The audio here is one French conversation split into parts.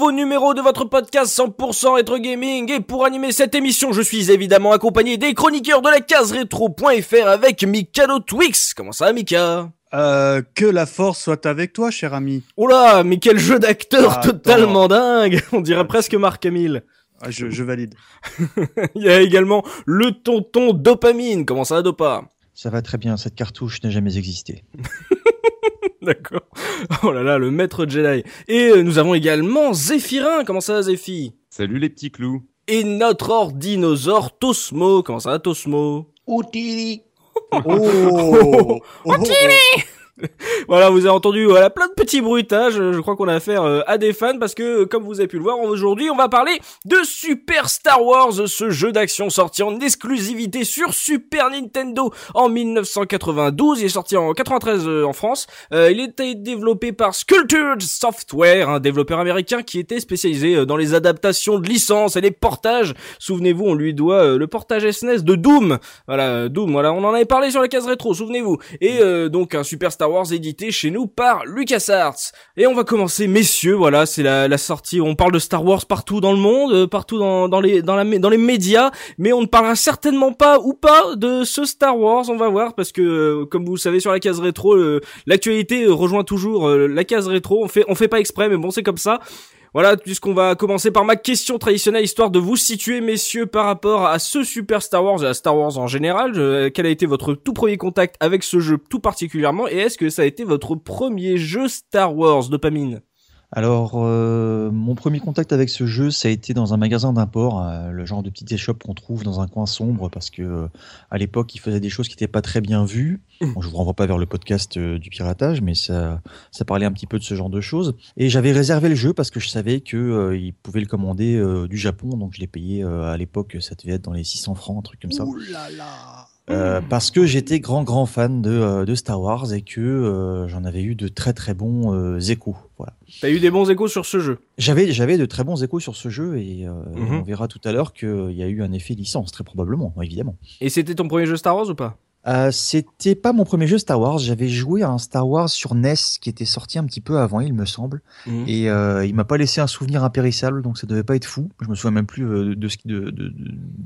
Nouveau numéro de votre podcast 100% rétro gaming et pour animer cette émission je suis évidemment accompagné des chroniqueurs de la case rétro.fr avec Mikado Twix. Comment ça Mika? Euh, que la force soit avec toi, cher ami. Oh là, mais quel jeu d'acteur totalement dingue On dirait presque Marc Hamill. Ah, je, je valide. Il y a également le tonton Dopamine. Comment ça Dopa? Ça va très bien, cette cartouche n'a jamais existé. D'accord. Oh là là, le maître Jedi. Et euh, nous avons également Zéphirin. Comment ça Zéphi? Salut les petits clous. Et notre ordinosaure Tosmo. Comment ça Tosmo? Outili Oh, oh, Voilà, vous avez entendu voilà, plein de petits bruitages. Je crois qu'on a affaire euh, à des fans parce que, euh, comme vous avez pu le voir, aujourd'hui, on va parler de Super Star Wars, ce jeu d'action sorti en exclusivité sur Super Nintendo en 1992. Il est sorti en 93 euh, en France. Il était développé par Sculptured Software, un développeur américain qui était spécialisé dans les adaptations de licences et les portages. Souvenez-vous, on lui doit le portage SNES de Doom. Voilà, Doom. Voilà, on en avait parlé sur la case rétro. Souvenez-vous. Et euh, donc un Super Star Wars édité chez nous par LucasArts. Et on va commencer, messieurs. Voilà, c'est la, la sortie. On parle de Star Wars partout dans le monde, euh, partout dans, dans les dans la dans les médias, mais on ne parlera certainement pas ou pas de ce Star Wars. On va voir parce que euh, comme vous le savez sur la case rétro, euh, l'actualité rejoint toujours la case rétro. On fait on fait pas exprès, mais bon c'est comme ça. Voilà, puisqu'on va commencer par ma question traditionnelle, histoire de vous situer, messieurs, par rapport à ce Super Star Wars et à Star Wars en général. Je- quel a été votre tout premier contact avec ce jeu tout particulièrement Et est-ce que ça a été votre premier jeu Star Wars, Dopamine? Alors, euh, mon premier contact avec ce jeu, ça a été dans un magasin d'import, euh, le genre de petite échoppe qu'on trouve dans un coin sombre, parce que euh, à l'époque, il faisait des choses qui n'étaient pas très bien vues. Bon, je vous renvoie pas vers le podcast euh, du piratage, mais ça, ça parlait un petit peu de ce genre de choses. Et j'avais réservé le jeu parce que je savais que euh, il pouvait le commander du Japon, donc je l'ai payé à l'époque, ça devait être dans les 600 francs, un truc comme ça. Ouh là là. Euh, parce que j'étais grand grand fan de, euh, de Star Wars et que euh, j'en avais eu de très très bons euh, échos. Voilà. T'as eu des bons échos sur ce jeu? J'avais j'avais de très bons échos sur ce jeu et Mhm. on verra tout à l'heure qu'il y a eu un effet licence très probablement évidemment. Et c'était ton premier jeu Star Wars ou pas? Euh, C'était pas mon premier jeu Star Wars. J'avais joué à un Star Wars sur NES qui était sorti un petit peu avant, il me semble. Mhm. Et euh, il m'a pas laissé un souvenir impérissable, donc ça devait pas être fou. Je me souviens même plus euh, de ce, qui- de, de, de-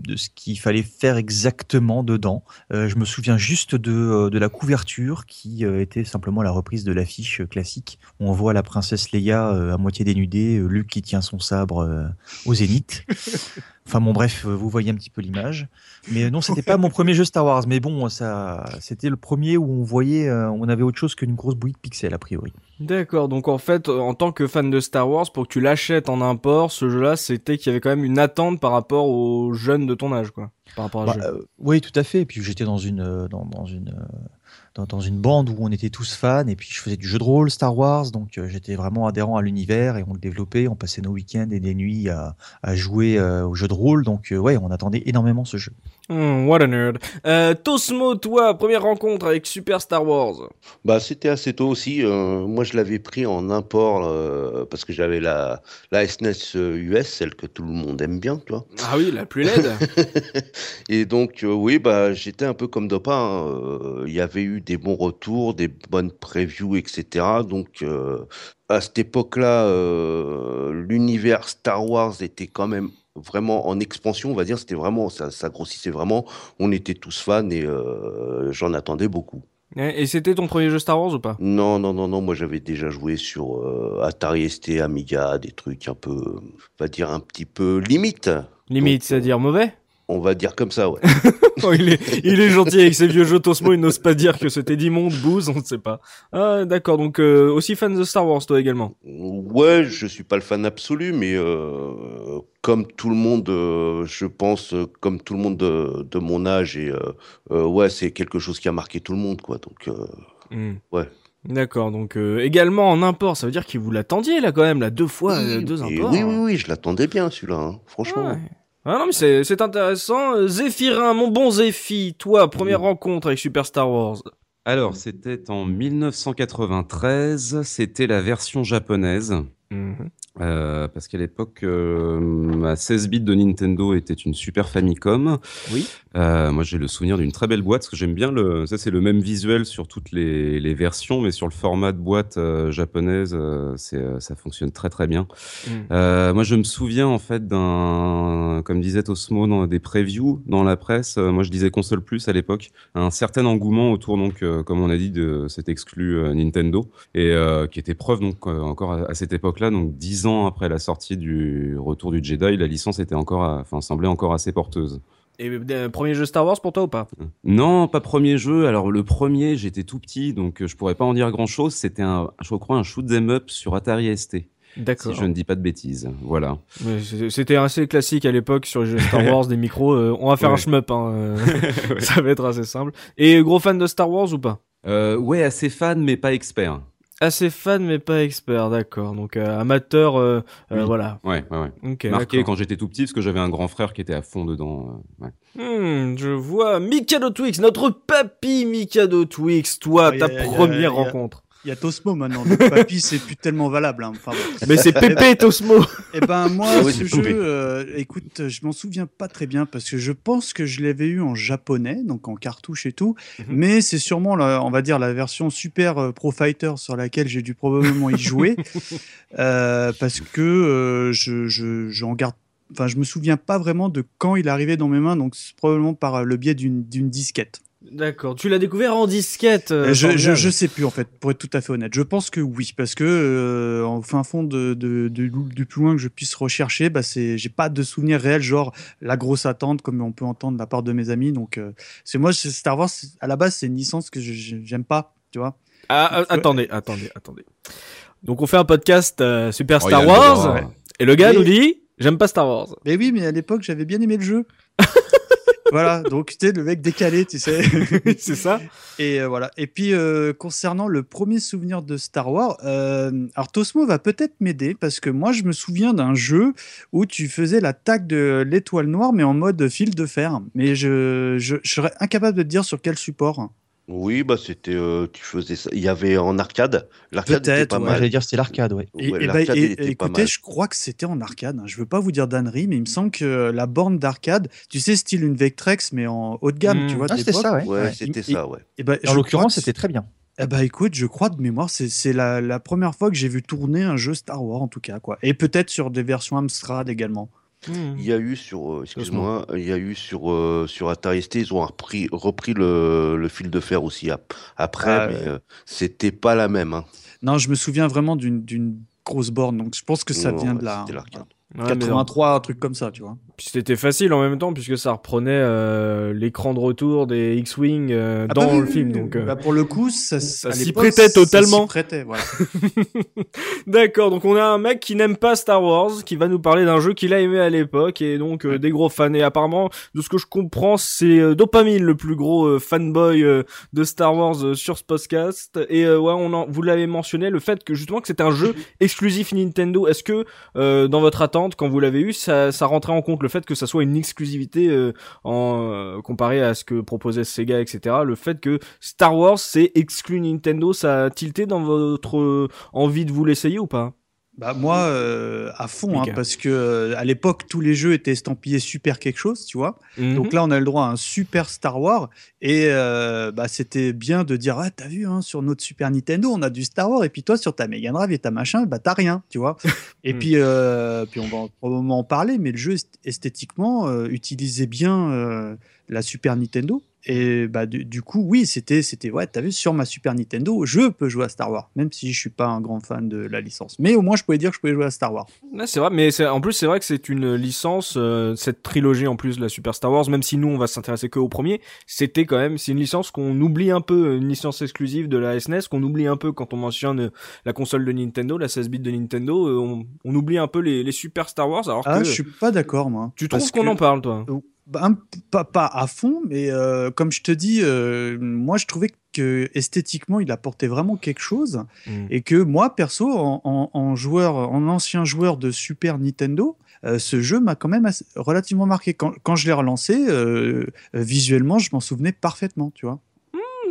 de ce qu'il fallait faire exactement dedans. Je me souviens juste de, de la couverture qui était simplement la reprise de l'affiche classique où on voit la princesse Leia à moitié dénudée, Luke qui tient son sabre au zénith. Enfin bon bref, euh, vous voyez un petit peu l'image. Mais euh, non, c'était pas mon premier jeu Star Wars. Mais bon, ça, c'était le premier où on voyait, euh, on avait autre chose qu'une grosse bouillie de pixels a priori. D'accord, donc en fait, en tant que fan de Star Wars, pour que tu l'achètes en import, ce jeu-là, c'était qu'il y avait quand même une attente par rapport aux jeunes de ton âge, quoi. Par rapport à Bah, jeu. euh, oui, tout à fait. Et puis j'étais dans une dans, dans une euh, dans, dans une bande où on était tous fans. Et puis je faisais du jeu de rôle Star Wars, donc euh, j'étais vraiment adhérent à l'univers et on le développait. On passait nos week-ends et des nuits à, à jouer euh, au jeu de rôle. Donc euh, ouais, on attendait énormément ce jeu. Hmm, what a nerd. Euh, Tosmo, toi, première rencontre avec Super Star Wars. Bah, c'était assez tôt aussi. euh, moi, je l'avais pris en import euh, parce que j'avais la, la SNES US, celle que tout le monde aime bien, tu vois. Ah oui, la plus laide. Et donc, euh, oui, bah, j'étais un peu comme Dopa. hein, euh, Il y avait eu des bons retours, des bonnes previews, etc. Donc, euh, à cette époque-là, euh, l'univers Star Wars était quand même vraiment en expansion, on va dire. C'était vraiment, ça, ça grossissait vraiment. On était tous fans et euh, j'en attendais beaucoup. Et c'était ton premier jeu Star Wars ou pas? Non, non, non, non, moi j'avais déjà joué sur euh, Atari ST, Amiga, des trucs un peu, on va dire un petit peu limite. Limite, c'est-à-dire mauvais? On va dire comme ça, ouais. Oh, il, est, il est gentil avec ses vieux jeux Tosmo, il n'ose pas dire que c'était d'immonde bouse, on ne sait pas. Ah, d'accord, donc euh, aussi fan de Star Wars, toi également. Ouais, je suis pas le fan absolu, mais euh, comme tout le monde, euh, je pense, comme tout le monde de, de mon âge, et ouais, c'est quelque chose qui a marqué tout le monde, quoi. Donc, Hmm. Ouais. D'accord, donc euh, également en import, ça veut dire qu'il vous l'attendiez là quand même, là, deux fois, euh, deux imports. oui, oui, oui, je l'attendais bien, celui-là, hein, franchement. Ouais. Ah non mais c'est c'est intéressant. Euh, Zéphirin, mon bon Zéphi, toi, première rencontre avec Super Star Wars. Alors, c'était en 1993, c'était la version japonaise. Mhm. Euh, parce qu'à l'époque, euh, ma 16 bits de Nintendo était une Super Famicom. Oui. Euh, moi, j'ai le souvenir d'une très belle boîte, parce que j'aime bien le. Ça, c'est le même visuel sur toutes les, les versions, mais sur le format de boîte euh, japonaise, ça fonctionne très très bien. Mm. Moi, je me souviens en fait d'un, comme disait Osmo, dans des previews dans la presse. moi, je disais console plus à l'époque, un certain engouement autour donc, comme on a dit, de cet exclu Nintendo et qui était preuve donc encore à, à cette époque-là, donc dix ans après la sortie du Retour du Jedi, la licence était encore, à- enfin, semblait encore assez porteuse. Et euh, premier jeu Star Wars pour toi ou pas? Non, pas premier jeu. Alors le premier, j'étais tout petit, donc euh, je pourrais pas en dire grand-chose. C'était un, je crois, un shoot 'em up sur Atari ST. Si D'accord. je ne dis pas de bêtises. Voilà. C'était assez classique à l'époque sur les jeux Star Wars, des micros. euh, on va faire un shmup, hein, euh, ça va être assez simple. Et gros fan de Star Wars ou pas? Euh, ouais, assez fan, mais pas expert. Assez fan mais pas expert, d'accord. Donc euh, amateur, euh, euh, Oui. voilà. Ouais, ouais, ouais. Marqué quand j'étais tout petit, parce que j'avais un grand frère qui était à fond dedans. euh, ouais. Hmm, je vois Mikado Twix, notre papy Mikado Twix, toi, ta première rencontre. Il y a Tosmo maintenant. Donc papy, c'est plus tellement valable. hein. Enfin, bon. Mais c'est Pépé Tosmo. Eh ben moi, Ah oui, ce jeu, euh, écoute, je m'en souviens pas très bien parce que je pense que je l'avais eu en japonais, donc en cartouche et tout. Mhm. Mais c'est sûrement, la, on va dire, la version Super euh, Pro Fighter sur laquelle j'ai dû probablement y jouer euh, parce que euh, je, je, j'en garde. Enfin, je me souviens pas vraiment de quand il arrivé dans mes mains, donc c'est probablement par euh, le biais d'une d'une disquette. D'accord. Tu l'as découvert en disquette. euh, je, je, formidable. je sais plus en fait, pour être tout à fait honnête. Je pense que oui, parce que euh, en fin fond de, de, de- du plus loin que je puisse rechercher, bah c'est, j'ai pas de souvenir réel, genre la grosse attente comme on peut entendre de la part de mes amis. Donc euh, c'est moi, c'est- Star Wars, à la base, c'est une licence que je- je- j'aime pas, tu vois. Ah, ah, attendez, attendez, attendez. Donc on fait un podcast euh, Super Oh, Star le Wars et le gars nous dit j'aime pas Star Wars. Mais oui, mais à l'époque, j'avais bien aimé le jeu. voilà, donc tu sais, le mec décalé, tu sais. c'est ça Et euh, voilà. Et puis euh, concernant le premier souvenir de Star Wars, euh, alors Tosmo va peut-être m'aider parce que moi je me souviens d'un jeu où tu faisais l'attaque de l'étoile noire mais en mode fil de fer. Mais je, je, je serais incapable de te dire sur quel support. Oui, bah c'était, euh, tu faisais ça. Il y avait en arcade. L'arcade était Peut-être, pas ouais. Ouais, mal. J'allais dire c'était l'arcade, ouais. Et, Ouais, et bah, et- pas écoutez, mal. je crois que c'était en arcade. hein. Je veux pas vous dire d'ânerie, mais il me semble que la borne d'arcade, tu sais, style une Vectrex, mais en haut de gamme, Mm. tu vois. Ah, c'était ça, ouais. Ouais, Ouais. c'était ça, ouais. Et ben, je En l'occurrence, c'était très bien. Eh bah écoute, je crois de mémoire, c'est c'est la, la première fois que j'ai vu tourner un jeu Star Wars en tout cas, quoi. Et peut-être sur des versions Amstrad également. Hmm. Il y a eu sur, euh, excuse-moi, il y a eu sur euh, sur Atari ST, ils ont repris repris le, le fil de fer aussi ap- après, Ah, mais euh, c'était pas la même. Hein. Non, je me souviens vraiment d'une grosse borne, donc je pense que ça Non, vient ouais, de là. C'était l'arcade. Ouais, mais non. 83, un truc comme ça, tu vois. Puis C'était facile en même temps puisque ça reprenait euh, l'écran de retour des X-Wing euh, Ah dans bah oui, le oui, film. Donc, euh, Bah, pour le coup, ça, ça s'y prêtait totalement. prêtait, voilà. D'accord, donc on a un mec qui n'aime pas Star Wars, qui va nous parler d'un jeu qu'il a aimé à l'époque, et donc euh, des gros fans. Et apparemment, de ce que je comprends, c'est euh, Dopamine, le plus gros fanboy de Star Wars sur ce podcast. Et euh, ouais, on en, vous l'avez mentionné, le fait que justement que c'est un jeu exclusif Nintendo. Est-ce que euh, dans votre attente, quand vous l'avez eu, ça, ça rentrait en compte le fait que ça soit une exclusivité euh, en euh, comparé à ce que proposait Sega, etc. Le fait que Star Wars c'est exclu Nintendo, ça a tilté dans votre euh, envie de vous l'essayer ou pas? Bah moi, euh, à fond, hein, parce que euh, à l'époque, tous les jeux étaient estampillés super quelque chose, tu vois. Mhm. Donc là, on a le droit à un super Star Wars. Et euh, bah, c'était bien de dire Ah, t'as vu, hein, sur notre Super Nintendo, on a du Star Wars. Et puis toi, sur ta Mega Drive et ta machin, bah, t'as rien, tu vois. et Mm. puis, puis, on va probablement en parler, mais le jeu est- esthétiquement utilisait bien la Super Nintendo. Et bah, du, du coup, oui, c'était, c'était, ouais, t'as vu, sur ma Super Nintendo, je peux jouer à Star Wars, même si je suis pas un grand fan de la licence. Mais au moins, je pouvais dire que je pouvais jouer à Star Wars. Ouais, c'est vrai, mais c'est- en plus c'est vrai que c'est une licence, euh, cette trilogie en plus la Super Star Wars, même si nous on va s'intéresser que au premier, c'était quand même, c'est une licence qu'on oublie un peu, une licence exclusive de la SNES qu'on oublie un peu quand on mentionne euh, la console de Nintendo, la 16 bits de Nintendo, euh, on, on oublie un peu les, les Super Star Wars, alors Ah, que je suis pas d'accord, moi. tu trouves qu'on que- en parle toi? Un- pas, pas à fond, mais euh, comme je te dis, euh, moi je trouvais que esthétiquement il apportait vraiment quelque chose Mm. et que moi perso, en, en- en joueur, en ancien joueur de Super Nintendo, euh, ce jeu m'a quand même assez- relativement marqué. Quand, quand je l'ai relancé, visuellement, je m'en souvenais parfaitement, tu vois.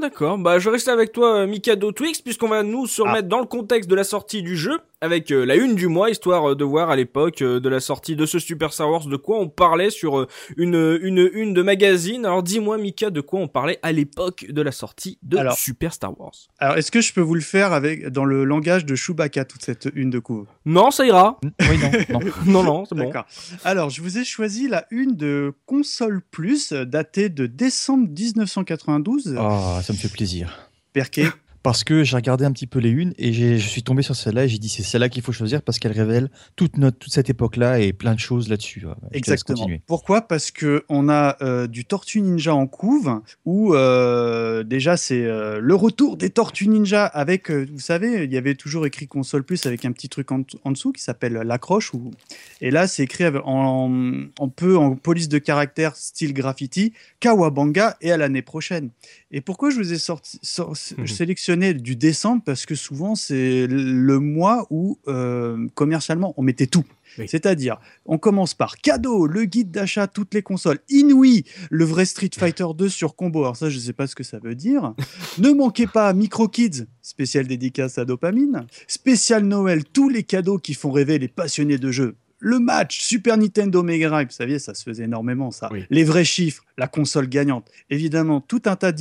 D'accord, bah je reste avec toi Mikado Twix puisqu'on va nous se Ah. remettre dans le contexte de la sortie du jeu avec euh, la une du mois histoire euh, de voir à l'époque euh, de la sortie de ce Super Star Wars de quoi on parlait sur euh, une une une de magazine. Alors dis-moi Mika de quoi on parlait à l'époque de la sortie de Alors. Super Star Wars? Alors, est-ce que je peux vous le faire avec dans le langage de Chewbacca toute cette une de couvre Non, ça ira. Oui, non, non. Non non, c'est bon. D'accord. Alors, je vous ai choisi la une de Console Plus, datée de décembre 1992. Ah, ça me fait plaisir. Perquet. Parce que j'ai regardé un petit peu les unes et je suis tombé sur celle-là et j'ai dit c'est celle-là qu'il faut choisir parce qu'elle révèle toute, notre, toute cette époque-là et plein de choses là-dessus. Ouais, Exactement. Pourquoi? Parce que on a euh, du Tortue Ninja en couve, où euh, déjà c'est euh, le retour des Tortues Ninja avec, vous savez, il y avait toujours écrit console plus avec un petit truc en, en dessous qui s'appelle l'accroche, ou et là c'est écrit en, en peu en police de caractère style graffiti, Kawabanga et à l'année prochaine. Et pourquoi je vous ai sorti, sor- Mhm. sélectionné du décembre Parce que souvent c'est le mois où euh, commercialement on mettait tout. Oui. C'est-à-dire, on commence par cadeau, le guide d'achat, toutes les consoles, Inouï, le vrai Street Fighter 2 sur combo. Alors ça, je sais pas ce que ça veut dire. ne manquez pas Micro Kids, spécial dédicace à Dopamine. Spécial Noël, tous les cadeaux qui font rêver les passionnés de jeux. Le match Super Nintendo Mega Drive, vous saviez, ça se faisait énormément, ça. Oui. Les vrais chiffres, la console gagnante. Évidemment, tout un tas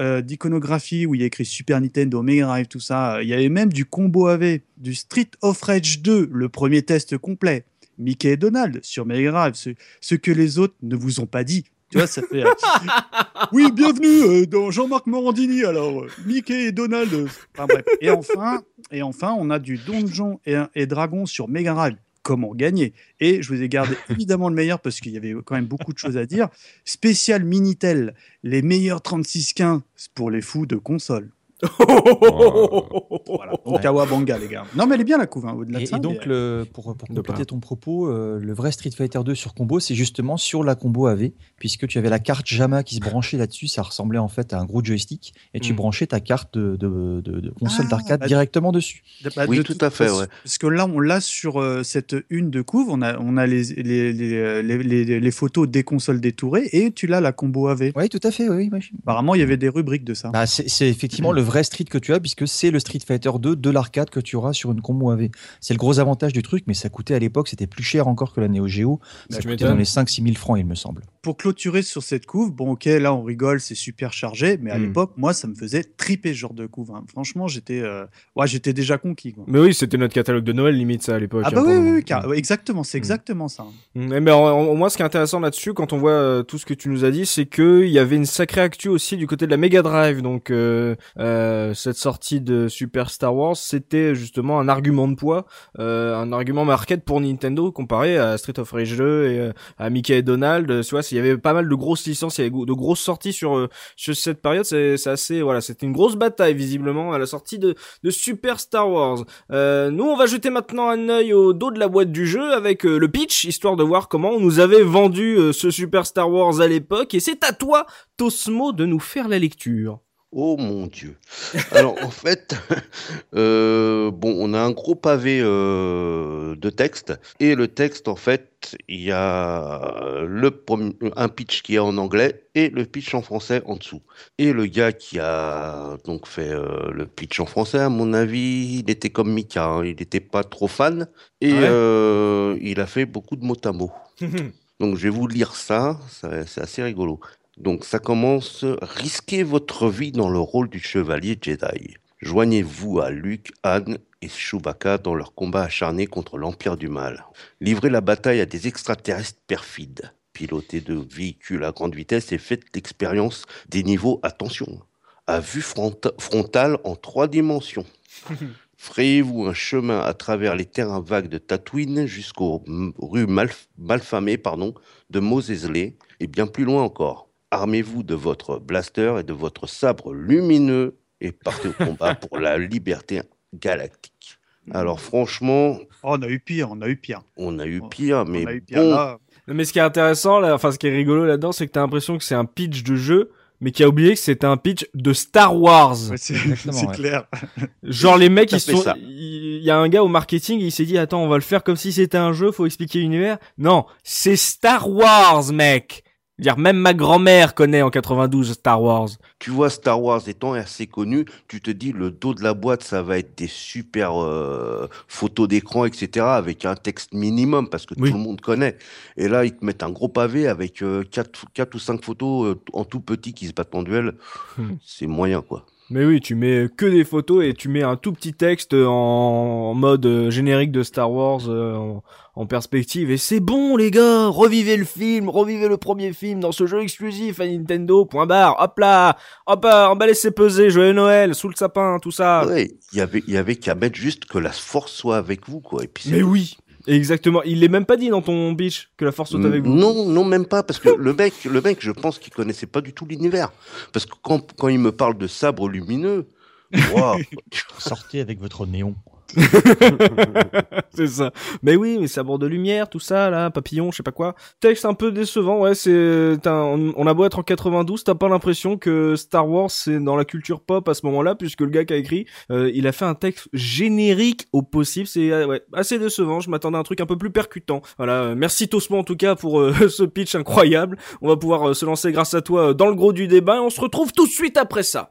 euh, d'iconographie où il y a écrit Super Nintendo, Mega Drive, tout ça. Il y avait même du combo AV, du Street of Rage 2, le premier test complet. Mickey et Donald sur Mega Drive, ce, ce que les autres ne vous ont pas dit. Tu vois, ça fait. euh, oui, bienvenue euh, dans Jean-Marc Morandini. Alors, euh, Mickey et Donald. enfin, bref. Et enfin, et enfin, on a du Donjon et, et Dragon sur Mega Drive. Comment gagner Et je vous ai gardé évidemment le meilleur parce qu'il y avait quand même beaucoup de choses à dire. Spécial Minitel, les meilleurs 3615 pour les fous de console. Voilà. Donc, Ouais. Kawabanga, les gars. Non, mais elle est bien la couve, hein, au-delà de Et, ça. et donc, mais- le, pour, pour De compléter ton propos, euh, le vrai Street Fighter 2 sur combo, c'est justement sur la combo AV, puisque tu avais la carte JAMA qui se branchait là-dessus. Ça ressemblait en fait à un gros joystick, et tu Mm. branchais ta carte de, de, de- de console Ah, d'arcade bah, directement dessus. Bah, Oui, de tout à fait, ouais. Parce que là, on l'a sur euh, cette une de couve, on a, on a les, les, les, les, les- les photos des consoles détourées et tu l'as la combo AV. Oui, tout à fait. Oui. Apparemment, il y avait des rubriques de ça. Bah, c'est c'est effectivement le vrai Street que tu as, puisque c'est le Street Fighter 2 de l'arcade que tu auras sur une combo AV. C'est le gros avantage du truc, mais ça coûtait à l'époque, c'était plus cher encore que la Neo Geo. Ça tu coûtait dans les 5-6 000 francs, il me semble. Pour clôturer sur cette couve, bon, ok, là, on rigole, c'est super chargé, mais à Mm. l'époque, moi, ça me faisait triper ce genre de couve. hein. Franchement, j'étais euh, ouais, j'étais déjà conquis. quoi. Mais oui, c'était notre catalogue de Noël limite ça à l'époque. Ah, hein, bah oui, oui, oui, car- exactement, c'est Mm. exactement ça. Mm, Mais en- en- moi, ce qui est intéressant là-dessus, quand on voit euh, tout ce que tu nous as dit, c'est que il y avait une sacrée actu aussi du côté de la Mega Drive. Donc, euh, euh, cette sortie de Super Star Wars, c'était justement un argument de poids, euh, un argument market pour Nintendo comparé à Street of Rage 2 et à Mickey et Donald. Tu vois, il y avait pas mal de grosses licences, il y avait de grosses sorties sur euh, sur cette période. C'est c'est assez, voilà, c'était une grosse bataille visiblement à la sortie de de Super Star Wars. Euh, nous, on va jeter maintenant un œil au dos de la boîte du jeu avec euh, le pitch, histoire de voir comment on nous avait vendu euh, ce Super Star Wars à l'époque. Et c'est à toi, Tosmo, de nous faire la lecture. Oh mon Dieu. Alors en fait, euh, bon, on a un gros pavé euh, de texte et le texte en fait, il y a le un pitch qui est en anglais et le pitch en français en dessous. Et le gars qui a donc fait euh, le pitch en français, à mon avis, il était comme Mika, hein, il n'était pas trop fan et Ouais. il a fait beaucoup de mots à mots. Donc je vais vous lire ça, ça- c'est assez rigolo. Donc ça commence, risquez votre vie dans le rôle du chevalier Jedi. Joignez-vous à Luke, Han et Chewbacca dans leur combat acharné contre l'Empire du Mal. Livrez la bataille à des extraterrestres perfides. pilotez de véhicules à grande vitesse et faites l'expérience des niveaux, attention, à vue fronta- frontale en trois dimensions. Frayez-vous un chemin à travers les terrains vagues de Tatooine jusqu'aux rues malf- malfamées pardon, de Mos Eisley et bien plus loin encore. Armez-vous de votre blaster et de votre sabre lumineux et partez au combat pour la liberté galactique. Alors franchement, Oh, on a eu pire, on a eu pire. on a eu pire, mais on a eu pire. bon, Là, Mais ce qui est intéressant, là, enfin ce qui est rigolo là-dedans, c'est que t'as l'impression que c'est un pitch de jeu, mais qui a oublié que c'était un pitch de Star Wars. ouais, c'est ouais. clair. Genre les mecs, ils sont, ça. il y a un gars au marketing, il s'est dit attends, on va le faire comme si c'était un jeu, faut expliquer l'univers. Non, c'est Star Wars, mec. Dire même ma grand-mère connaît en 92 Star Wars. tu vois Star Wars étant assez connu, tu te dis le dos de la boîte, ça va être des super euh, photos d'écran, etc., avec un texte minimum parce que Oui. tout le monde connaît. Et là, ils te mettent un gros pavé avec euh, quatre, quatre ou cinq photos euh, en tout petit qui se battent en duel. Hmm. C'est moyen, quoi. Mais oui, tu mets que des photos et tu mets un tout petit texte en, en mode euh, générique de Star Wars en, en perspective. Et c'est bon, les gars, revivez le film, revivez le premier film dans ce jeu exclusif à Nintendo. Point barre. Hop là, hop là, emballez ses pesées, joyeux Noël, sous le sapin, tout ça. Ouais, il y avait, il y avait qu'à mettre juste que la force soit avec vous, quoi. Et puis c'est Mais oui, exactement. Il l'est même pas dit dans ton pitch que la force soit avec vous. Non, non, même pas, parce que le mec, le mec, je pense qu'il connaissait pas du tout l'univers. Parce que quand, quand il me parle de sabre lumineux, waouh, Sortez avec votre néon. c'est ça. Mais oui, mais sabre de lumière, tout ça, là, papillon, je sais pas quoi. Texte un peu décevant, ouais, c'est, on, on a beau être en 92, t'as pas l'impression que Star Wars c'est dans la culture pop à ce moment-là, puisque le gars qui a écrit, euh, il a fait un texte générique au possible, c'est euh, ouais, assez décevant, je m'attendais à un truc un peu plus percutant. Voilà, euh, merci Tosmo en tout cas pour ce pitch incroyable. On va pouvoir se lancer grâce à toi dans le gros du débat et on se retrouve tout de suite après ça.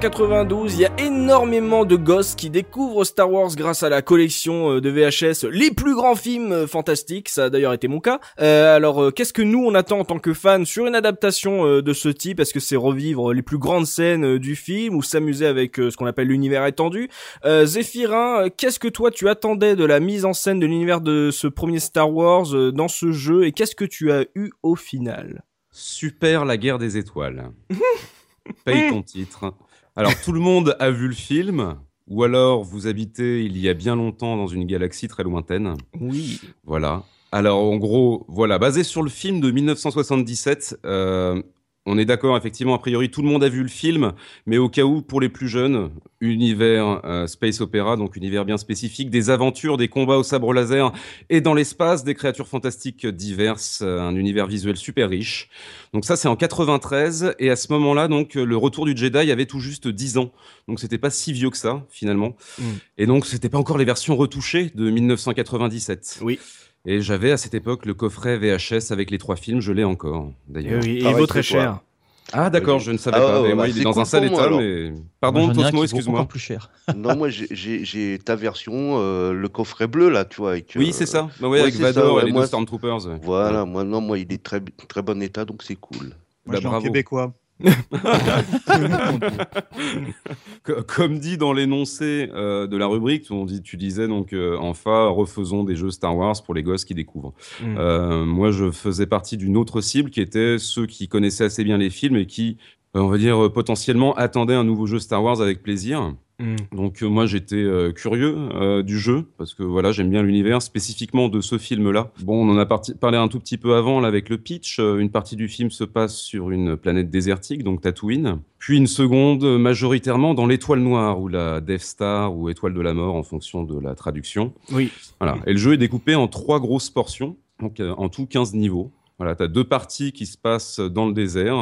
1992, il y a énormément de gosses qui découvrent Star Wars grâce à la collection euh, de VHS Les plus grands films euh, fantastiques, ça a d'ailleurs été mon cas. Euh, alors, qu'est-ce que nous on attend en tant que fans sur une adaptation de ce type? Est-ce que c'est revivre les plus grandes scènes du film ou s'amuser avec ce qu'on appelle l'univers étendu? Euh, Zéphirin, qu'est-ce que toi tu attendais de la mise en scène de l'univers de ce premier Star Wars dans ce jeu et qu'est-ce que tu as eu au final? Super la guerre des étoiles. Paye ton titre. Alors tout le monde a vu le film, ou alors vous habitez il y a bien longtemps dans une galaxie très lointaine. Oui. Voilà. Alors en gros, voilà, basé sur le film de 1977, euh, on est d'accord, effectivement, a priori tout le monde a vu le film, mais au cas où, pour les plus jeunes, univers euh, space opéra, donc univers bien spécifique, des aventures, des combats au sabre laser et dans l'espace, des créatures fantastiques diverses, euh, un univers visuel super riche. Donc ça, c'est en 93, et à ce moment-là, donc le retour du Jedi avait tout juste 10 ans, donc c'était pas si vieux que ça finalement, Mm. et donc c'était pas encore les versions retouchées de 1997. Oui. Et j'avais à cette époque le coffret VHS avec les trois films, je l'ai encore Et d'ailleurs. oui, et il vaut très cher. Ah d'accord, je ne savais Ah pas. ouais, mais moi, bah, il est dans cool un sale moi, état, alors. mais Moi, pardon, Tosmo, vaut excuse-moi. encore plus cher. non, moi j'ai- ta version, euh, le coffret bleu là, tu vois. Avec, Oui, euh, c'est ça. Bah ouais, ouais, avec c'est ça, Vador ouais, et les moi, deux Stormtroopers. ouais. Voilà, moi non, moi il est très très bon état, donc c'est cool. Moi, Bah, je l'ai en bravo. québécois. Co- Comme dit dans l'énoncé euh, de la rubrique, on dit, tu disais donc euh, enfin refaisons des jeux Star Wars pour les gosses qui découvrent. Mm. Euh, moi, je faisais partie d'une autre cible qui était ceux qui connaissaient assez bien les films et qui, on va dire, potentiellement attendaient un nouveau jeu Star Wars avec plaisir. Hmm. Donc euh, moi j'étais euh, curieux euh, du jeu parce que voilà j'aime bien l'univers spécifiquement de ce film-là. Bon on en a parlé un tout petit peu avant là avec le pitch. Une partie du film se passe sur une planète désertique donc Tatooine. Puis une seconde majoritairement dans l'étoile noire ou la Death Star ou étoile de la mort en fonction de la traduction. Oui. Voilà. Et le jeu est découpé en trois grosses portions, donc en tout 15 niveaux. Voilà, tu as deux parties qui se passent dans le désert.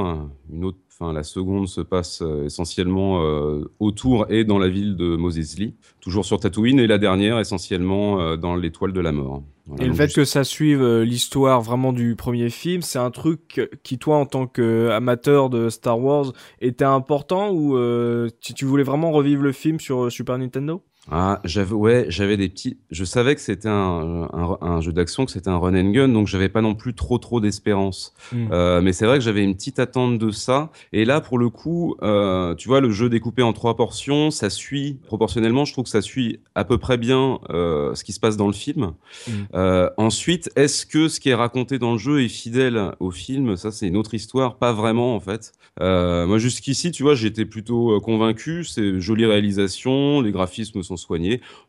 Une autre, enfin, la seconde se passe euh, essentiellement euh, autour et dans la ville de Moses Lee, toujours sur Tatooine. Et la dernière, essentiellement euh, dans l'étoile de la mort. Voilà, Et le fait que ça suive euh, l'histoire vraiment du premier film, c'est un truc qui, toi, en tant qu'amateur de Star Wars, était important ou euh, tu, voulais vraiment revivre le film sur Super Nintendo? Ah, j'avais ouais, j'avais des petits. Je savais que c'était un, un, un jeu d'action, que c'était un run and gun, donc j'avais pas non plus trop trop d'espérance. Mm. Euh, mais c'est vrai que j'avais une petite attente de ça. Et là, pour le coup, euh, tu vois, le jeu découpé en trois portions, ça suit proportionnellement. Je trouve que ça suit à peu près bien euh, ce qui se passe dans le film. Mm. Euh, ensuite, est-ce que ce qui est raconté dans le jeu est fidèle au film? Ça, c'est une autre histoire. Pas vraiment, en fait. Moi, jusqu'ici, tu vois, j'étais plutôt convaincu. C'est jolie réalisation, les graphismes sont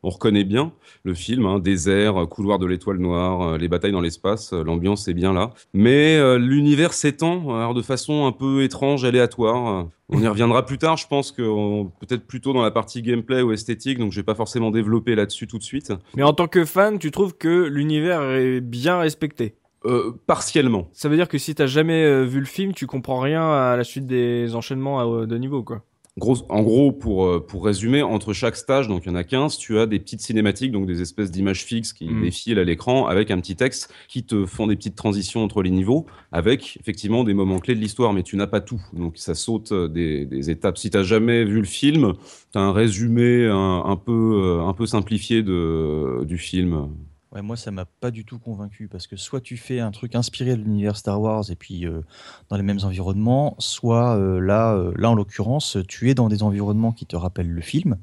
On reconnaît bien le film, hein, désert, euh, couloir de l'étoile noire, euh, les batailles dans l'espace, euh, l'ambiance est bien là. Mais euh, l'univers s'étend, alors de façon un peu étrange, aléatoire. On y reviendra plus tard, je pense que peut-être plutôt dans la partie gameplay ou esthétique, donc je vais pas forcément développer là-dessus tout de suite. Mais en tant que fan, tu trouves que l'univers est bien respecté? Euh, partiellement. Ça veut dire que si t'as jamais vu le film, tu comprends rien à la suite des enchaînements de niveau, quoi. Gros, en gros, pour, euh, pour résumer, entre chaque stage, donc il y en a 15, tu as des petites cinématiques, donc des espèces d'images fixes qui Mm. défilent à l'écran avec un petit texte qui te font des petites transitions entre les niveaux, avec effectivement des moments clés de l'histoire, mais tu n'as pas tout. Donc ça saute euh, des, des étapes. Si tu n'as jamais vu le film, tu as un résumé un, un peu, euh, un peu simplifié de, du film. Ouais, moi, ça m'a pas du tout convaincu parce que soit tu fais un truc inspiré de l'univers Star Wars et puis euh, dans les mêmes environnements, soit euh, là, euh, là en l'occurrence, tu es dans des environnements qui te rappellent le film.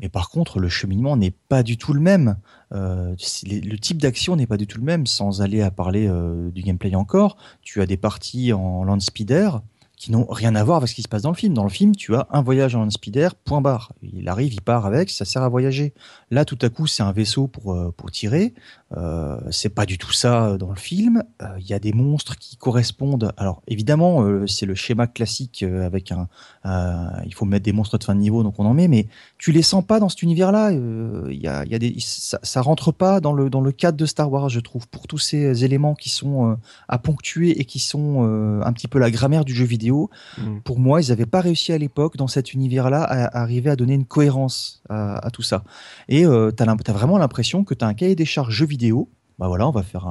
Et par contre, le cheminement n'est pas du tout le même. Les- le type d'action n'est pas du tout le même. Sans aller à parler du gameplay encore, tu as des parties en land speeder qui n'ont rien à voir avec ce qui se passe dans le film. Dans le film, tu as un voyage en speeder, point barre. Il arrive, il part avec, ça sert à voyager. Là, tout à coup, c'est un vaisseau pour, euh, pour tirer. Euh, c'est pas du tout ça euh, dans le film. Euh, Il y a des monstres qui correspondent. Alors, évidemment, euh, c'est le schéma classique euh, avec un. euh, il faut mettre des monstres de fin de niveau, donc on en met, mais tu les sens pas dans cet univers-là. Euh, Il y a, y a des, ça, ça rentre pas dans le, dans le cadre de Star Wars, je trouve, pour tous ces éléments qui sont euh, à ponctuer et qui sont euh, un petit peu la grammaire du jeu vidéo. Mm. Pour moi, ils n'avaient pas réussi à l'époque, dans cet univers-là, à, à arriver à donner une cohérence à, à tout ça. Et euh, tu as, vraiment l'impression que tu as un cahier des charges jeu vidéo. Bah voilà, on va faire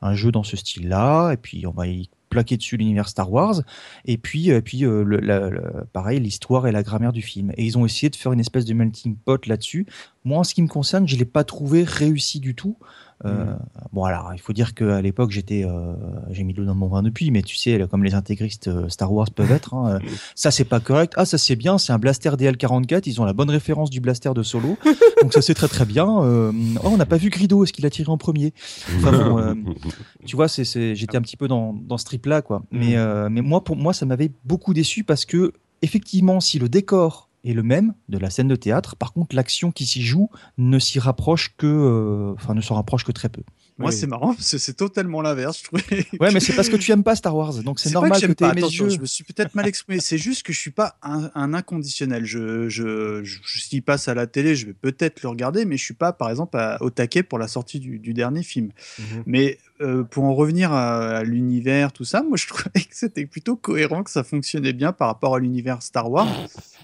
un, jeu dans ce style-là, et puis on va y plaquer dessus l'univers Star Wars, et puis, et puis euh, pareil, l'histoire et la grammaire du film. Et ils ont essayé de faire une espèce de melting pot là-dessus. Moi, en ce qui me concerne, je l'ai pas trouvé réussi du tout. Euh, Bon, alors, il faut dire qu'à l'époque, j'étais, euh, j'ai mis de l'eau dans mon vin depuis, mais tu sais, comme les intégristes euh, Star Wars peuvent être, hein, euh, ça c'est pas correct. Ah, ça c'est bien, c'est un blaster DL44, ils ont la bonne référence du blaster de Solo, donc ça c'est très très bien. Oh, on n'a pas vu Grido, est-ce qu'il a tiré en premier? Enfin bon, tu vois, c'est, c'est, j'étais un petit peu dans, dans ce trip-là, quoi. Mais, euh, mais moi, pour moi, ça m'avait beaucoup déçu parce que, effectivement, si le décor est le même de la scène de théâtre, par contre, l'action qui s'y joue ne s'y rapproche que, euh, enfin, ne s'en rapproche que très peu. Moi, Oui. c'est marrant parce que c'est totalement l'inverse, je trouvais. Ouais, mais c'est parce que tu aimes pas Star Wars, donc c'est pas normal que, j'aime tu pas, aimes ce attention, jeu. je me suis peut-être mal exprimé. C'est juste que je suis pas un, un inconditionnel. Je, je, je, je- s'il passe à la télé, je vais peut-être le regarder, mais je suis pas, par exemple, à- au taquet pour la sortie du, du dernier film. Mhm. Mais euh, pour en revenir à, à l'univers, tout ça, moi je trouvais que c'était plutôt cohérent, que ça fonctionnait bien par rapport à l'univers Star Wars,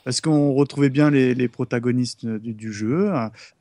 parce qu'on retrouvait bien les, protagonistes du, du jeu?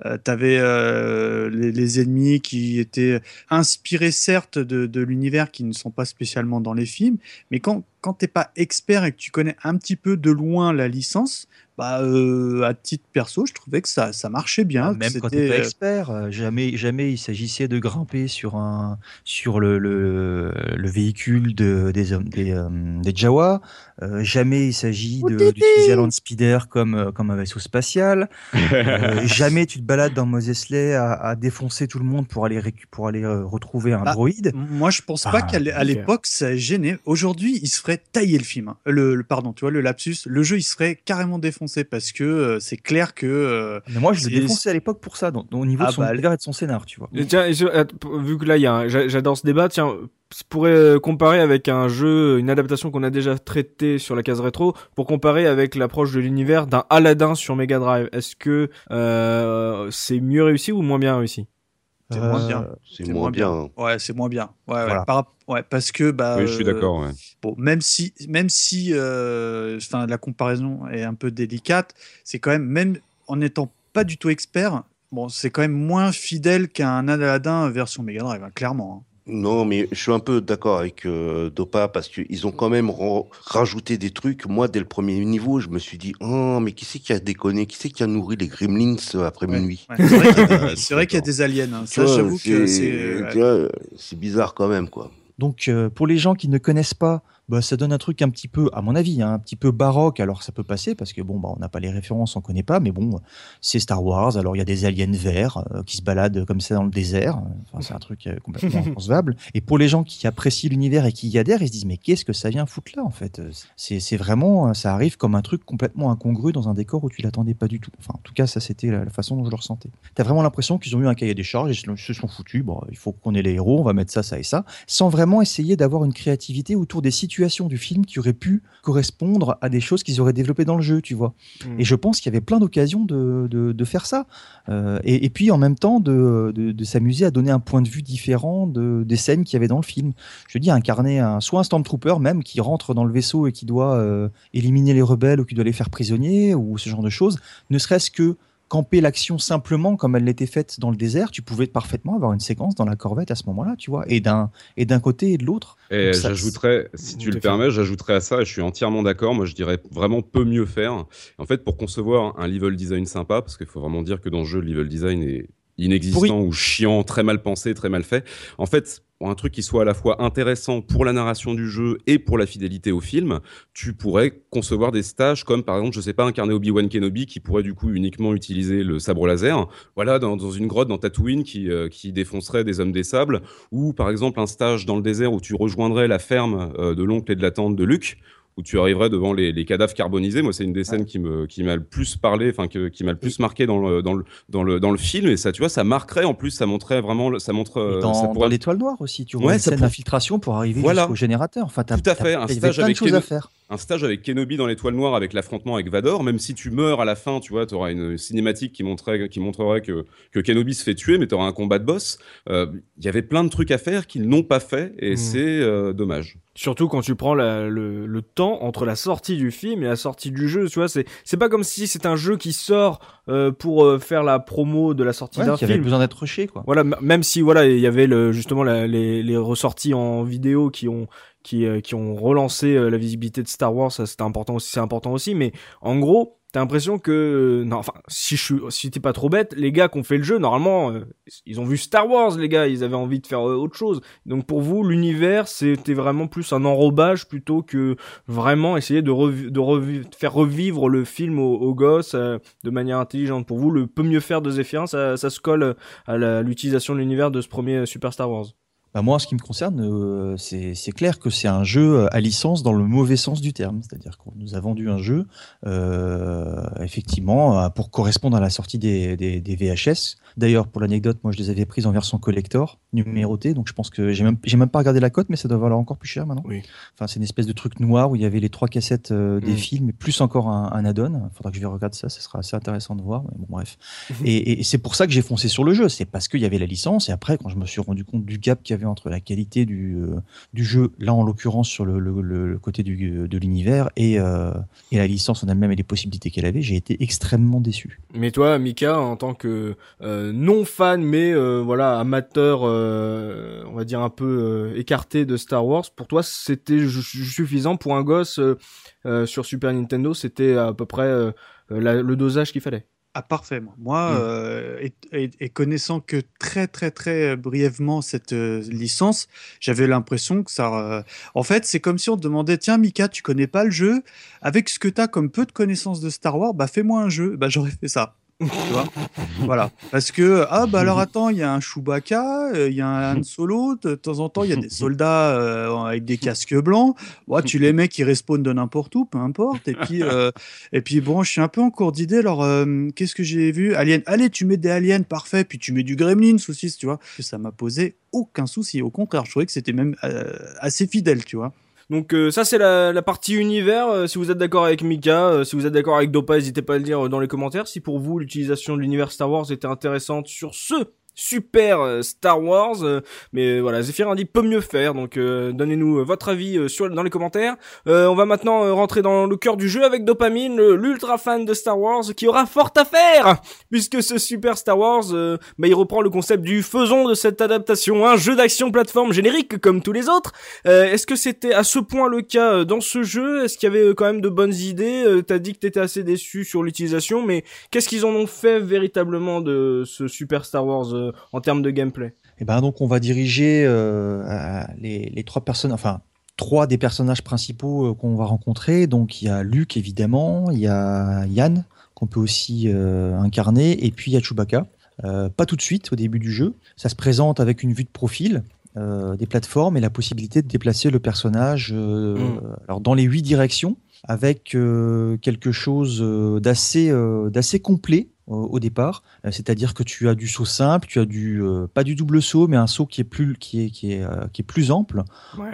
Euh, T'avais euh, les, ennemis qui étaient inspirés certes de, de l'univers, qui ne sont pas spécialement dans les films, mais quand quand t'es pas expert et que tu connais un petit peu de loin la licence, bah euh, à titre perso, je trouvais que ça ça marchait bien. Ah, que Même quand t'es pas euh, expert, euh, jamais, jamais il s'agissait de grimper sur un, sur le, le, le véhicule de, des, hommes- des, euh, des Jawa. Euh, jamais il s'agit de- d'utiliser un land speeder comme, comme un vaisseau spatial. Euh, jamais tu te balades dans Moses Ley à, à défoncer tout le monde pour aller, récu- pour aller retrouver un Bah, droïde. Moi, je pense Ah, pas qu'à l'é- à ok. l'époque ça gênait. Aujourd'hui, il se ferait tailler le film. hein. Le, le- pardon, tu vois le lapsus. Le jeu, il serait carrément défoncé défoncer parce que euh, c'est clair que. euh, Mais moi, je l'ai défoncé à l'époque pour ça, donc, au niveau Ah de son bah, univers et de son scénar, tu vois. Et tiens, je- att- vu que là, il y a j'adore ce débat, tiens, ça pourrait euh, comparer avec un jeu, une adaptation qu'on a déjà traité sur la case rétro, pour comparer avec l'approche de l'univers d'un Aladdin sur Mega Drive. Est-ce que euh, c'est mieux réussi ou moins bien réussi? C'est moins Euh, bien. C'est C'est moins moins bien. Ouais, c'est moins bien. Ouais, ouais, par parce que bah. Oui, je suis euh, d'accord. ouais. Bon, même si, même si, euh, enfin, la comparaison est un peu délicate, c'est quand même, même en n'étant pas du tout expert, bon, c'est quand même moins fidèle qu'un Aladdin version Mega Drive, hein, clairement. hein. Non, mais je suis un peu d'accord avec euh, Dopa parce qu'ils ont quand même ra- rajouté des trucs. Moi, dès le premier niveau, je me suis dit, oh, mais qui c'est qui a déconné? Qui c'est qui a nourri les Gremlins euh, après Ouais. minuit Ouais, c'est vrai qu'il y a- y des aliens. hein. Ça, j'avoue que c'est. ouais. bizarre quand même, quoi. Donc, euh, pour les gens qui ne connaissent pas, bah, ça donne un truc un petit peu, à mon avis, hein, un petit peu baroque. Alors, ça peut passer parce que bon, bah, on n'a pas les références, on connaît pas, mais bon, c'est Star Wars. Alors, il y a des aliens verts euh, qui se baladent comme ça dans le désert. Enfin, c'est un truc euh, complètement inconcevable. Et pour les gens qui apprécient l'univers et qui y adhèrent, ils se disent mais qu'est-ce que ça vient foutre là en fait? C'est c'est vraiment, ça arrive comme un truc complètement incongru dans un décor où tu l'attendais pas du tout. Enfin, en tout cas, ça c'était la, la façon dont je le ressentais. T'as vraiment l'impression qu'ils ont eu un cahier des charges, ils se- se sont foutus. Bon, il faut qu'on ait les héros, on va mettre ça, ça et ça, sans vraiment essayer d'avoir une créativité autour des situations du film qui auraient pu correspondre à des choses qu'ils auraient développées dans le jeu, tu vois. Hmm. Et je pense qu'il y avait plein d'occasions de, de, de faire ça. Euh, et, et puis en même temps de, de, s'amuser à donner un point de vue différent de, des scènes qu'il y avait dans le film. Je dis incarner un, soit un Stormtrooper même qui rentre dans le vaisseau et qui doit euh, éliminer les rebelles ou qui doit les faire prisonniers ou ce genre de choses, ne serait-ce que camper l'action simplement comme elle l'était faite dans le désert, tu pouvais parfaitement avoir une séquence dans la corvette à ce moment-là, tu vois, et d'un et d'un côté et de l'autre. Et j'ajouterais, si tu le fait. permets, j'ajouterais à ça, et je suis entièrement d'accord, moi je dirais vraiment peu mieux faire. En fait, pour concevoir un level design sympa, parce qu'il faut vraiment dire que dans le jeu, le level design est inexistant ou chiant, très mal pensé, très mal fait. En fait, un truc qui soit à la fois intéressant pour la narration du jeu et pour la fidélité au film, tu pourrais concevoir des stages comme par exemple, je sais pas, incarner Obi-Wan Kenobi qui pourrait du coup uniquement utiliser le sabre laser, voilà, dans, dans une grotte dans Tatooine qui, euh, qui défoncerait des hommes des sables, ou par exemple un stage dans le désert où tu rejoindrais la ferme euh, de l'oncle et de la tante de Luke, où tu arriverais devant les, les cadavres carbonisés. Moi, c'est une des scènes qui me qui m'a le plus parlé, enfin qui m'a le plus marqué dans le dans le dans le dans le film. Et ça, tu vois, ça marquerait en plus, ça montrait vraiment, ça montre, euh, dans, ça dans pourrait- l'étoile noire aussi, tu vois, Ouais, une scène pour- d'infiltration pour arriver Voilà. jusqu'au générateur. Enfin, Tout à fait, un y avait stage avec à faire. un stage avec Kenobi dans l'étoile noire avec l'affrontement avec Vador, même si tu meurs à la fin, tu vois, tu auras une cinématique qui montrerait, qui montrerait que, que Kenobi se fait tuer, mais tu auras un combat de boss. Euh, Il y avait plein de trucs à faire qu'ils n'ont pas fait, et Mm. c'est euh, dommage. Surtout quand tu prends la- le, le temps entre la sortie du film et la sortie du jeu, tu vois, c'est c'est pas comme si c'est un jeu qui sort euh, pour euh, faire la promo de la sortie Ouais, d'un qui avait film. besoin d'être rushé, quoi. Voilà, même si voilà, il y avait le, justement la- les, les ressorties en vidéo qui ont qui, euh, qui ont relancé euh, la visibilité de Star Wars, ça c'était important aussi, c'est important aussi, mais en gros, t'as l'impression que non, enfin, si je suis, si t'es pas trop bête, les gars qui ont fait le jeu, normalement, euh, ils ont vu Star Wars, les gars, ils avaient envie de faire euh, autre chose. Donc pour vous, l'univers, c'était vraiment plus un enrobage plutôt que vraiment essayer de, de faire revivre le film aux, gosses euh, de manière intelligente. Pour vous, le peut mieux faire de Zephyrin, ça, ça se colle à l'utilisation de l'univers de ce premier Super Star Wars. Bah, moi, ce qui me concerne, euh, c'est clair que c'est un jeu euh, à licence dans le mauvais sens du terme. C'est-à-dire qu'on nous a vendu un jeu, euh, effectivement, pour correspondre à la sortie des VHS. D'ailleurs, pour l'anecdote, moi, je les avais prises en version collector, numérotée. Donc, je pense que j'ai même, même pas regardé la cote, mais ça doit valoir encore plus cher maintenant. Oui. Enfin, c'est une espèce de truc noir où il y avait les trois cassettes euh, des Mm. films, et plus encore un, un add-on. Faudra que je regarde ça, ça sera assez intéressant de voir. Mais bon, bref. Et, et c'est pour ça que j'ai foncé sur le jeu. C'est parce qu'il y avait la licence. Et après, quand je me suis rendu compte du gap qu'il y avait entre la qualité du, euh, du jeu, là en l'occurrence sur le, le- le- le côté du, de l'univers, et, euh, et la licence en elle-même et les possibilités qu'elle avait, j'ai été extrêmement déçu. Mais toi, Mika, en tant que non fan, mais euh, voilà amateur, euh, on va dire un peu euh, écarté de Star Wars, pour toi, c'était suffisant pour un gosse sur Super Nintendo? C'était à peu près la- le dosage qu'il fallait? Ah, parfait. moi. Mm. euh, et, et- et connaissant que très, très, très brièvement cette euh, licence, j'avais l'impression que ça. euh, En fait, c'est comme si on te demandait Tiens, Mika, tu connais pas le jeu? Avec ce que tu as comme peu de connaissances de Star Wars, bah fais-moi un jeu. Bah, j'aurais fait ça. Tu vois? Voilà. Parce que ah bah alors attends il y a un Chewbacca euh, il y a un Han Solo de temps en temps il y a des soldats euh, avec des casques blancs. Tu les mecs qui respawnent de n'importe où peu importe. Et puis euh, et puis bon je suis un peu en cours d'idée. Alors qu'est-ce que j'ai vu? Alien. Allez tu mets des aliens parfait. Puis tu mets du Gremlins aussi tu vois. Ça m'a posé aucun souci. Au contraire je trouvais que c'était même assez fidèle tu vois Donc euh, ça c'est la, la partie univers. Euh, si vous êtes d'accord avec Mika, euh, si vous êtes d'accord avec Dopa, n'hésitez pas à le dire dans les commentaires. Si pour vous l'utilisation de l'univers Star Wars était intéressante sur ce super euh, Star Wars, euh, mais voilà, Zephyr dit peut mieux faire. Donc euh, donnez-nous votre avis sur dans les commentaires. On va maintenant rentrer dans le cœur du jeu avec Dopamine, l'ultra fan de Star Wars, qui aura fort à faire puisque ce super Star Wars, bah, il reprend le concept du faisons de cette adaptation un jeu d'action plateforme générique comme tous les autres. Est-ce que c'était à ce point le cas dans ce jeu? Est-ce qu'il y avait quand même de bonnes idées? T'as dit que t'étais assez déçu sur l'utilisation, mais qu'est-ce qu'ils en ont fait véritablement de ce super Star Wars euh, en termes de gameplay Et ben donc on va diriger euh, les, les trois personnes, enfin trois des personnages principaux euh, qu'on va rencontrer. Donc il y a Luke évidemment, il y a Yann qu'on peut aussi incarner, et puis il y a Chewbacca. Pas tout de suite au début du jeu. Ça se présente avec une vue de profil, euh, des plateformes et la possibilité de déplacer le personnage euh, Mm. alors dans les huit directions avec euh, quelque chose d'assez d'assez complet au départ. Euh, C'est-à-dire que tu as du saut simple, tu as du euh, pas du double saut, mais un saut qui est plus qui est qui est euh, qui est plus ample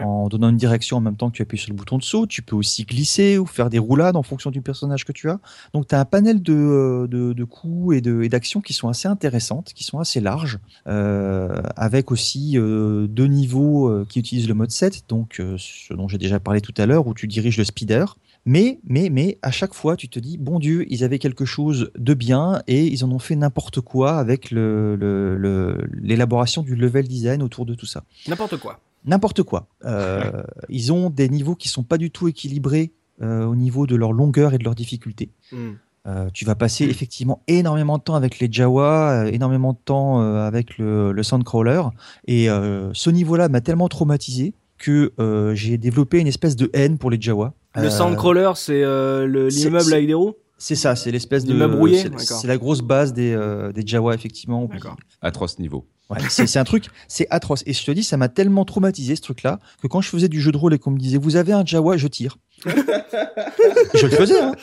en donnant une direction en même temps que tu appuies sur le bouton de saut. Tu peux aussi glisser ou faire des roulades en fonction du personnage que tu as. Donc tu as un panel de, de, de coups et de- et d'actions qui sont assez intéressantes, qui sont assez larges, euh, avec aussi euh, deux niveaux qui utilisent le mode 7, donc euh, ce dont j'ai déjà parlé tout à l'heure, où tu diriges le speeder. Mais, mais, mais, à chaque fois, tu te dis, bon Dieu, ils avaient quelque chose de bien et ils en ont fait n'importe quoi avec le- le- le- l'élaboration du level design autour de tout ça N'importe quoi. n'importe quoi. Euh, ils ont des niveaux qui sont pas du tout équilibrés euh, au niveau de leur longueur et de leur difficulté. Hmm. Euh, tu vas passer effectivement énormément de temps avec les Jawa, euh, énormément de temps euh, avec le, le Sandcrawler. Et ce niveau-là m'a tellement traumatisé que j'ai développé une espèce de haine pour les Jawa. Le Euh, Sandcrawler, c'est euh, l'immeuble c'est- avec des roues C'est ça, c'est l'espèce de. L'immeuble rouillé c'est- la grosse base des, euh, des Jawa, effectivement. D'accord. Atroce niveau. Ouais, c'est un truc, c'est atroce. Et je te dis, ça m'a tellement traumatisé ce truc-là que quand je faisais du jeu de rôle et qu'on me disait, vous avez un Jawa, je tire. je le faisais, hein.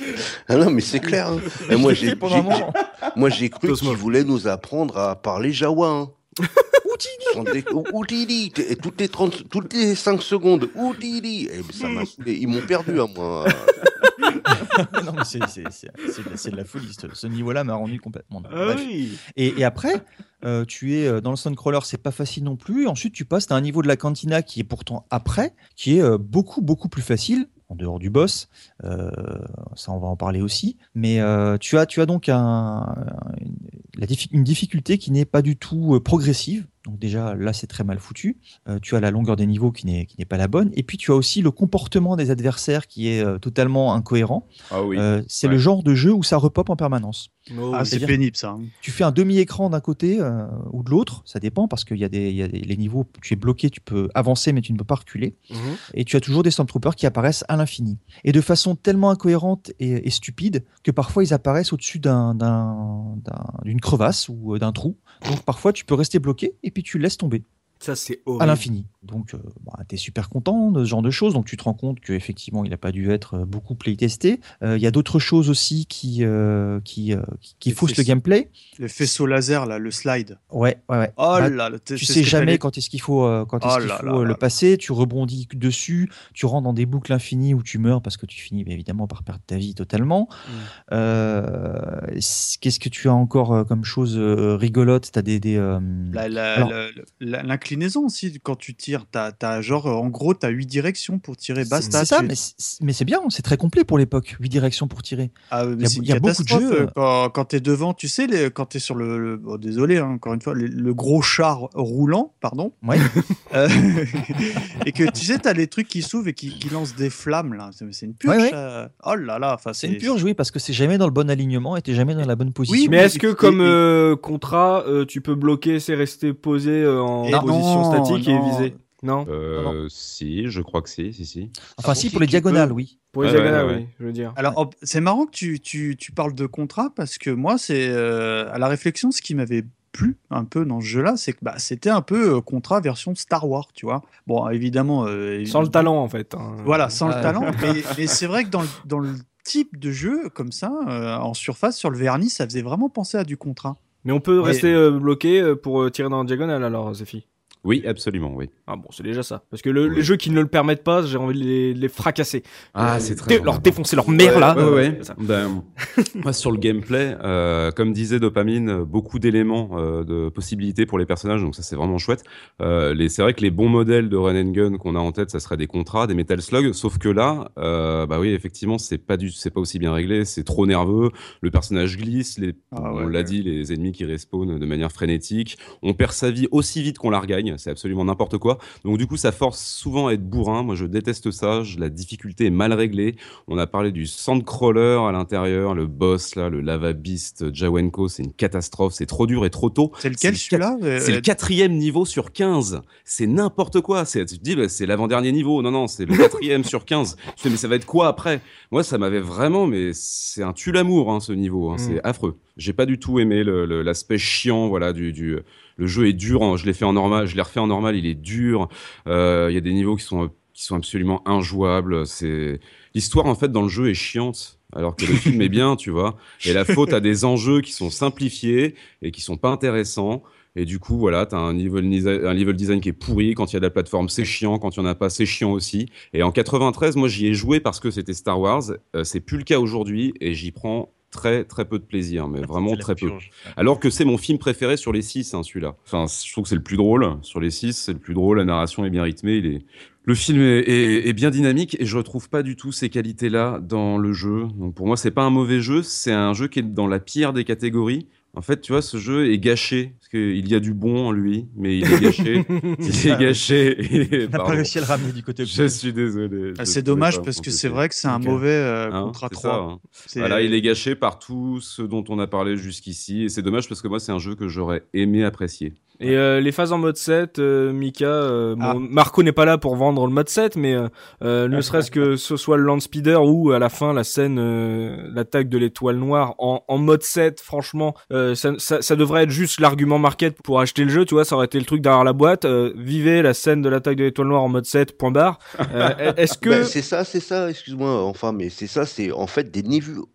Ah non, mais c'est clair. hein. Et moi, j'ai cru Cosmo. qu'ils voulaient nous apprendre à parler jawa. Hein. Oudili Et toutes les 30, toutes les 5 secondes, Oudili Et ça m'a saoulé. Ils m'ont perdu à moi. non, mais c'est c'est- c'est- c'est de, la- c'est de la folie. Ce, niveau-là m'a rendu complètement. dingue. Ah oui. Et, et après, euh, tu es euh, dans le Suncrawler, c'est pas facile non plus. Ensuite, tu passes à un niveau de la cantina qui est pourtant après, qui est euh, beaucoup, beaucoup plus facile. En dehors du boss, Euh, ça on va en parler aussi. Mais euh, tu as, tu as donc un, la diffi- une difficulté qui n'est pas du tout euh, progressive. Donc déjà là c'est très mal foutu. Euh, tu as la longueur des niveaux qui n'est qui n'est pas la bonne. Et puis tu as aussi le comportement des adversaires qui est euh, totalement incohérent. Ah oui. C'est Ouais. le genre de jeu où ça repop en permanence Oh, Ah, c'est pénible ça. hein. tu fais un demi-écran d'un côté euh, ou de l'autre, ça dépend parce qu'il y a des, il y a des les niveaux, tu es bloqué, tu peux avancer mais tu ne peux pas reculer, Mhm. et tu as toujours des Stormtroopers qui apparaissent à l'infini et de façon tellement incohérente et, et stupide que parfois ils apparaissent au-dessus d'un- d'un- d'un- d'une crevasse ou euh, d'un trou. Donc parfois tu peux rester bloqué et puis tu laisses tomber Ça, c'est à l'infini. Donc, tu es super content de ce genre de choses. Donc, tu te rends compte qu'effectivement, il n'a pas dû être euh, beaucoup playtesté. Euh, Il y a d'autres choses aussi qui, euh, qui, euh, qui, qui Les faussent le gameplay. Le faisceau laser, là, le slide. Ouais, ouais, ouais. Oh Bah, là tu sais jamais quand est-ce qu'il faut, euh, quand est-ce Oh qu'il faut là euh, là le passer. Tu rebondis dessus, tu rentres dans des boucles infinies où tu meurs parce que tu finis bien évidemment par perdre ta vie totalement. Mm. Euh, Qu'est-ce que tu as encore euh, comme chose euh, rigolote? T'as des, des euh, La- la- Alors- la- aussi, quand tu tires, t'as, t'as genre, en gros, t'as huit directions pour tirer. c'est Basta. c'est ça, tu- mais c'est bien, c'est très complet pour l'époque. Huit directions pour tirer. Ah, Il y a- y beaucoup de jeux, euh, Quand, quand t'es devant, tu sais, les, quand t'es sur le. le- bon, désolé, hein, encore une fois, le, le gros char roulant, pardon. Ouais. Euh, et que tu sais, t'as les trucs qui s'ouvrent et qui, qui lancent des flammes, là. C'est, une purge. Ouais. Oh là là. C'est une purge, oui, parce que c'est jamais dans le bon alignement et t'es jamais dans la bonne position. Mais est-ce que comme euh, contrat, euh, tu peux bloquer, c'est rester posé euh, en position non, statique non. viser Non Euh, Non, si, je crois que si, si, si. Enfin, Ah, si, pour les diagonales, oui. Pour les Ouais, ouais, diagonales, ouais, oui, je veux dire. Alors, c'est marrant que tu, tu, tu parles de contrat parce que moi, c'est euh, à la réflexion, ce qui m'avait plu un peu dans ce jeu-là, c'est que bah, c'était un peu euh, contrat version Star Wars, tu vois. Bon, évidemment. euh, Sans le talent, en fait. hein. Voilà, sans le talent. Mais, mais c'est vrai que dans le, dans le type de jeu comme ça, euh, en surface, sur le vernis, ça faisait vraiment penser à du contrat. Mais on peut Mais- rester euh, bloqué pour euh, tirer dans la diagonale, alors, Zephy. Oui, absolument, oui. Ah bon, c'est déjà ça. Parce que le- Oui. les jeux qui ne le permettent pas, j'ai envie de les, fracasser. Ah, Euh, c'est très dé-. Leur défoncer leur mère, là. Ouais, ouais. Ben, moi, sur le gameplay, euh, comme disait Dopamine, euh, beaucoup d'éléments euh, de possibilités pour les personnages, donc ça c'est vraiment chouette. Euh, c'est vrai que les bons modèles de run and gun qu'on a en tête, ça serait des contrats, des Metal Slug, sauf que là, euh, bah oui, effectivement, c'est pas du, c'est pas aussi bien réglé, c'est trop nerveux, le personnage glisse, les, Ah ouais, on l'a ouais. dit, les ennemis qui respawnent de manière frénétique, on perd sa vie aussi vite qu'on la regagne, c'est absolument n'importe quoi. Donc du coup, ça force souvent à être bourrin. Moi, je déteste ça. Je- La difficulté est mal réglée. On a parlé du sandcrawler à l'intérieur, le boss là, le lava beast Jawenko, c'est une catastrophe. C'est trop dur et trop tôt. C'est lequel C'est le celui-là Euh, C'est le quatrième niveau sur 15. C'est n'importe quoi. C'est, tu te dis, bah, c'est l'avant-dernier niveau. Non, non, c'est le quatrième sur 15. Je fais, mais ça va être quoi après? Moi, ça m'avait vraiment, mais c'est un tue l'amour, hein, ce niveau. hein. Mm. C'est affreux. J'ai pas du tout aimé l'aspect chiant, voilà, du, du, le jeu est dur. hein. Je l'ai fait en normal, je l'ai refait en normal. Il est dur. Euh, Il y a des niveaux qui sont qui sont absolument injouables. C'est l'histoire en fait dans le jeu est chiante. Alors que le film est bien, tu vois. Et la faute à des enjeux qui sont simplifiés et qui sont pas intéressants. Et du coup, voilà, t'as un level, nisa- un level design qui est pourri. Quand il y a de la plateforme, c'est chiant. Quand il y en a pas, c'est chiant aussi. Et en 93, moi, j'y ai joué parce que c'était Star Wars. Euh, c'est plus le cas aujourd'hui et j'y prends très très peu de plaisir, mais vraiment C'est la très peu. purge. Alors que c'est mon film préféré sur les six, hein, celui-là. Enfin, je trouve que c'est le plus drôle. Sur les six, c'est le plus drôle. La narration est bien rythmée. Il est... Le film est, est- est bien dynamique et je retrouve pas du tout ces qualités-là dans le jeu. Donc pour moi, c'est pas un mauvais jeu. C'est un jeu qui est dans la pire des catégories. En fait, tu vois, ce jeu est gâché. Qu'il y a du bon en lui, mais il est gâché. il est gâché. On n'a pas réussi à le ramener du côté Je suis désolé. Ah, c'est dommage parce que c'est vrai que c'est un mauvais euh, Hein, contrat c'est 3. ça, hein. Voilà, il est gâché par tout ce dont on a parlé jusqu'ici. Et c'est dommage parce que moi, c'est un jeu que j'aurais aimé apprécier. Et euh, les phases en mode 7, euh, Mika, euh, bon, Ah. Marco n'est pas là pour vendre le mode 7, mais euh, euh, ne serait-ce que ce soit le land speeder ou à la fin la scène, euh, l'attaque de l'étoile noire en, en mode 7, franchement, euh, ça, ça, ça devrait être juste l'argument market pour acheter le jeu, tu vois, ça aurait été le truc derrière la boîte. euh, vivez la scène de l'attaque de l'étoile noire en mode 7, point barre. Euh, Est-ce que... Ben, c'est ça, c'est ça, excuse-moi, enfin, mais c'est ça, c'est en fait des niveaux,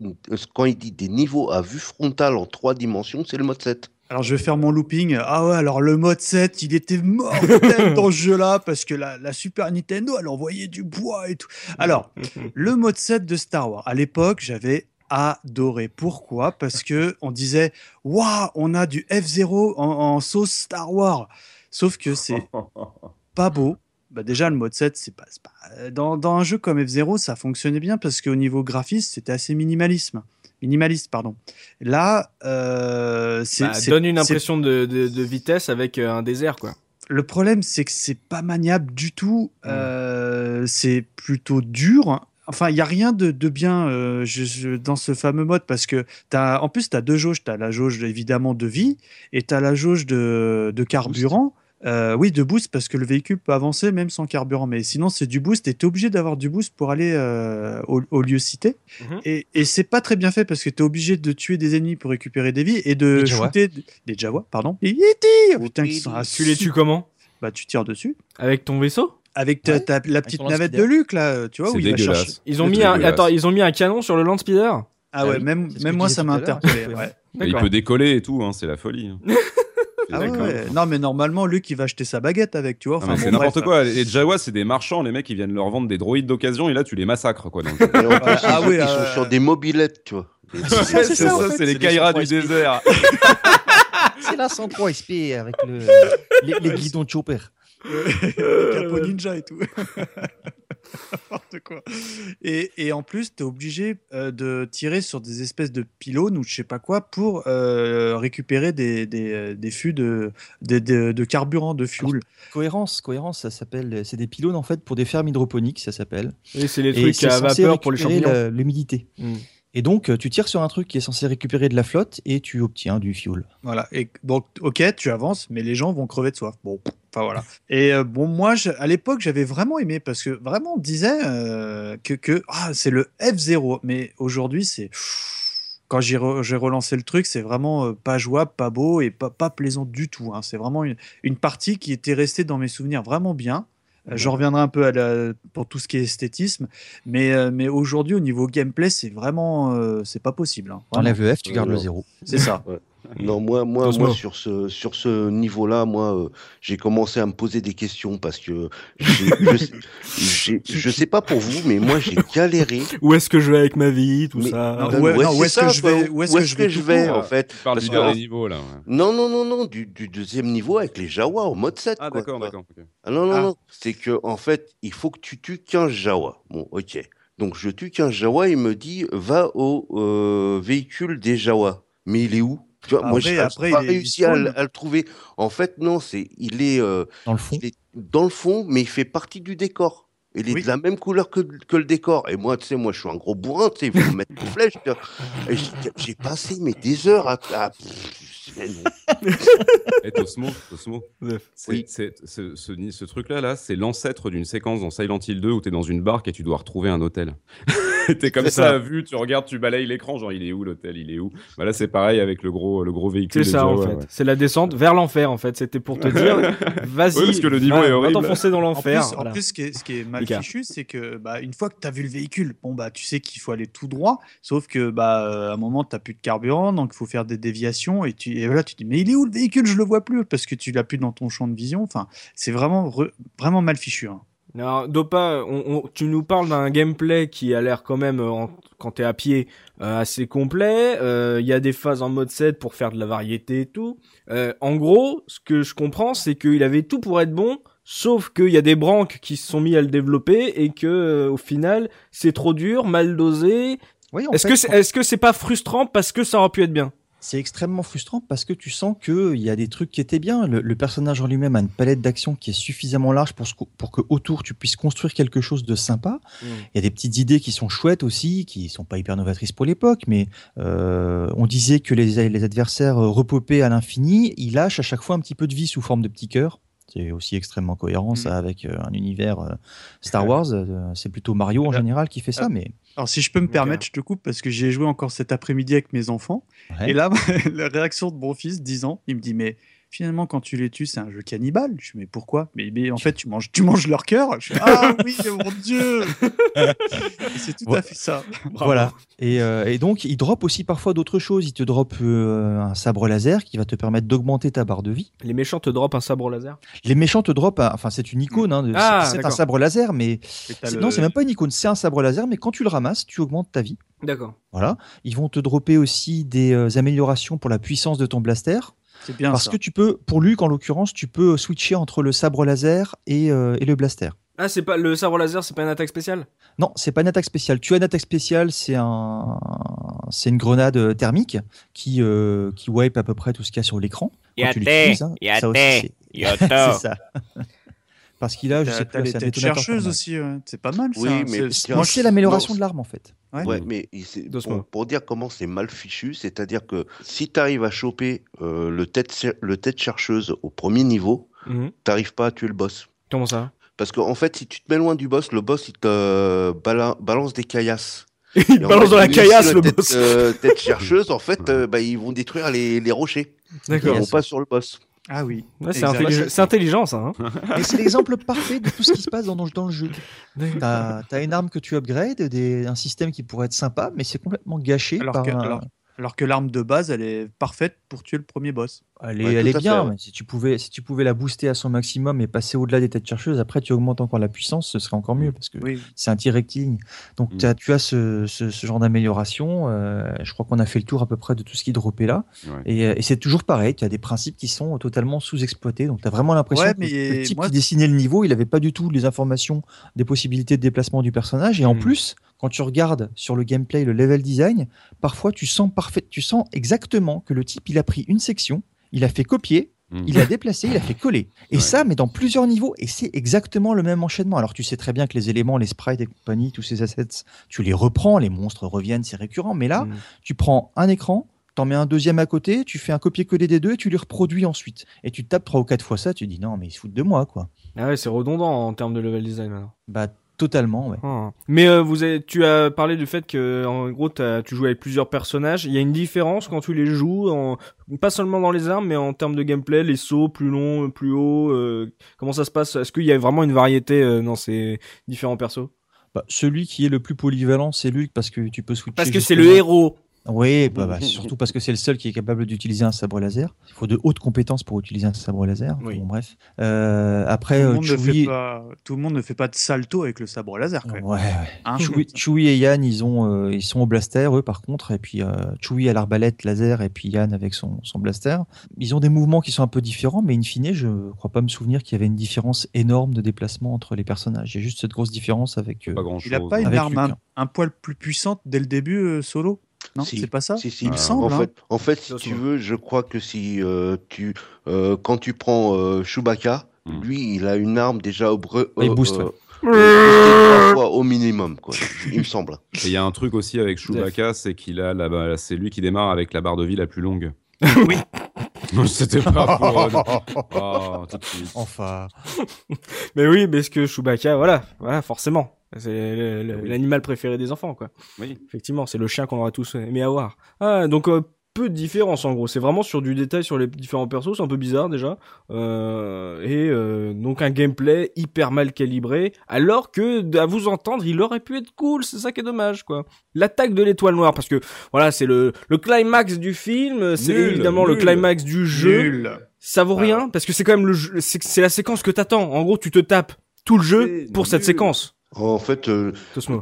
quand il dit des niveaux à vue frontale en trois dimensions, c'est le mode 7. Alors je vais faire mon looping. Ah ouais, alors le mode 7, il était mortel dans ce jeu-là parce que la, la Super Nintendo, elle envoyait du bois et tout. Alors, le mode 7 de Star Wars, à l'époque, j'avais adoré. Pourquoi? Parce que on disait, waouh, on a du F0 en, en sauce Star Wars. Sauf que c'est pas beau. Bah déjà, le mode 7, c'est pas, pas- Dans, dans un jeu comme F0, ça fonctionnait bien parce qu'au niveau graphisme, c'était assez minimalisme. Minimaliste, pardon. Là, euh, c'est. Bah, donne une impression de, de, de vitesse avec euh, un désert, quoi. Le problème, c'est que c'est pas maniable du tout. Euh, c'est plutôt dur. Enfin, il y a rien de, de bien euh, je- je- dans ce fameux mode parce que as, en plus, tu as deux jauges. Tu as la jauge évidemment de vie et tu as la jauge de, de carburant. Euh, oui, de boost parce que le véhicule peut avancer même sans carburant. Mais sinon, c'est du boost et tu es obligé d'avoir du boost pour aller euh, au, au lieu cité. Mhm. Et, et c'est pas très bien fait parce que tu es obligé de tuer des ennemis pour récupérer des vies et de Des shooter des Jawas, pardon. Et Yeti Putain, qui sont Tu les tues comment? Bah, tu tires dessus. Avec ton vaisseau? Avec ta, Ouais, ta- la petite navette de. Luc, là, tu vois, où il va chercher. Ils ont mis un, attends, ils ont mis un canon sur le land speeder Ah Ah ouais, oui, même, même moi, ça m'a interpellé. Ouais. ouais. Il peut décoller et tout, hein, c'est la folie. hein. Ah ouais, ouais. Non, mais normalement, Luc, il va acheter sa baguette avec, tu vois. Ah, Enfin, c'est bon, n'importe quoi. Les Jawas, c'est des marchands, les mecs, ils viennent leur vendre des droïdes d'occasion et là, tu les massacres, quoi. Donc, Ah ils, oui, ils euh, sont sur des mobilettes, tu vois. C'est ça, c'est en ça, fait, c'est les les du 103 désert. C'est la 103 SP avec le, les, les guidons de chopper. Capot ninja et tout. N'importe quoi. Et, et en plus, tu es obligé euh, de tirer sur des espèces de pylônes ou je sais pas quoi pour euh, récupérer des, des, euh, des fûts de, de, de, de carburant, de fuel. Cohérence, cohérence, ça s'appelle. C'est des pylônes en fait pour des fermes hydroponiques, ça s'appelle. Oui, c'est les Et trucs à vapeur pour les champignons. l'humidité. Mm. Et donc, euh, tu tires sur un truc qui est censé récupérer de la flotte et tu obtiens du fuel. Voilà. Et donc, ok, tu avances, mais les gens vont crever de soif. Bon, Enfin voilà. Et euh, bon, moi, à l'époque, j'avais vraiment aimé parce que vraiment, on disait euh, que, que ah, c'est le F0. Mais aujourd'hui, c'est. Quand j'ai re- j'ai relancé le truc, c'est vraiment pas jouable, pas beau et pas, plaisant du tout. hein. C'est vraiment une partie qui était restée dans mes souvenirs vraiment bien. Euh, Je reviendrai un peu à la- pour tout ce qui est esthétisme, mais, euh, mais aujourd'hui au niveau gameplay, c'est vraiment euh, c'est pas possible. hein. Vraiment. Enlève le F, tu gardes le Euh, 0. C'est ça. Non, moi, moi, moi sur ce, sur ce niveau-là, moi, euh, j'ai commencé à me poser des questions parce que je, je sais pas pour vous, mais moi, j'ai galéré. Où est-ce que je vais avec ma vie, tout Mais- ça. Non, ouais, non, où est-ce que je vais- où est-ce que je vais en fait Tu parles Parce du que- dernier niveau là. ouais. Non, non, non, non, du, du deuxième niveau avec les Jawa au mode 7. Ah d'accord, d'accord. ok. Ah non, non, Ah. non. C'est que, en fait, il faut que tu tues 15 Jawa. Bon, ok. Donc, je tue 15 Jawa, il me dit, va au euh, véhicule des Jawa. Mais il est où? Tu vois, moi, j'ai après, pas il est- il réussi à, le- à le trouver. En fait, non, c'est, il est, euh, Dans le fond. il est dans le fond, mais il fait partie du décor. Il est Oui. de la même couleur que, que le décor. Et moi, tu sais, moi, je suis un gros bourrin, tu sais, il faut me mettre une flèche. tu j'ai- passé mais des heures à. à-. Eh, Tosmo, Tosmo, Oui. c'est- ce, ce, ce truc-là, là, c'est l'ancêtre d'une séquence dans Silent Hill 2 où t'es dans une barque et tu dois retrouver un hôtel. t'es comme ça, ça. à vue, tu regardes, tu balayes l'écran, genre il est où l'hôtel, il est où? Bah là, c'est pareil avec le gros, le gros véhicule. C'est ça en fait. ouais. C'est la descente vers l'enfer en fait. C'était pour te dire, vas-y. Ouais, parce que le niveau va- est va horrible. t'enfoncer dans En l'enfer. en voilà. plus, ce qui est, ce qui est mal fichu, c'est que bah, une fois que tu as vu le véhicule, bon bah tu sais qu'il faut aller tout droit, sauf que bah euh, à un moment tu plus de carburant, donc il faut faire des déviations et tu et voilà tu te dis mais il est où le véhicule, je le vois plus parce que tu l'as plus dans ton champ de vision. Enfin, c'est vraiment re- vraiment mal fichu. hein. Alors, Dopa, on- on- tu nous parles d'un gameplay qui a l'air quand même, euh, en- quand t'es à pied, euh, assez complet. Euh, Il y a des phases en mode 7 pour faire de la variété et tout. Euh, en gros, ce que je comprends, c'est qu'il avait tout pour être bon, sauf qu'il y a des branques qui se sont mis à le développer et que euh, au final, c'est trop dur, mal dosé. Oui, Est-ce que c'est est-ce que c'est pas frustrant parce que ça aurait pu être bien? C'est extrêmement frustrant parce que tu sens qu'il y a des trucs qui étaient bien. Le, le personnage en lui-même a une palette d'action qui est suffisamment large pour, ce pour que autour tu puisses construire quelque chose de sympa. Mm. Il y a des petites idées qui sont chouettes aussi, qui sont pas hyper novatrices pour l'époque, mais euh, on disait que les, les adversaires euh, repopaient à l'infini. Ils lâchent à chaque fois un petit peu de vie sous forme de petits cœurs. C'est aussi extrêmement cohérent Mm. ça avec euh, un univers euh, Star Wars. Euh, C'est plutôt Mario en général qui fait ça, mais Alors si je peux me permettre, je te coupe parce que j'ai joué encore cet après-midi avec mes enfants. Ouais. Et là, la réaction de mon fils, 10 ans, il me dit mais finalement quand tu les tues, c'est un jeu cannibale. Je dis mais pourquoi? Mais, mais en fait tu manges, tu manges leur cœur. Je fais, ah oui, mon dieu. C'est tout Ouais. à fait ça. Voilà. Et, euh, et donc, il drop aussi parfois d'autres choses. Il te drop euh, un sabre laser qui va te permettre d'augmenter ta barre de vie. Les méchants te drop un sabre laser? Les méchants te drop, un- enfin, c'est une icône. Hein, de- Ah, c'est un sabre laser, mais le- non, c'est même pas une icône. C'est un sabre laser, mais quand tu le ramasses, tu augmentes ta vie. D'accord. Voilà. Ils vont te dropper aussi des euh, améliorations pour la puissance de ton blaster. C'est bien parce ça. que tu peux, pour Luke en l'occurrence, tu peux switcher entre le sabre laser et, euh, et le blaster. Ah, c'est pas le sabre laser, c'est pas une attaque spéciale? Non, c'est pas une attaque spéciale. Tu as une attaque spéciale, c'est un, c'est une grenade euh, thermique qui euh, qui wipe à peu près tout ce qu'il y a sur l'écran. quand tu l'utilises, hein. Ça aussi, c'est- c'est ça. Parce qu'il a, je sais plus, les c'est un thermal. aussi. ouais. C'est pas mal. Oui, ça. mais C'est- l'amélioration Non, de l'arme en fait. Ouais. Ouais, mais pour, pour dire comment c'est mal fichu, c'est-à-dire que si tu arrives à choper euh, le, tête, le tête chercheuse au premier niveau, Mhm. t'arrives pas à tuer le boss. Comment ça? Parce qu'en en fait, si tu te mets loin du boss, le boss il te bala- balance des caillasses. Il Et en balance fait, dans la caillasse le tête, boss. euh, tête chercheuse, en fait, euh, bah, ils vont détruire les, les rochers. Ils vont pas sur le boss. Ah oui. Ouais, c'est intelligent, c'est intelligent ça. Hein Et c'est l'exemple parfait de tout ce qui se passe dans, dans le jeu. T'as as une arme que tu upgrades, des, un système qui pourrait être sympa, mais c'est complètement gâché Alors par que, un- alors, alors que l'arme de base, elle est parfaite pour tuer le premier boss. Elle est, Ouais, elle est bien, fait, ouais. mais si tu, pouvais, si tu pouvais la booster à son maximum et passer au-delà des têtes chercheuses, après tu augmentes encore la puissance, ce serait encore mieux parce que Oui. c'est un tir rectiligne. Donc Mm. t'as- tu as ce, ce- ce genre d'amélioration. euh, je crois qu'on a fait le tour à peu près de tout ce qui droppait là. Ouais. Et, euh, et c'est toujours pareil, tu as des principes qui sont totalement sous-exploités. Donc tu as vraiment l'impression que le type moi- qui dessinait le niveau, il avait pas du tout les informations des possibilités de déplacement du personnage. Et en Mm. plus, quand tu regardes sur le gameplay, le level design, parfois tu sens parfait, tu sens exactement que le type il a pris une section, il a fait copier, Mm. il a déplacé, il a fait coller. Et Ouais. ça, mais dans plusieurs niveaux. Et c'est exactement le même enchaînement. Alors tu sais très bien que les éléments, les sprites et compagnie, tous ces assets, tu les reprends, les monstres reviennent, c'est récurrent. Mais là, Mm. tu prends un écran, t'en mets un deuxième à côté, tu fais un copier-coller des deux et tu les reproduis ensuite. Et tu tapes trois ou quatre fois ça, tu dis non, mais ils se foutent de moi, quoi. Ah ouais, c'est redondant en termes de level design maintenant. Bah, totalement, ouais. Ah. Mais euh, vous avez, tu as parlé du fait que en gros t'as- tu joues avec plusieurs personnages. Il y a une différence quand tu les joues, en, pas seulement dans les armes, mais en termes de gameplay, les sauts plus longs, plus hauts. euh, comment ça se passe? Est-ce qu'il y a vraiment une variété euh, dans ces différents persos? Bah, celui qui est le plus polyvalent, c'est Luke parce que tu peux switcher. Parce que c'est le héros. Oui, bah, bah, surtout parce que c'est le seul qui est capable d'utiliser un sabre laser. Il faut de hautes compétences pour utiliser un sabre laser. Oui. Bon, bref. Euh, après, Tout le, euh, monde ne fait Chewie- pas, tout le monde ne fait pas de salto avec le sabre laser. Quand même. Ouais, ouais. Hein Chewie, Chewie et Yann, ils, ont, euh, ils sont au blaster, eux, par contre. Et puis, euh, Chewie à l'arbalète laser et puis Yann avec son, son blaster. Ils ont des mouvements qui sont un peu différents, mais in fine, je crois pas me souvenir qu'il y avait une différence énorme de déplacement entre les personnages. Il y a juste cette grosse différence avec. euh, Pas grand chose. Il a pas une Avec arme un, hein. un poil plus puissante dès le début, euh, solo Non, Si. c'est pas ça Si, si. Il me Ah. semble. En hein. fait, en fait, si tu veux, je crois que si euh, tu, euh, quand tu prends euh, Chewbacca, Hmm. lui, il a une arme déjà au bre- Il euh, booste, euh, euh, trois fois au minimum, quoi. Il me semble. Et il y a un truc aussi avec Chewbacca, c'est qu'il a la, c'est lui qui démarre avec la barre de vie la plus longue. Oui. Non, C'était pas pour. oh, tout de suite. Enfin. Mais oui, parce que Chewbacca, voilà, voilà, forcément. C'est l'animal préféré des enfants, quoi. Oui. Effectivement, c'est le chien qu'on aura tous aimé avoir. Ah, donc euh, peu de différence en gros. C'est vraiment sur du détail sur les différents persos. C'est un peu bizarre déjà. Euh, et euh, donc un gameplay hyper mal calibré. Alors que, à vous entendre, il aurait pu être cool. C'est ça qui est dommage, quoi. L'attaque de l'étoile noire, parce que voilà, c'est le le climax du film. C'est Nul, évidemment le climax du jeu. Nul. Ça vaut Ah rien parce que c'est quand même le jeu, c'est la séquence que t'attends. En gros, tu te tapes tout le jeu pour cette séquence. En fait, euh,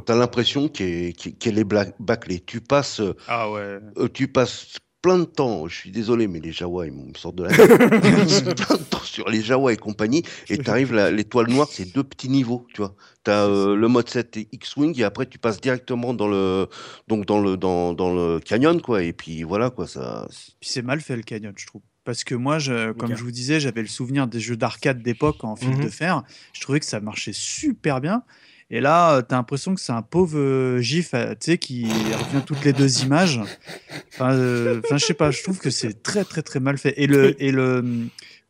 t'as l'impression qu'elle est, qu'elle est bâclée. Tu passes, Ah ouais. euh, tu passes plein de temps. Je suis désolé, mais les Jawa, ils me sortent de la tête. Tu plein de temps sur les Jawa et compagnie, et t'arrives là, l'étoile noire, c'est deux petits niveaux, tu vois. T'as euh, le mode 7 et X-wing, et après tu passes directement dans le, donc dans le, dans, dans le canyon, quoi. Et puis voilà, quoi. Ça. Puis c'est mal fait le canyon, je trouve. Parce que moi, je, comme je vous disais, j'avais le souvenir des jeux d'arcade d'époque en fil Mhm. de fer. Je trouvais que ça marchait super bien. Et là, tu as l'impression que c'est un pauvre euh, gif, euh, qui revient toutes les deux images. Enfin, euh, je sais pas, je trouve que c'est très, très, très mal fait. Et le, et le,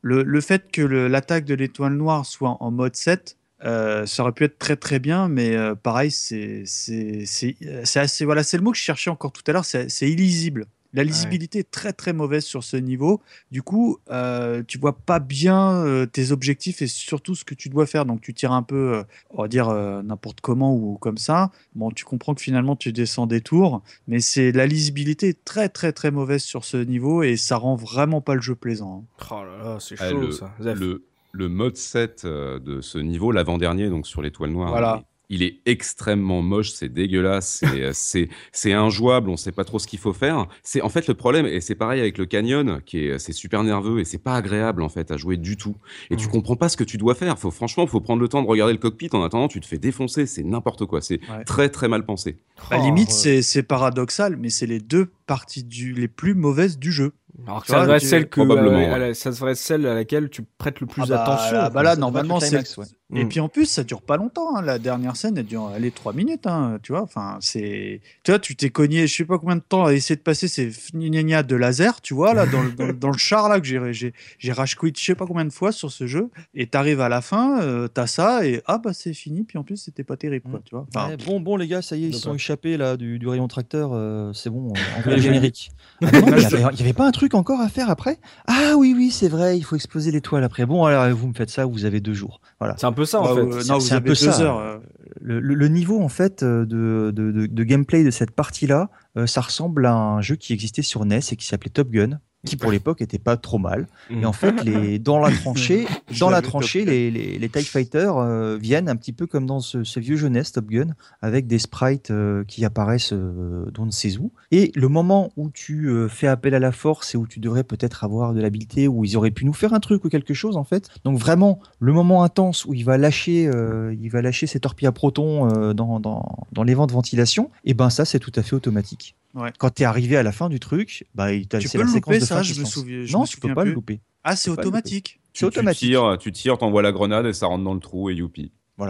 le, le fait que l'attaque de l'étoile noire soit en mode 7, euh, ça aurait pu être très très bien, mais euh, pareil, c'est c'est c'est c'est assez voilà, c'est le mot que je cherchais encore tout à l'heure, c'est illisible. La lisibilité est très très mauvaise sur ce niveau. Du coup, euh, tu vois pas bien euh, tes objectifs et surtout ce que tu dois faire. Donc tu tires un peu, euh, on va dire euh, n'importe comment ou comme ça. Bon, tu comprends que finalement tu descends des tours, mais c'est la lisibilité est très très très mauvaise sur ce niveau et ça rend vraiment pas le jeu plaisant. hein. Oh là là, c'est Ah, chaud le, ça. Le, le mode 7 euh, de ce niveau, l'avant-dernier, donc sur l'étoile noire, Voilà. Il, est, extrêmement moche, c'est dégueulasse, c'est, euh, c'est, c'est injouable, on sait pas trop ce qu'il faut faire. C'est en fait le problème, et c'est pareil avec le canyon, qui est, c'est super nerveux et c'est pas agréable en fait à jouer du tout. Et tu Mhm. comprends pas ce que tu dois faire. Faut, franchement, faut prendre le temps de regarder le cockpit. En attendant, tu te fais défoncer, c'est n'importe quoi. C'est Ouais. très très mal pensé. À la Oh, limite, ouais. c'est c'est paradoxal, mais c'est les deux parties du, les plus mauvaises du jeu. Alors que ça devrait être celle que, Probablement, euh, ouais. ça devrait être celle à laquelle tu prêtes le plus Ah bah, attention. ah bah là, normalement, c'est. ouais. Et Mm. puis en plus, ça dure pas longtemps. hein. La dernière scène, elle dure allez, 3 minutes. hein, tu vois, enfin, c'est. Tu vois, tu t'es cogné, je sais pas combien de temps à essayer de passer ces gna de laser, tu vois, là, dans, le- dans, le- dans le char, là, que j'ai- j'ai j'ai rage quit je sais pas combien de fois sur ce jeu. Et t'arrives à la fin, euh, t'as ça, et ah bah c'est fini. Puis en plus, c'était pas terrible, quoi, Mm. tu vois. Enfin, Ouais, bon, bon, les gars, ça y est, ils sont échappés là du, du rayon tracteur. euh, c'est bon, le générique. Ah non, il y avait- pas un truc encore à faire après? Ah oui, oui, c'est vrai, il faut exploser l'étoile après. Bon, alors vous me faites ça, vous avez deux jours. Voilà. C'est un peu ça en bah, fait. euh, c'est- un peu deux ça. heures. euh, Le, le- le niveau en fait euh, de, de, de- de gameplay de cette partie-là, euh, ça ressemble à un jeu qui existait sur NES et qui s'appelait Top Gun, qui pour l'époque était pas trop mal. Mm. Et en fait, les, dans la tranchée, dans la tranchée, les, les, les TIE Fighters euh, viennent un petit peu comme dans ce, ce vieux jeunesse Top Gun, avec des sprites euh, qui apparaissent euh, d'on ne sait où. Et le moment où tu euh, fais appel à la force et où tu devrais peut-être avoir de l'habileté, où ils auraient pu nous faire un truc ou quelque chose en fait. Donc vraiment, le moment intense où il va lâcher, euh, il va lâcher ses torpilles à protons euh, dans, dans, dans les vents de ventilation, et ben ça c'est tout à fait automatique. Ouais. Quand tu es arrivé à la fin du truc, bah, il t'a Tu laissé peux la le séquence louper, de ça fin Je me souviens. je Non, me tu peux pas le plus. louper. Ah, c'est le automatique. C'est Tu, tu automatique. tires, tu tires, t'envoies la grenade et ça rentre dans le trou et youpi.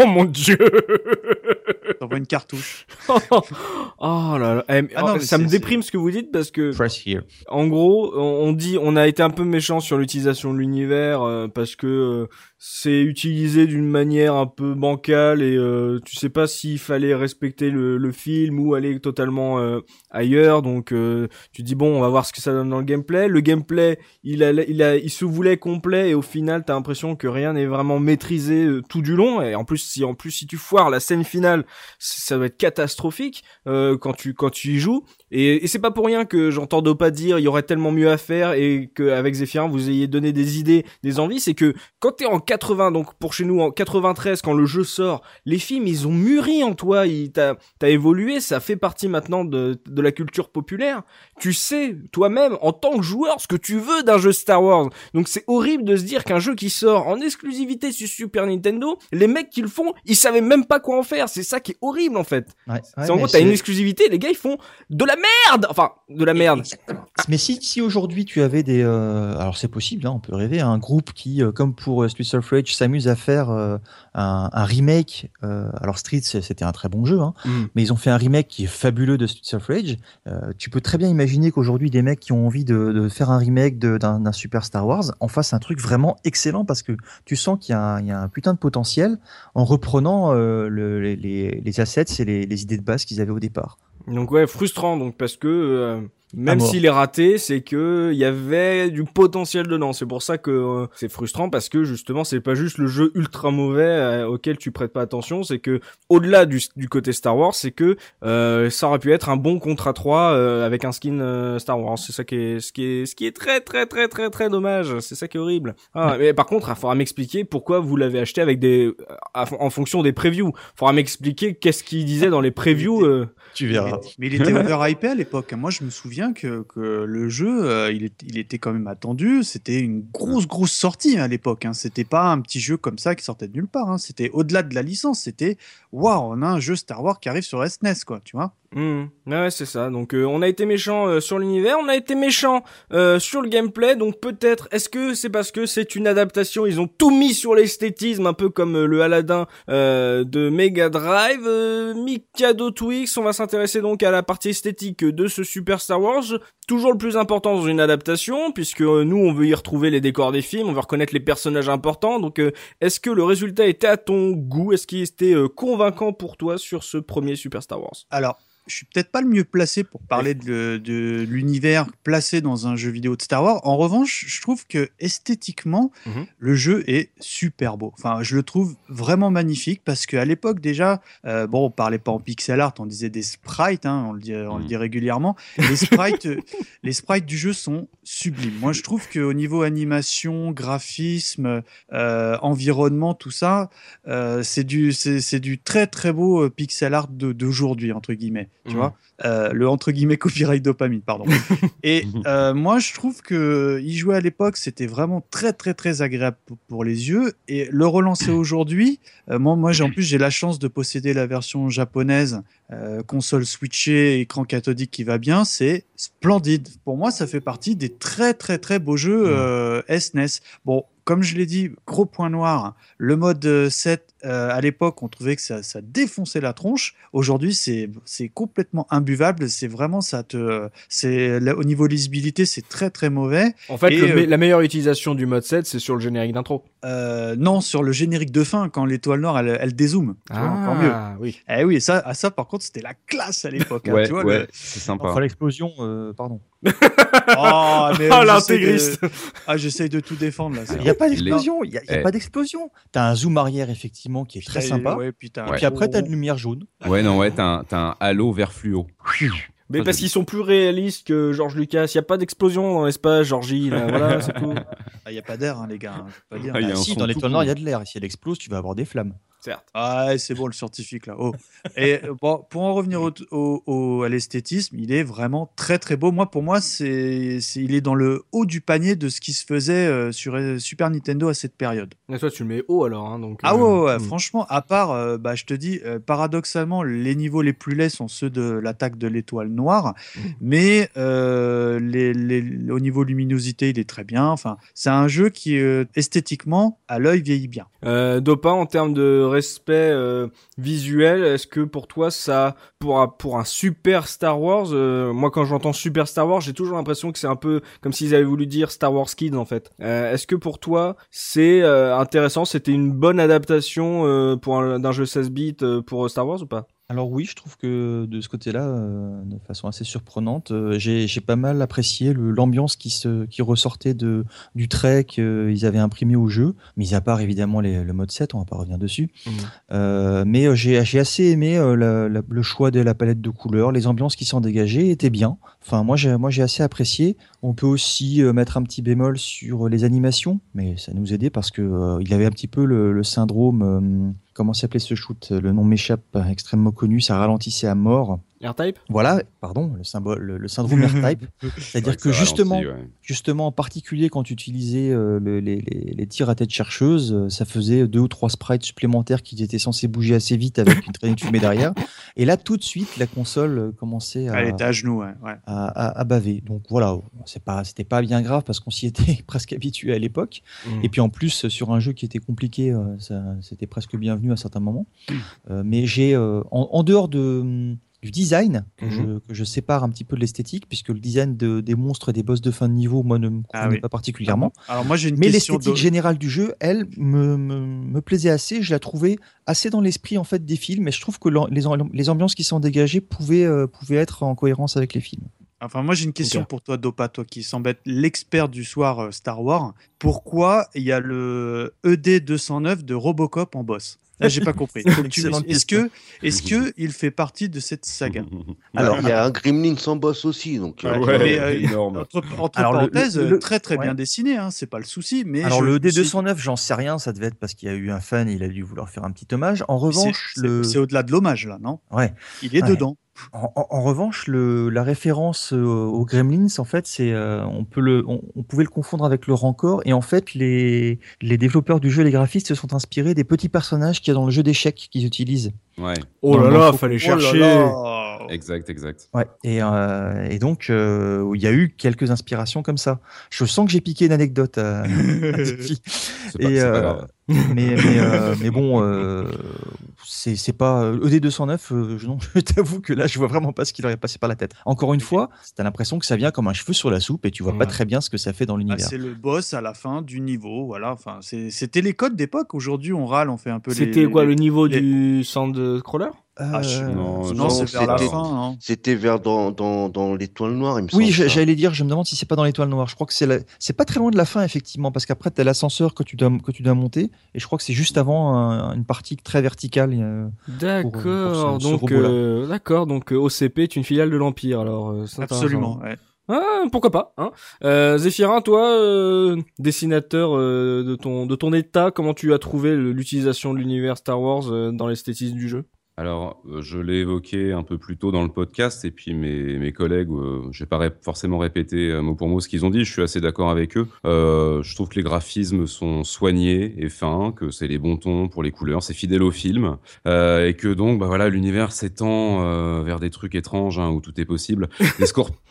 Oh mon dieu T'envoies une cartouche. oh là là, Eh, Ah non, oh, ça me déprime ce que vous dites parce que Press here. En gros, on dit, on a été un peu méchant sur l'utilisation de l'univers euh, parce que euh, c'est utilisé d'une manière un peu bancale et euh, tu sais pas s'il fallait respecter le, le film ou aller totalement euh, ailleurs. Donc euh, tu dis bon, on va voir ce que ça donne dans le gameplay. Le gameplay, il a, il a, il se voulait complet et au final, t'as l'impression que rien n'est vraiment maîtrisé euh, tout du long. Et en plus, si en plus si tu foires la scène finale, ça va être catastrophique euh, quand tu quand tu y joues. Et, c'est pas pour rien que j'entends Dopa dire il y aurait tellement mieux à faire et qu'avec Zephyrin vous ayez donné des idées, des envies. C'est que quand t'es en 80, donc pour chez nous en 93, quand le jeu sort, les films ils ont mûri en toi, t'as t'as évolué, ça fait partie maintenant de, de la culture populaire. Tu sais toi-même en tant que joueur ce que tu veux d'un jeu Star Wars. Donc c'est horrible de se dire qu'un jeu qui sort en exclusivité sur Super Nintendo, les mecs qui le font, ils savaient même pas quoi en faire. C'est ça qui est horrible en fait. Ouais, c'est en gros t'as une exclusivité, les gars ils font de la merde, enfin de la merde. Mais si, si aujourd'hui tu avais des, euh, alors c'est possible, hein, on peut rêver, un groupe qui, euh, comme pour euh, Streets of Rage, s'amuse à faire euh, un, un remake. alors Streets, c'était un très bon jeu, hein, Mm. mais ils ont fait un remake qui est fabuleux de Streets of Rage. Tu peux très bien imaginer qu'aujourd'hui des mecs qui ont envie de, de faire un remake d'un Super Star Wars en fassent un truc vraiment excellent parce que tu sens qu'il y, a un- il y a un putain de potentiel en reprenant le- les, les, les assets et les, les idées de base qu'ils avaient au départ. Donc ouais, frustrant donc parce que euh, même s'il est raté, c'est que il y avait du potentiel dedans. C'est pour ça que euh, c'est frustrant parce que justement c'est pas juste le jeu ultra mauvais euh, auquel tu prêtes pas attention, c'est que au-delà du, du côté Star Wars, c'est que euh, ça aurait pu être un bon contrat 3 euh, avec un skin euh, Star Wars. C'est ça qui est ce qui est ce qui est très très très très très dommage. C'est ça qui est horrible. Ah, mais par contre, il faudra m'expliquer pourquoi vous l'avez acheté avec des à- en fonction des previews. Il faudra m'expliquer qu'est-ce qu'il disait dans les previews. euh, Tu Mais, mais il était overhypé à l'époque. Moi, je me souviens que, que le jeu, euh, il, est- il était quand même attendu. C'était une grosse, grosse sortie hein, à l'époque. Hein. C'était pas un petit jeu comme ça qui sortait de nulle part. Hein. C'était au-delà de la licence. C'était waouh, on a un jeu Star Wars qui arrive sur SNES, quoi. Tu vois Hmm. Ouais, c'est ça. Donc euh, on a été méchant euh, sur l'univers, on a été méchant euh, sur le gameplay. Donc peut-être, est-ce que c'est parce que c'est une adaptation Ils ont tout mis sur l'esthétisme, un peu comme euh, le Aladdin euh, de Mega Drive. Euh, Mikado Twix, on va s'intéresser donc à la partie esthétique de ce Super Star Wars. Toujours le plus important dans une adaptation, puisque nous on veut y retrouver les décors des films, on veut reconnaître les personnages importants. Donc est-ce que le résultat était à ton goût? Est-ce qu'il était convaincant pour toi sur ce premier Super Star Wars? Alors, je suis peut-être pas le mieux placé pour parler de, de l'univers placé dans un jeu vidéo de Star Wars. En revanche, je trouve que esthétiquement, Mhm. le jeu est super beau. Enfin, je le trouve vraiment magnifique parce qu'à l'époque déjà, euh, bon, on parlait pas en pixel art, on disait des sprites, hein, on le dit, on le Mhm. dit régulièrement. Les sprites, euh, les sprites du jeu sont sublimes. Moi, je trouve qu'au niveau animation, graphisme, euh, environnement, tout ça, euh, c'est du, c'est c'est du très très beau pixel art d'aujourd'hui entre guillemets. Tu vois, Euh, le entre guillemets copyright dopamine, pardon. Et euh, moi, je trouve que y jouer à l'époque, c'était vraiment très très très agréable pour- les yeux. Et le relancer aujourd'hui, euh, moi, moi, j'ai en plus j'ai la chance de posséder la version japonaise, console switchée, écran cathodique qui va bien. C'est splendide. Pour moi, ça fait partie des très très très beaux jeux SNES. Bon, comme je l'ai dit, gros point noir, le mode euh, 7, euh, à l'époque, on trouvait que ça, ça défonçait la tronche. Aujourd'hui, c'est complètement imbuvable. C'est vraiment, ça te. c'est Au niveau lisibilité, c'est très très mauvais. En fait, Et, le euh, la meilleure utilisation du mode 7, c'est sur le générique d'intro. Euh, non, sur le générique de fin, quand l'étoile noire, elle, elle dézoome. Vois, encore mieux. oui. Eh oui, ça, ah, ça, par contre, c'était la classe à l'époque. hein, Ouais, tu vois, ouais, le- c'est sympa. Enfin, l'explosion, euh, pardon. Oh, mais Ah, j'essaie l'intégriste. de- Ah, j'essaye de tout défendre là. Il n'y a pas d'explosion, il n'y a, y a Eh. pas d'explosion. T'as un zoom arrière, effectivement, qui est très sympa. Ouais, puis t'as un Et puis après, t'as une lumière jaune. Ouais, non, ouais, t'as un, t'as un halo vert fluo. Mais parce qu'ils sont plus réalistes que George Lucas. Il n'y a pas d'explosion dans l'espace, Georgie. là, voilà, c'est tout. Ah, Il n'y a pas d'air, hein, les gars. hein, pas dire. Ah, y Ah, si, dans l'étoile noire, il y a de l'air. Et si elle explose, tu vas avoir des flammes. Certes. Ah, c'est bon le scientifique là. Oh. Et euh, bon, pour en revenir au, au- au- à l'esthétisme, il est vraiment très très beau. Moi, pour moi, c'est, c'est- il est dans le haut du panier de ce qui se faisait euh, sur euh, Super Nintendo à cette période. Mais toi, tu le mets haut alors. Hein, donc, Ah euh, ouais, ouais, ouais, hmm. franchement, à part, euh, bah, je te dis, euh, paradoxalement, les niveaux les plus laids sont ceux de l'attaque de l'étoile noire, mais euh, les, les- au niveau luminosité, il est très bien. Enfin, c'est un jeu qui, euh, esthétiquement, à l'œil vieillit bien. Euh, Dopa, en termes de respect euh, visuel, est-ce que pour toi ça pour un, pour un super Star Wars, euh, moi quand j'entends super Star Wars, j'ai toujours l'impression que c'est un peu comme s'ils avaient voulu dire Star Wars Kids en fait. Euh, est-ce que pour toi c'est intéressant, c'était une bonne adaptation pour d'un jeu 16 bits pour Star Wars ou pas? Alors oui, je trouve que de ce côté-là, euh, de façon assez surprenante, euh, j'ai pas mal apprécié l'ambiance qui, se, qui ressortait de, du trait qu'ils avaient imprimé au jeu, mis à part évidemment les, le mode 7, on va pas revenir dessus. Mmh. Euh, mais j'ai assez aimé le choix de la palette de couleurs, les ambiances qui s'en dégageaient étaient bien. Enfin, moi j'ai assez apprécié. On peut aussi mettre un petit bémol sur les animations, mais ça nous aidait parce que il avait un petit peu le, le syndrome comment s'appelait ce shoot? Le nom m'échappe, extrêmement connu, ça ralentissait à mort. R-Type Voilà, pardon, le symbole, le, syndrome R-Type. C'est-à-dire que, justement, justement, en particulier quand tu utilisais euh, les, tirs à tête chercheuse, euh, ça faisait deux ou trois sprites supplémentaires qui étaient censés bouger assez vite avec une traînée de fumée derrière. Et là, tout de suite, la console euh, commençait à, à, genoux, à, baver. Donc voilà, c'est pas, c'était pas bien grave parce qu'on s'y était presque habitué à l'époque. Mmh. Et puis en plus, sur un jeu qui était compliqué, c'était presque bienvenu à certains moments. Mmh. mais j'ai, en, dehors de du design mhm. que, je, sépare un petit peu de l'esthétique puisque le design des monstres et des boss de fin de niveau moi ne me ah convenait pas particulièrement. Alors moi j'ai une mais l'esthétique générale du jeu elle me, me, plaisait assez. Je la trouvais assez dans l'esprit en fait des films et je trouve que les, les ambiances qui sont dégagées pouvaient, euh, pouvaient être en cohérence avec les films. Enfin, moi j'ai une question pour toi, Dopa, toi qui semble être l'expert du soir euh, Star Wars. Pourquoi il y a le ED 209 de Robocop en boss? Là, j'ai pas compris. Est-ce que, est-ce que il fait partie de cette saga? Alors, il y a un Gremlin sans boss aussi, donc. Euh, euh, énorme. Entre, parenthèses, très très bien dessiné, hein, c'est pas le souci. Mais alors le D209, j'en sais rien, ça devait être parce qu'il y a eu un fan, il a dû vouloir faire un petit hommage. En revanche, c'est au-delà de l'hommage là, non? Ouais. Il est dedans. En, revanche, le, la référence euh, aux Gremlins, en fait, c'est euh, on peut le, on, pouvait le confondre avec le Rancor, et en fait, les, les développeurs du jeu, les graphistes, se sont inspirés des petits personnages qu'il y a dans le jeu d'échecs qu'ils utilisent. Ouais. Oh là là, fallait oh chercher. Exact, exact. Ouais. Et, euh, et donc, euh, il y a eu quelques inspirations comme ça. Je sens que j'ai piqué une anecdote à, et, euh, mais, mais, euh, mais, bon, euh, c'est pas ED 209. je, non, je t'avoue que là, je vois vraiment pas ce qui leur est passé par la tête. Encore une fois, t'as l'impression que ça vient comme un cheveu sur la soupe et tu vois pas très bien ce que ça fait dans l'univers. Ah, c'est le boss à la fin du niveau, voilà. Enfin, c'était les codes d'époque. Aujourd'hui, on râle, on fait un peu. C'était quoi le niveau du sand crawler ah, euh, non, c'est vers la fin. Hein. C'était vers dans, dans, dans l'étoile noire, il me Oui, j'allais dire, je me demande si c'est pas dans l'étoile noire. Je crois que c'est la... c'est pas très loin de la fin, effectivement, parce qu'après, tu as l'ascenseur que, tu dois, que tu dois monter, et je crois que c'est juste avant une partie très verticale. Euh, d'accord, donc, euh, d'accord, donc OCP est une filiale de l'Empire, alors. Absolument, ouais. Ah, pourquoi pas hein euh, Zéphirin, toi, dessinateur de ton de ton état, comment tu as trouvé l'utilisation de l'univers Star Wars dans l'esthétisme du jeu? Alors, euh, je l'ai évoqué un peu plus tôt dans le podcast, et puis mes, mes collègues, euh, je vais pas forcément répéter euh, mot pour mot ce qu'ils ont dit, je suis assez d'accord avec eux. Euh, je trouve que les graphismes sont soignés et fins, que c'est les bons tons pour les couleurs, c'est fidèle au film, et que donc, bah voilà, l'univers s'étend vers des trucs étranges hein, où tout est possible. Des,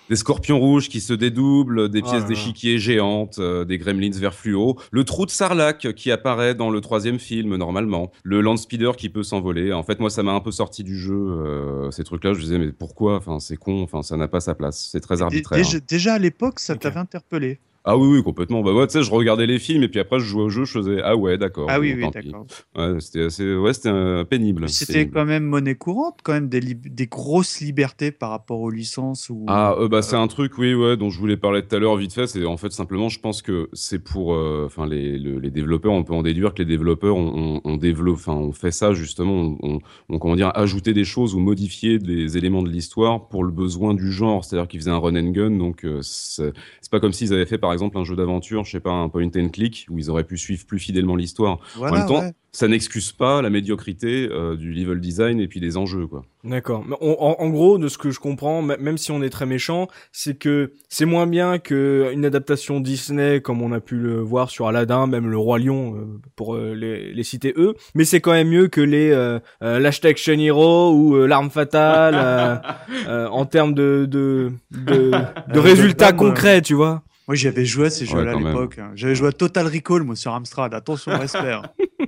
des, scorpions rouges qui se dédoublent, des oh pièces d'échiquier géantes, des gremlins vert fluo, le trou de Sarlacc qui apparaît dans le troisième film normalement, le land speeder qui peut s'envoler. En fait, moi, ça m'a un peu sorti du jeu euh, ces trucs-là. Je disais mais pourquoi? Enfin c'est con. Enfin ça n'a pas sa place. C'est très arbitraire. Déjà, à l'époque ça t'avait interpellé. Ah oui, oui, complètement. Bah, moi, tu sais, je regardais les films et puis après, je jouais au jeu, je faisais Ah ouais, d'accord. Ah oui, oui, d'accord. Ouais, c'était assez, ouais, euh, pénible. C'était quand même monnaie courante, quand même, des, des grosses libertés par rapport aux licences. Ou... Ah, euh, bah, c'est un truc, oui, ouais, dont je voulais parler tout à l'heure vite fait. C'est en fait simplement, je pense que c'est pour, euh, enfin, les, les, développeurs, on peut en déduire que les développeurs ont, on, développe, enfin, on fait ça justement, on, on, comment dire, ajouter des choses ou modifier des éléments de l'histoire pour le besoin du genre. C'est-à-dire qu'ils faisaient un run and gun, donc c'est pas comme s'ils avaient fait par exemple un jeu d'aventure je sais pas, un point and click, où ils auraient pu suivre plus fidèlement l'histoire. en même temps, ça n'excuse pas la médiocrité euh, du level design et puis des enjeux, quoi. D'accord. En, en, gros, de ce que je comprends, même si on est très méchant, c'est que c'est moins bien que une adaptation Disney, comme on a pu le voir sur Aladdin, même le Roi Lion, euh, pour euh, les, les, citer eux. Mais c'est quand même mieux que les euh, l'hashtag Hero ou l'arme fatale en termes de de, de, de résultats concrets, tu vois. Moi, j'avais joué à ces jeux-là à l'époque. J'avais joué à Total Recall, moi, sur Amstrad. Attention, respect. hein.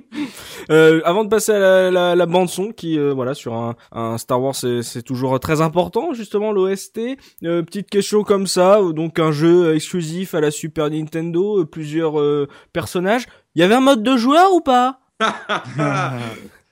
Euh, avant de passer à la, la, la bande son, qui euh, voilà sur un, un Star Wars c'est toujours très important justement l'OST. Euh, petite question comme ça, euh, donc un jeu exclusif à la Super Nintendo, plusieurs personnages. Il y avait un mode de joueur ou pas?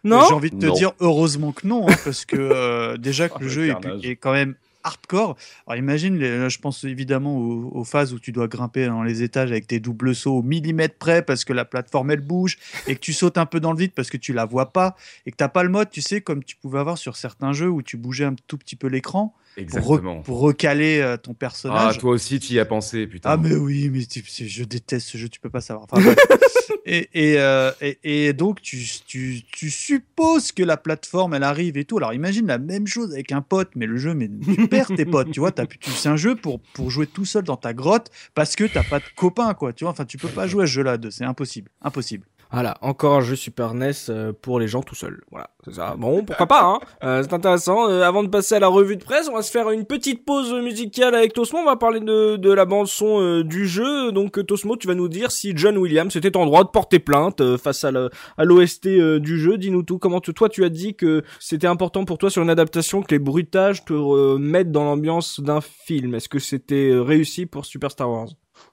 Non? J'ai envie de te Non. dire heureusement que non, hein, parce que déjà que Oh, le le jeu est quand même hardcore. Alors imagine, je pense évidemment aux, aux phases où tu dois grimper dans les étages avec tes doubles sauts au millimètre près parce que la plateforme elle bouge et que tu sautes un peu dans le vide parce que tu la vois pas et que t'as pas le mode, tu sais, comme tu pouvais avoir sur certains jeux où tu bougeais un tout petit peu l'écran re- Exactement. pour recaler euh, ton Ah, personnage. toi aussi, tu y as pensé, putain. Ah mais oui, mais je déteste ce jeu, tu peux pas savoir. Enfin, et, et, euh, et, et donc tu, tu, tu supposes que la plateforme elle arrive et tout. Alors imagine la même chose avec un pote, mais le jeu, mais tu perds tes potes, tu vois. pu- tu- C'est un jeu pour, pour jouer tout seul dans ta grotte parce que t'as pas de copains, quoi. Tu vois, enfin tu peux pas jouer à ce jeu-là, c'est impossible, impossible. Voilà, encore un jeu Super NES euh, pour les gens tout seuls. Voilà, c'est ça. Bon, pourquoi pas, hein Euh, C'est intéressant. Euh, avant de passer à la revue de presse, on va se faire une petite pause musicale avec Tosmo. On va parler de, de la bande son euh, du jeu. Donc, Tosmo, tu vas nous dire si John Williams était en droit de porter plainte euh, face à l'OST euh, du jeu. Dis-nous tout. Comment tu- toi, tu as dit que c'était important pour toi sur une adaptation que les bruitages te euh, mettent dans l'ambiance d'un film? Est-ce que c'était réussi pour Super Star Wars?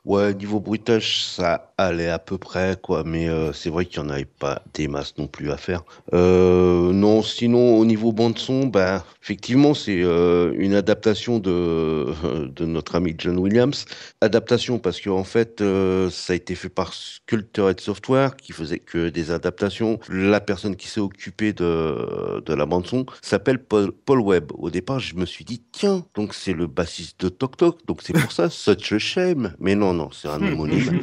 Ouais, niveau bruitage, ça allait à peu près, quoi, mais euh, c'est vrai qu'il n'y en avait pas des masses non plus à faire. Euh, non, sinon, au niveau bande-son, ben, effectivement, c'est euh, une adaptation de, de notre ami John Williams. Adaptation parce qu'en fait, euh, ça a été fait par Sculpted Software, qui faisait que des adaptations. La personne qui s'est occupée de, de la bande-son s'appelle Paul, Paul Webb. Au départ, je me suis dit, tiens, donc c'est le bassiste de Tok Tok, donc c'est pour ça, such a shame. Mais non, non, c'est un homonyme.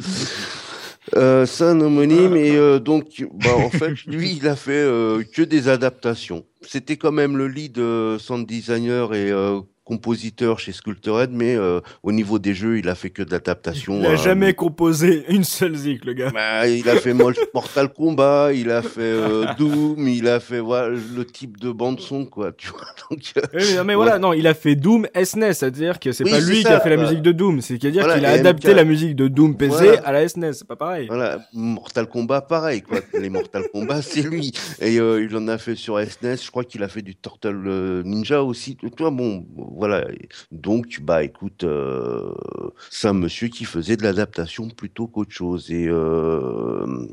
Euh, c'est un homonyme et euh, donc bah, en fait lui il a fait euh, que des adaptations. C'était quand même le lead sound designer et compositeur chez Sculpted mais euh, au niveau des jeux il a fait que de l'adaptation. Il a euh, jamais composé une seule zik, le gars. bah, il a fait Mortal Kombat, il a fait euh, Doom, il a fait voilà, le type de bande son quoi. Tu vois donc Oui, mais, non, mais Ouais. voilà, non, il a fait Doom SNES, c'est-à-dire que c'est Oui, pas lui qui a fait la musique de Doom, c'est-à-dire Voilà, qu'il a adapté MK. la musique de Doom PC Voilà. à la SNES, c'est pas pareil. Voilà, Mortal Kombat, pareil, quoi. Les Mortal Kombat, c'est lui. Et il en a fait sur SNES, je crois qu'il a fait du Turtle Ninja aussi. Tu vois, bon, voilà. Donc, bah, écoute, euh, c'est un monsieur qui faisait de l'adaptation plutôt qu'autre chose. Et euh,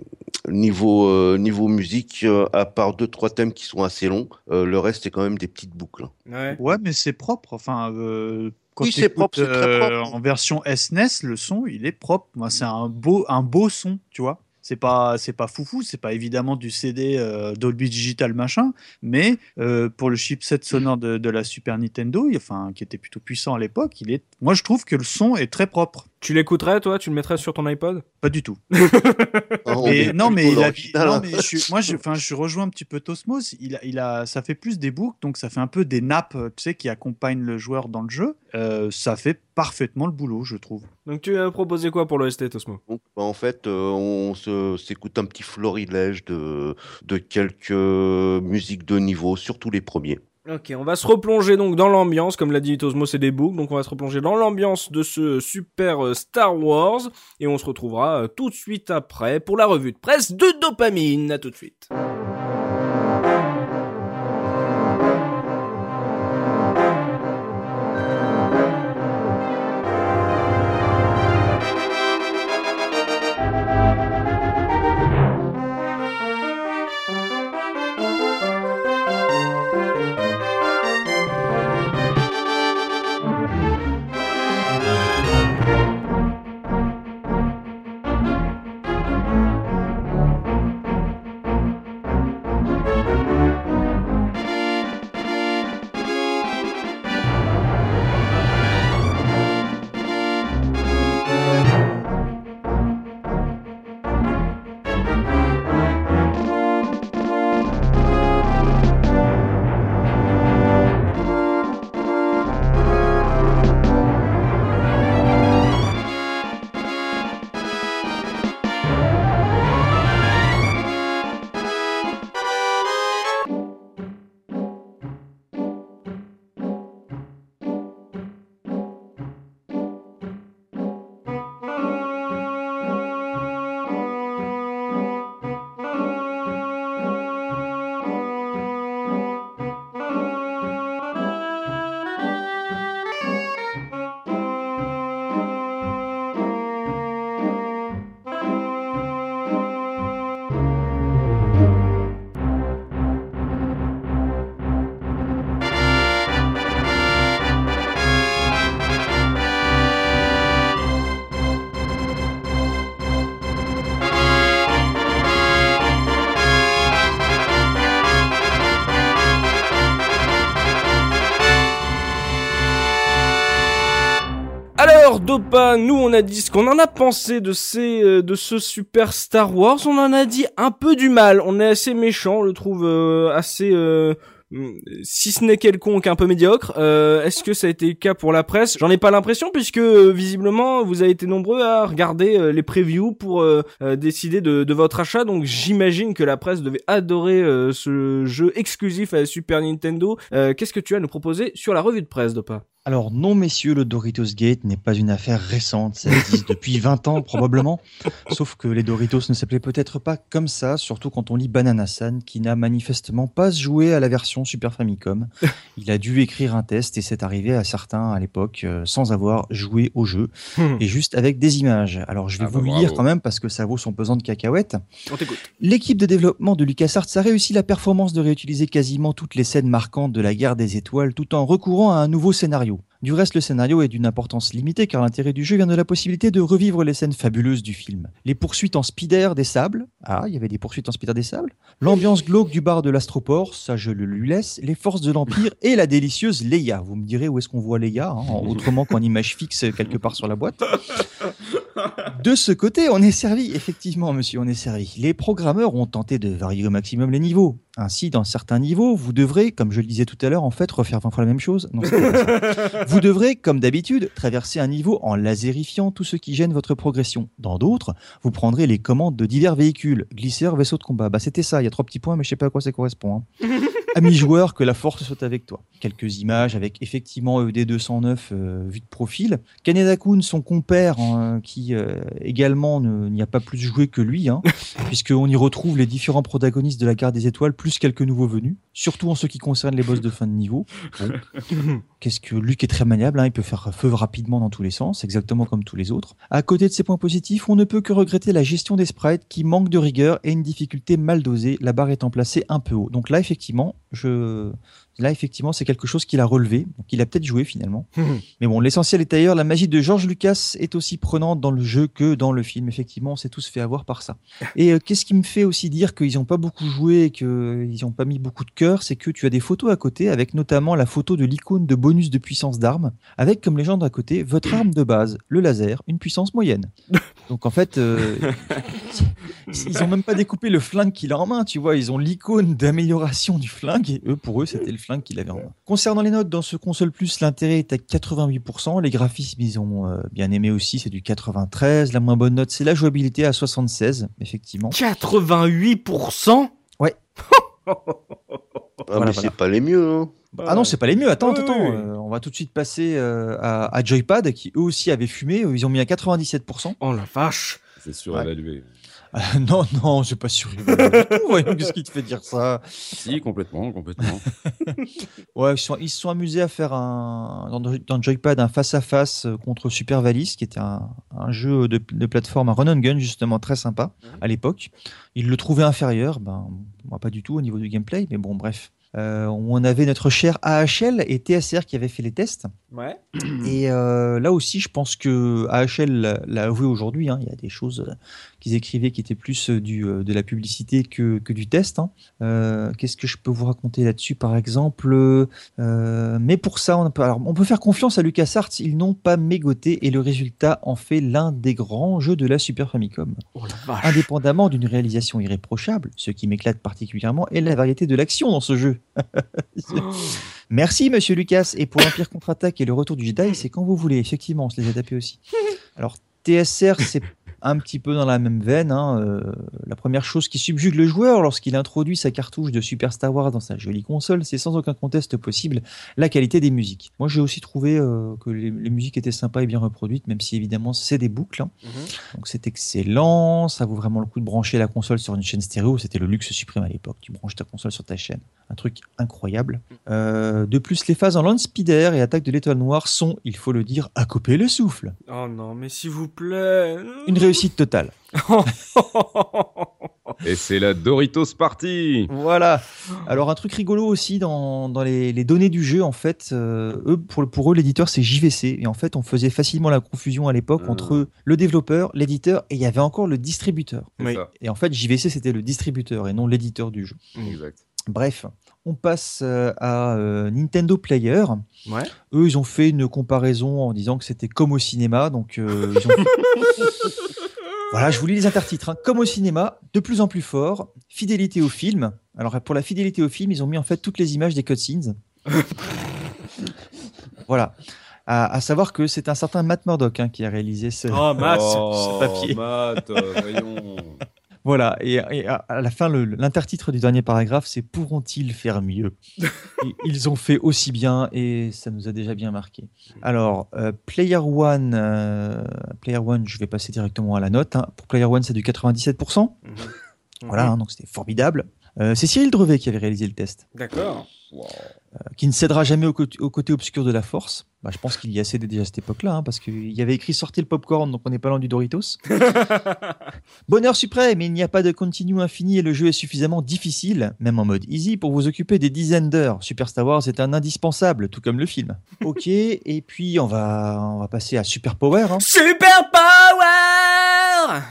niveau, euh, niveau musique, euh, à part deux, trois thèmes qui sont assez longs, euh, le reste, c'est quand même des petites boucles. hein. Ouais. Ouais, mais c'est propre. Enfin, euh, quand Oui, c'est propre, euh. En version SNES, le son, il est propre. Moi, c'est un beau, un beau son, tu vois. C'est pas, c'est pas foufou, c'est pas évidemment du CD euh, Dolby Digital machin, mais euh, pour le chipset sonore de, de la Super Nintendo, enfin qui était plutôt puissant à l'époque, il est. Moi, je trouve que le son est très propre. Tu l'écouterais, toi? Tu le mettrais sur ton iPod? Pas du tout. Mais, est non, mais il a, non, hein. mais je, suis- moi, je, enfin, je rejoins un petit peu Tosmos. Il a, il a, ça fait plus des boucles, donc ça fait un peu des nappes, tu sais, qui accompagnent le joueur dans le jeu. Euh, ça fait parfaitement le boulot, je trouve. Donc tu as proposé quoi pour l'OST, Tosmo Donc, bah, en fait, euh, on se- s'écoute un petit florilège de, de quelques musiques de niveau, surtout les premiers. Ok, on va se replonger donc dans l'ambiance, comme l'a dit Tosmo, c'est des books, donc on va se replonger dans l'ambiance de ce super euh, Star Wars, et on se retrouvera euh, tout de suite après pour la revue de presse de Dopamine. À tout de suite. Dopa, nous on a dit ce qu'on en a pensé euh, de ce super Star Wars. On en a dit un peu du mal. On est assez méchant, on le trouve euh, assez euh, mm, si ce n'est quelconque, un peu médiocre. Est-ce que ça a été le cas pour la presse? J'en ai pas l'impression puisque visiblement vous avez été nombreux à regarder les previews pour décider de, votre achat. Donc j'imagine que la presse devait adorer ce jeu exclusif à Super Nintendo. Qu'est-ce que tu as à nous proposer sur la revue de presse, Dopa? Alors non, messieurs, le Doritos Gate n'est pas une affaire récente, ça existe depuis 20 ans probablement. Sauf que les Doritos ne s'appelaient peut-être pas comme ça, surtout quand on lit Banana-san, qui n'a manifestement pas joué à la version Super Famicom. Il a dû écrire un test et c'est arrivé à certains à l'époque euh, sans avoir joué au jeu et juste avec des images. Alors je vais Ah bah vous le bravo. lire quand même parce que ça vaut son pesant de cacahuètes. On t'écoute. L'équipe de développement de LucasArts a réussi la performance de réutiliser quasiment toutes les scènes marquantes de la guerre des étoiles tout en recourant à un nouveau scénario. Du reste, le scénario est d'une importance limitée car l'intérêt du jeu vient de la possibilité de revivre les scènes fabuleuses du film. Les poursuites en speeder des sables. Ah, il y avait des poursuites en speeder des sables. L'ambiance glauque du bar de l'Astroport, ça je le lui laisse. Les forces de l'Empire et la délicieuse Leia. Vous me direz où est-ce qu'on voit Leia, hein, autrement qu'en image fixe quelque part sur la boîte. De ce côté, on est servi, effectivement, monsieur, on est servi. Les programmeurs ont tenté de varier au maximum les niveaux. Ainsi, dans certains niveaux, vous devrez, comme je le disais tout à l'heure, en fait, refaire 20 fois la même chose. Non, vous devrez, comme d'habitude, traverser un niveau en lasérifiant tout ce qui gêne votre progression. Dans d'autres, vous prendrez les commandes de divers véhicules, glisseurs, vaisseaux de combat. Bah, c'était ça, il y a trois petits points, mais je sais pas à quoi ça correspond. hein. Ami joueur, que la force soit avec toi. Quelques images avec effectivement ED 209 euh, vue de profil. Kaneda Kun, son compère, hein, qui euh, également n'y a pas plus joué que lui, hein, puisqu'on y retrouve les différents protagonistes de la Guerre des Étoiles, plus quelques nouveaux venus, surtout en ce qui concerne les boss de fin de niveau. Bon. Qu'est-ce que Luc est très maniable, hein, il peut faire feu rapidement dans tous les sens, exactement comme tous les autres. À côté de ces points positifs, on ne peut que regretter la gestion des sprites qui manque de rigueur et une difficulté mal dosée, la barre étant placée un peu haut. Donc là, effectivement, je... là, effectivement, c'est quelque chose qu'il a relevé, donc il a peut-être joué finalement. Mais bon, l'essentiel est ailleurs. La magie de George Lucas est aussi prenante dans le jeu que dans le film. Effectivement, on s'est tous fait avoir par ça. Et euh, qu'est-ce qui me fait aussi dire qu'ils n'ont pas beaucoup joué et qu'ils n'ont pas mis beaucoup de cœur, c'est que tu as des photos à côté, avec notamment la photo de l'icône de bonus de puissance d'arme, avec comme légende à côté votre arme de base, le laser, une puissance moyenne. Donc en fait, euh, ils ont même pas découpé le flingue qu'il a en main, tu vois. Ils ont l'icône d'amélioration du flingue et eux, pour eux, c'était le flingue qu'il avait en main. Concernant les notes, dans ce console plus, l'intérêt est à 88%. Les graphismes, ils ont euh, bien aimé aussi, c'est du 93. La moins bonne note, c'est la jouabilité à 76, effectivement. 88% Ah, Voilà, mais voilà. c'est pas les mieux, hein. Ah non, c'est pas les mieux. Attends, Oui, attends, oui. Euh, on va tout de suite passer euh, à, à Joypad, qui eux aussi avaient fumé. Ils ont mis à 97%. Oh la vache C'est surévalué. Ah, non, non, c'est pas sûr. Voyons, qu'est-ce qui te fait dire ça? Si, complètement, complètement. Ouais, ils, sont- ils se sont amusés à faire un, dans, dans Joypad un face-à-face euh, contre Super Valis, qui était un, un jeu de, de plateforme, un run and gun justement très sympa à l'époque. Ils le trouvaient inférieur, ben, moi pas du tout au niveau du gameplay, mais bon, bref. Euh, on avait notre cher AHL et TSR qui avaient fait les tests. Ouais. Et euh, là aussi, je pense que AHL l'a- avoué aujourd'hui. hein, il y a des choses euh, qu'ils écrivaient qui étaient plus euh, du, euh, de la publicité que, que du test. hein. Qu'est-ce que je peux vous raconter là-dessus, par exemple Mais pour ça, on peut, alors, on peut faire confiance à LucasArts. Ils n'ont pas mégoté et le résultat en fait l'un des grands jeux de la Super Famicom. Oh la Indépendamment d'une réalisation irréprochable, ce qui m'éclate particulièrement est la variété de l'action dans ce jeu. Merci, monsieur Lucas. Et pour l'Empire contre-attaque et le retour du Jedi, c'est quand vous voulez. Effectivement, on se les a tapés aussi. Alors, TSR, c'est un petit peu dans la même veine. hein. Euh, la première chose qui subjugue le joueur lorsqu'il introduit sa cartouche de Super Star Wars dans sa jolie console, c'est sans aucun conteste possible la qualité des musiques. Moi, j'ai aussi trouvé euh, que les, les musiques étaient sympas et bien reproduites, même si évidemment c'est des boucles. hein. Mhm. Donc c'est excellent, ça vaut vraiment le coup de brancher la console sur une chaîne stéréo, c'était le luxe suprême à l'époque, tu branches ta console sur ta chaîne, un truc incroyable. Euh, de plus, les phases en land speeder et attaque de l'étoile noire sont, il faut le dire, à couper le souffle. Oh non, mais s'il vous plaît Une réussite totale. Et c'est la Doritos Party Voilà. Alors un truc rigolo aussi dans, dans les, les données du jeu, en fait, euh, eux, pour, pour eux, l'éditeur c'est JVC. Et en fait, on faisait facilement la confusion à l'époque Ah. entre le développeur, l'éditeur, et il y avait encore le distributeur. Oui. Et en fait, JVC c'était le distributeur et non l'éditeur du jeu. Exact. Bref, On passe euh, à euh, Nintendo Player. Ouais. Eux, ils ont fait une comparaison en disant que c'était comme au cinéma. Donc, euh, ils ont- voilà, je vous lis les intertitres. hein. Comme au cinéma, de plus en plus fort, fidélité au film. Alors, pour la fidélité au film, ils ont mis en fait toutes les images des cutscenes. voilà. À, à savoir que c'est un certain Matt Murdock hein, qui a réalisé ce, Oh, Matt, ce papier. Matt, euh, voyons. Voilà, et, et à, la fin, l'intertitre du dernier paragraphe, c'est Pourront-ils faire mieux? Et Ils ont fait aussi bien et ça nous a déjà bien marqué. Alors, euh, Player One, euh, Player One, je vais passer directement à la note. hein. Pour Player One, c'est du 97%. Voilà, hein, donc c'était formidable. Euh, c'est Cyril Drevet qui avait réalisé le test, D'accord. euh, qui ne cédera jamais au, côté- au côté obscur de la force. Bah, je pense qu'il y a cédé déjà à cette époque-là, hein, parce qu'il y avait écrit sortez le popcorn, donc on n'est pas loin du Doritos. Bonheur suprême, il n'y a pas de continu infini et le jeu est suffisamment difficile, même en mode easy, pour vous occuper des dizaines d'heures. Super Star Wars est un indispensable, tout comme le film. Ok, et puis on va, on va passer à Super Power. hein. Super Power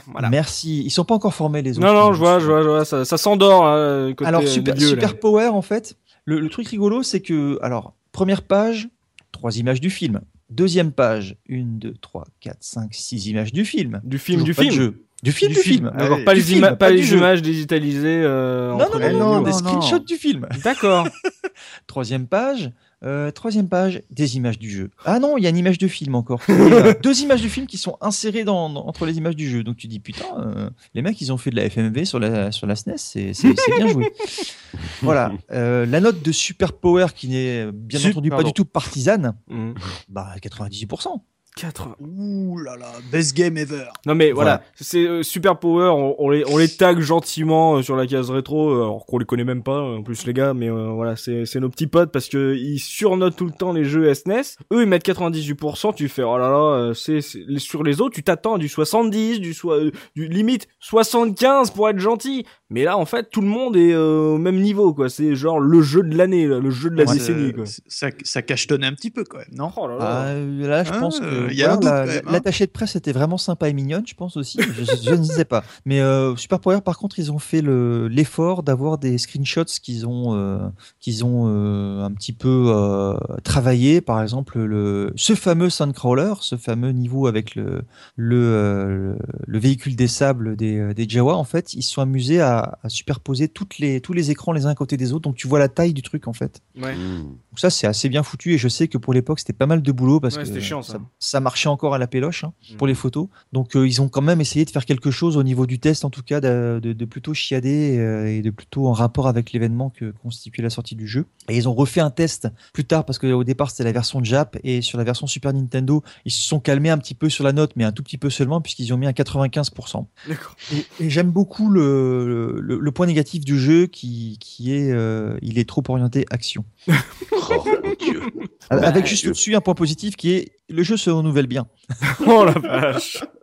Voilà. Merci. Ils sont pas encore formés les autres. Non, non, je vois, je vois, je vois, ça, ça s'endort, hein, Alors des Super, là. Super Power, en fait, le, le truc rigolo, c'est que, alors, première page, trois images du film. Deuxième page, une, deux, trois, quatre, cinq, six images du film. Du film, Toujours du film. jeu. Du film, Du du, film. film. D'accord, ouais. pas, Du les, film, ima- pas pas du les jeu. images digitalisées euh, Non, entre non, les non, non, des non, screenshots non. du film. D'accord. Troisième page, euh, troisième page, des images du jeu. Ah non, il y a une image de film encore. Deux images de film qui sont insérées dans, dans- entre les images du jeu. Donc tu dis putain, euh, les mecs ils ont fait de la FMV sur la sur la SNES, c'est c'est- bien joué. voilà, Euh, la note de Super Power qui n'est bien entendu pas du tout partisane, Mhm. bah 98%. 80. Ouh là là, best game ever. Non mais voilà, Voilà. c'est euh, Super Power, on, on les on les tag gentiment euh, sur la case rétro, euh, alors qu'on les connaît même pas euh, en plus les gars, mais euh, voilà c'est c'est nos petits potes parce que ils surnotent tout le temps les jeux SNES. Eux ils mettent 98%, tu fais oh là là, euh, c'est sur les autres tu t'attends à du 70, du soi- euh, du limite 75 pour être gentil. Mais là en fait tout le monde est euh, au même niveau quoi, c'est genre le jeu de l'année, là, le jeu de la Ouais, décennie quoi. Ça, ça cachetonnait un petit peu quand même, non? Oh là là. Ah, euh, là, je Ah, pense euh, que y a un voilà, doute, la- quand même, hein. l'attaché de presse était vraiment sympa et mignonne, je pense aussi. Je, je- je ne sais pas. Mais euh, Super Power, par contre, ils ont fait le- l'effort d'avoir des screenshots qu'ils ont, euh, qu'ils ont euh, un petit peu euh, travaillé. Par exemple, le, ce fameux Suncrawler, ce fameux niveau avec le, le, euh, le véhicule des sables des, euh, des Jawa, en fait, ils se sont amusés à, à superposer toutes les, tous les écrans les uns à côté des autres. Donc tu vois la taille du truc, en fait. Ouais. Mm. Donc ça, c'est assez bien foutu et je sais que pour l'époque, c'était pas mal de boulot parce Ouais, que c'était chiant, ça. ça marchait encore à la péloche hein, Mm. pour les photos. Donc euh, ils ont quand même essayé de faire quelque chose au niveau du test, en tout cas, de, de- de plutôt chiader euh, et de plutôt en rapport avec l'événement que constituait la sortie du jeu. Et ils ont refait un test plus tard parce qu'au départ, c'était la version Jap et sur la version Super Nintendo, ils se sont calmés un petit peu sur la note, mais un tout petit peu seulement puisqu'ils ont mis un 95%. D'accord. Et, et j'aime beaucoup le, le, le point négatif du jeu qui, qui est, euh, il est trop orienté action. Oh mon dieu. Avec Ouais. juste au-dessus un point positif qui est le jeu se renouvelle bien. Oh la vache.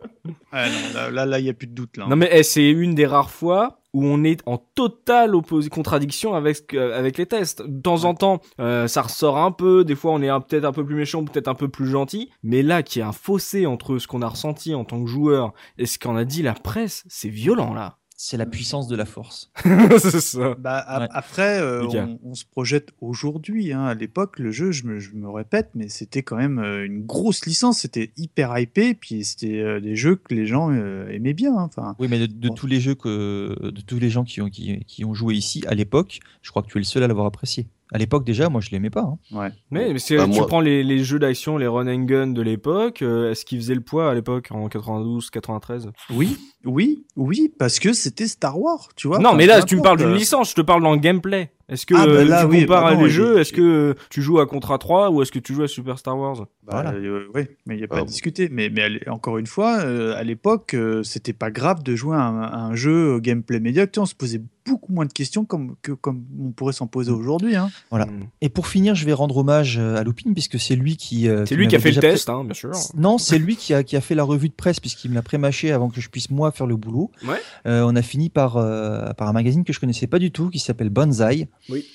Ah non, là, il y a plus de doute là. Non mais eh, c'est une des rares fois où on est en totale contradiction avec avec les tests. De temps en temps, euh, ça ressort un peu. Des fois, on est peut-être un peu plus méchant, peut-être un peu plus gentil. Mais là, qu'il y a un fossé entre ce qu'on a ressenti en tant que joueur et ce qu'en a dit la presse, c'est violent là. C'est la puissance de la force. c'est ça. Bah, a- Ouais. Après, euh, on, on se projette aujourd'hui. Hein. À l'époque, le jeu, je me, je me répète, mais c'était quand même euh, une grosse licence. C'était hyper hypé, puis c'était euh, des jeux que les gens euh, aimaient bien. hein. Enfin, Oui, mais de, de Bon. tous les jeux que, de tous les gens qui ont, qui, qui ont joué ici à l'époque, je crois que tu es le seul à l'avoir apprécié. À l'époque déjà, moi je l'aimais pas. hein. ouais. Mais, mais c'est, Bah, tu moi- prends les, les jeux d'action, les run and gun de l'époque. euh, est-ce qu'ils faisaient le poids à l'époque en 92, 93 Oui, oui, oui, parce que c'était Star Wars, tu vois. Non, mais là, tu me parles d'une euh, licence. Je te parle dans le gameplay. Est-ce que Ah, bah euh, là, tu oui, compares bah à non, les il- jeux Est-ce que tu joues à Contra 3 ou est-ce que tu joues à Super Star Wars? Bah, Voilà. euh, ouais, mais il n'y a pas à bon. discuter. Mais, encore une fois, euh, à l'époque, euh, c'était pas grave de jouer à un, à un jeu au gameplay médiocre. On se posait beaucoup moins de questions comme, que comme on pourrait s'en poser aujourd'hui. Hein. Voilà. Hmm. Et pour finir, je vais rendre hommage à Lupin puisque c'est lui qui. euh, C'est lui qui a fait le test, hein, bien sûr. Non, c'est lui qui a, qui a fait la revue de presse puisqu'il me l'a prémâché avant que je puisse moi faire le boulot. Ouais. Euh, on a fini par, euh, par un magazine que je connaissais pas du tout qui s'appelle Banzai. Oui.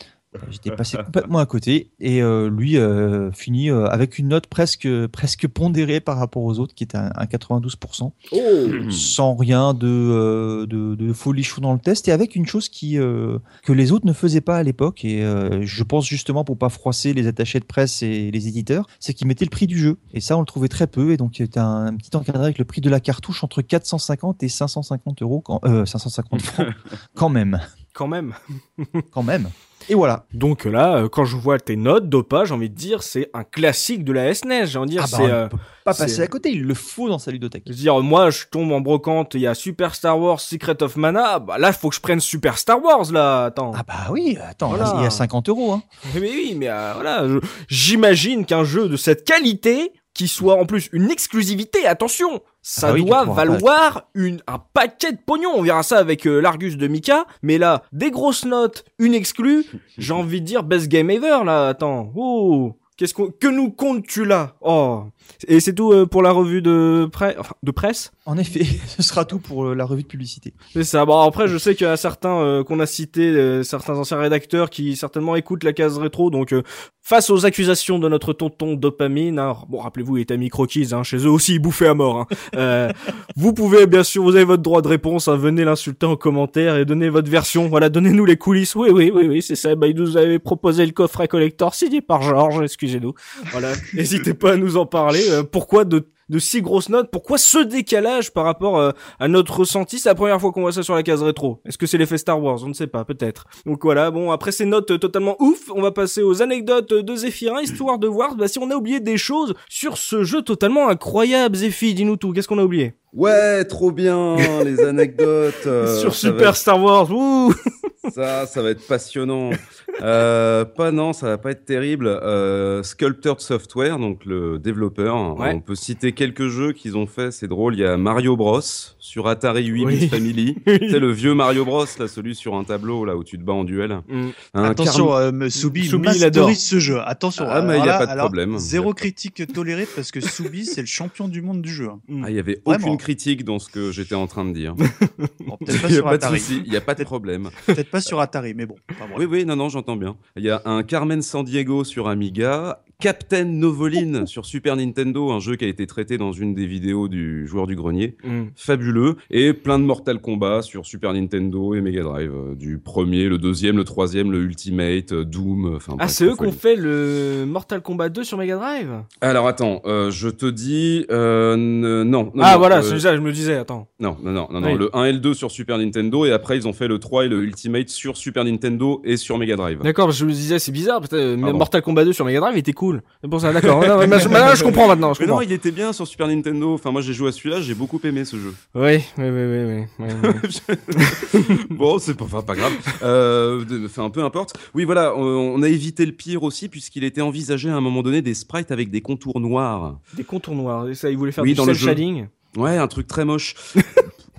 J'étais passé complètement à côté et euh, lui euh, finit euh, avec une note presque presque pondérée par rapport aux autres qui était un, un 92%, Oh. Sans rien de, euh, de de folichon dans le test et avec une chose qui euh, que les autres ne faisaient pas à l'époque et euh, je pense justement pour pas froisser les attachés de presse et les éditeurs, c'est qu'ils mettaient le prix du jeu. Et ça on le trouvait très peu et donc il y a un, un petit encadré avec le prix de la cartouche entre 450 et 550 euros quand euh, 550 francs. Quand même. Quand même. quand même et voilà Donc là, euh, quand je vois tes notes, Dopa, j'ai envie de dire, c'est un classique de la SNES. J'ai envie de dire, Ah bah, c'est. euh, pas passer à côté, il le faut dans sa ludothèque. Je veux dire, moi, je tombe en brocante, il y a Super Star Wars, Secret of Mana. Bah là, faut que je prenne Super Star Wars, là. Attends. Ah bah oui, attends, Voilà. il y a 50 euros. Hein. Mais oui, mais euh, voilà, j'imagine qu'un jeu de cette qualité, qui soit en plus une exclusivité, attention, ça Ah oui, doit pas- valoir une, un paquet de pognon. On verra ça avec euh, l'Argus de Mika, mais là, des grosses notes, une exclue, j'ai envie de dire best game ever, là, attends. Oh Qu'est-ce qu'on, que nous comptes-tu là? Oh Et c'est tout euh, pour la revue de, presse enfin, de presse En effet, ce sera tout pour euh, la revue de publicité. C'est ça. Bon après, je sais qu'il y a certains euh, qu'on a cités, euh, certains anciens rédacteurs qui certainement écoutent la case rétro. Donc, euh, face aux accusations de notre tonton dopamine, hein, bon rappelez-vous, il est ami croquise, hein, chez eux aussi, il bouffait à mort. Hein. Euh, vous pouvez bien sûr, vous avez votre droit de réponse. Hein, venez l'insulter en commentaire et donnez votre version. Voilà, donnez-nous les coulisses. Oui, oui, oui, oui, c'est ça. Bah, il nous avait proposé le coffret collector signé par Georges. Excusez-nous. Voilà, n'hésitez pas à nous en parler. Euh, pourquoi de de si grosses notes, pourquoi ce décalage par rapport euh, à notre ressenti C'est la première fois qu'on voit ça sur la case rétro. Est-ce que c'est l'effet Star Wars? On ne sait pas, peut-être. Donc voilà, bon, après ces notes totalement ouf, on va passer aux anecdotes de Zéphirin, histoire de voir bah, si on a oublié des choses sur ce jeu totalement incroyable. Zéphi, dis-nous tout, qu'est-ce qu'on a oublié? Ouais, trop bien, les anecdotes. euh, Sur Super Star Wars, ouh Ça, ça va être passionnant. Euh, pas non, ça va pas être terrible. Euh, Sculpted Software, donc le développeur. Ouais. On peut citer quelques jeux qu'ils ont fait. C'est drôle. Il y a Mario Bros sur Atari 8 Oui. Family. c'est le vieux Mario Bros, là, celui sur un tableau là où tu te bats en duel. Mm. Un Attention, Carm- euh, Soubi, Soubi, il adore. ce jeu. Attention. Ah, mais alors y a pas de alors, problème. Zéro critique tolérée parce que Soubi, c'est le champion du monde du jeu. hein. Ah, il y avait Vraiment. aucune critique dans ce que j'étais en train de dire. Bon, peut-être pas Il y a pas de Atari. souci, il y a pas de problème. Peut-être pas sur Atari, mais bon. Oui, oui, non, non, j'entends bien. Il y a un Carmen San Diego sur Amiga, Captain Novoline sur Super Nintendo, un jeu qui a été traité dans une des vidéos du joueur du grenier. Mm. Fabuleux. Et plein de Mortal Kombat sur Super Nintendo et Mega Drive. euh, Du premier, le deuxième, le troisième, le Ultimate, euh, Doom. euh, Enfin, Ah, c'est eux qui ont fait le Mortal Kombat 2 sur Mega Drive? Alors attends, euh, je te dis. euh, non, non. Ah non, voilà, euh, c'est ça, je me disais, attends. Non, non, non, non, le 1 et le 2 sur Super Nintendo, et après ils ont fait le 3 et le Ultimate sur Super Nintendo et sur Mega Drive. D'accord, je me disais, c'est bizarre, peut-être, Pardon. Mortal Kombat 2 sur Mega Drive était cool. C'est pour ça, d'accord. Non, mais je, comprends maintenant, je Mais non, il était bien sur Super Nintendo. Enfin, moi j'ai joué à celui-là, j'ai beaucoup aimé ce jeu. Oui, oui, oui, oui, oui. oui, oui. bon, c'est pas, enfin, pas grave. Euh, Enfin, peu importe. Oui, voilà, on, on a évité le pire aussi, puisqu'il était envisagé à un moment donné des sprites avec des contours noirs. Des contours noirs, et ça, ils voulaient faire Oui, du dans le shading. Ouais, un truc très moche.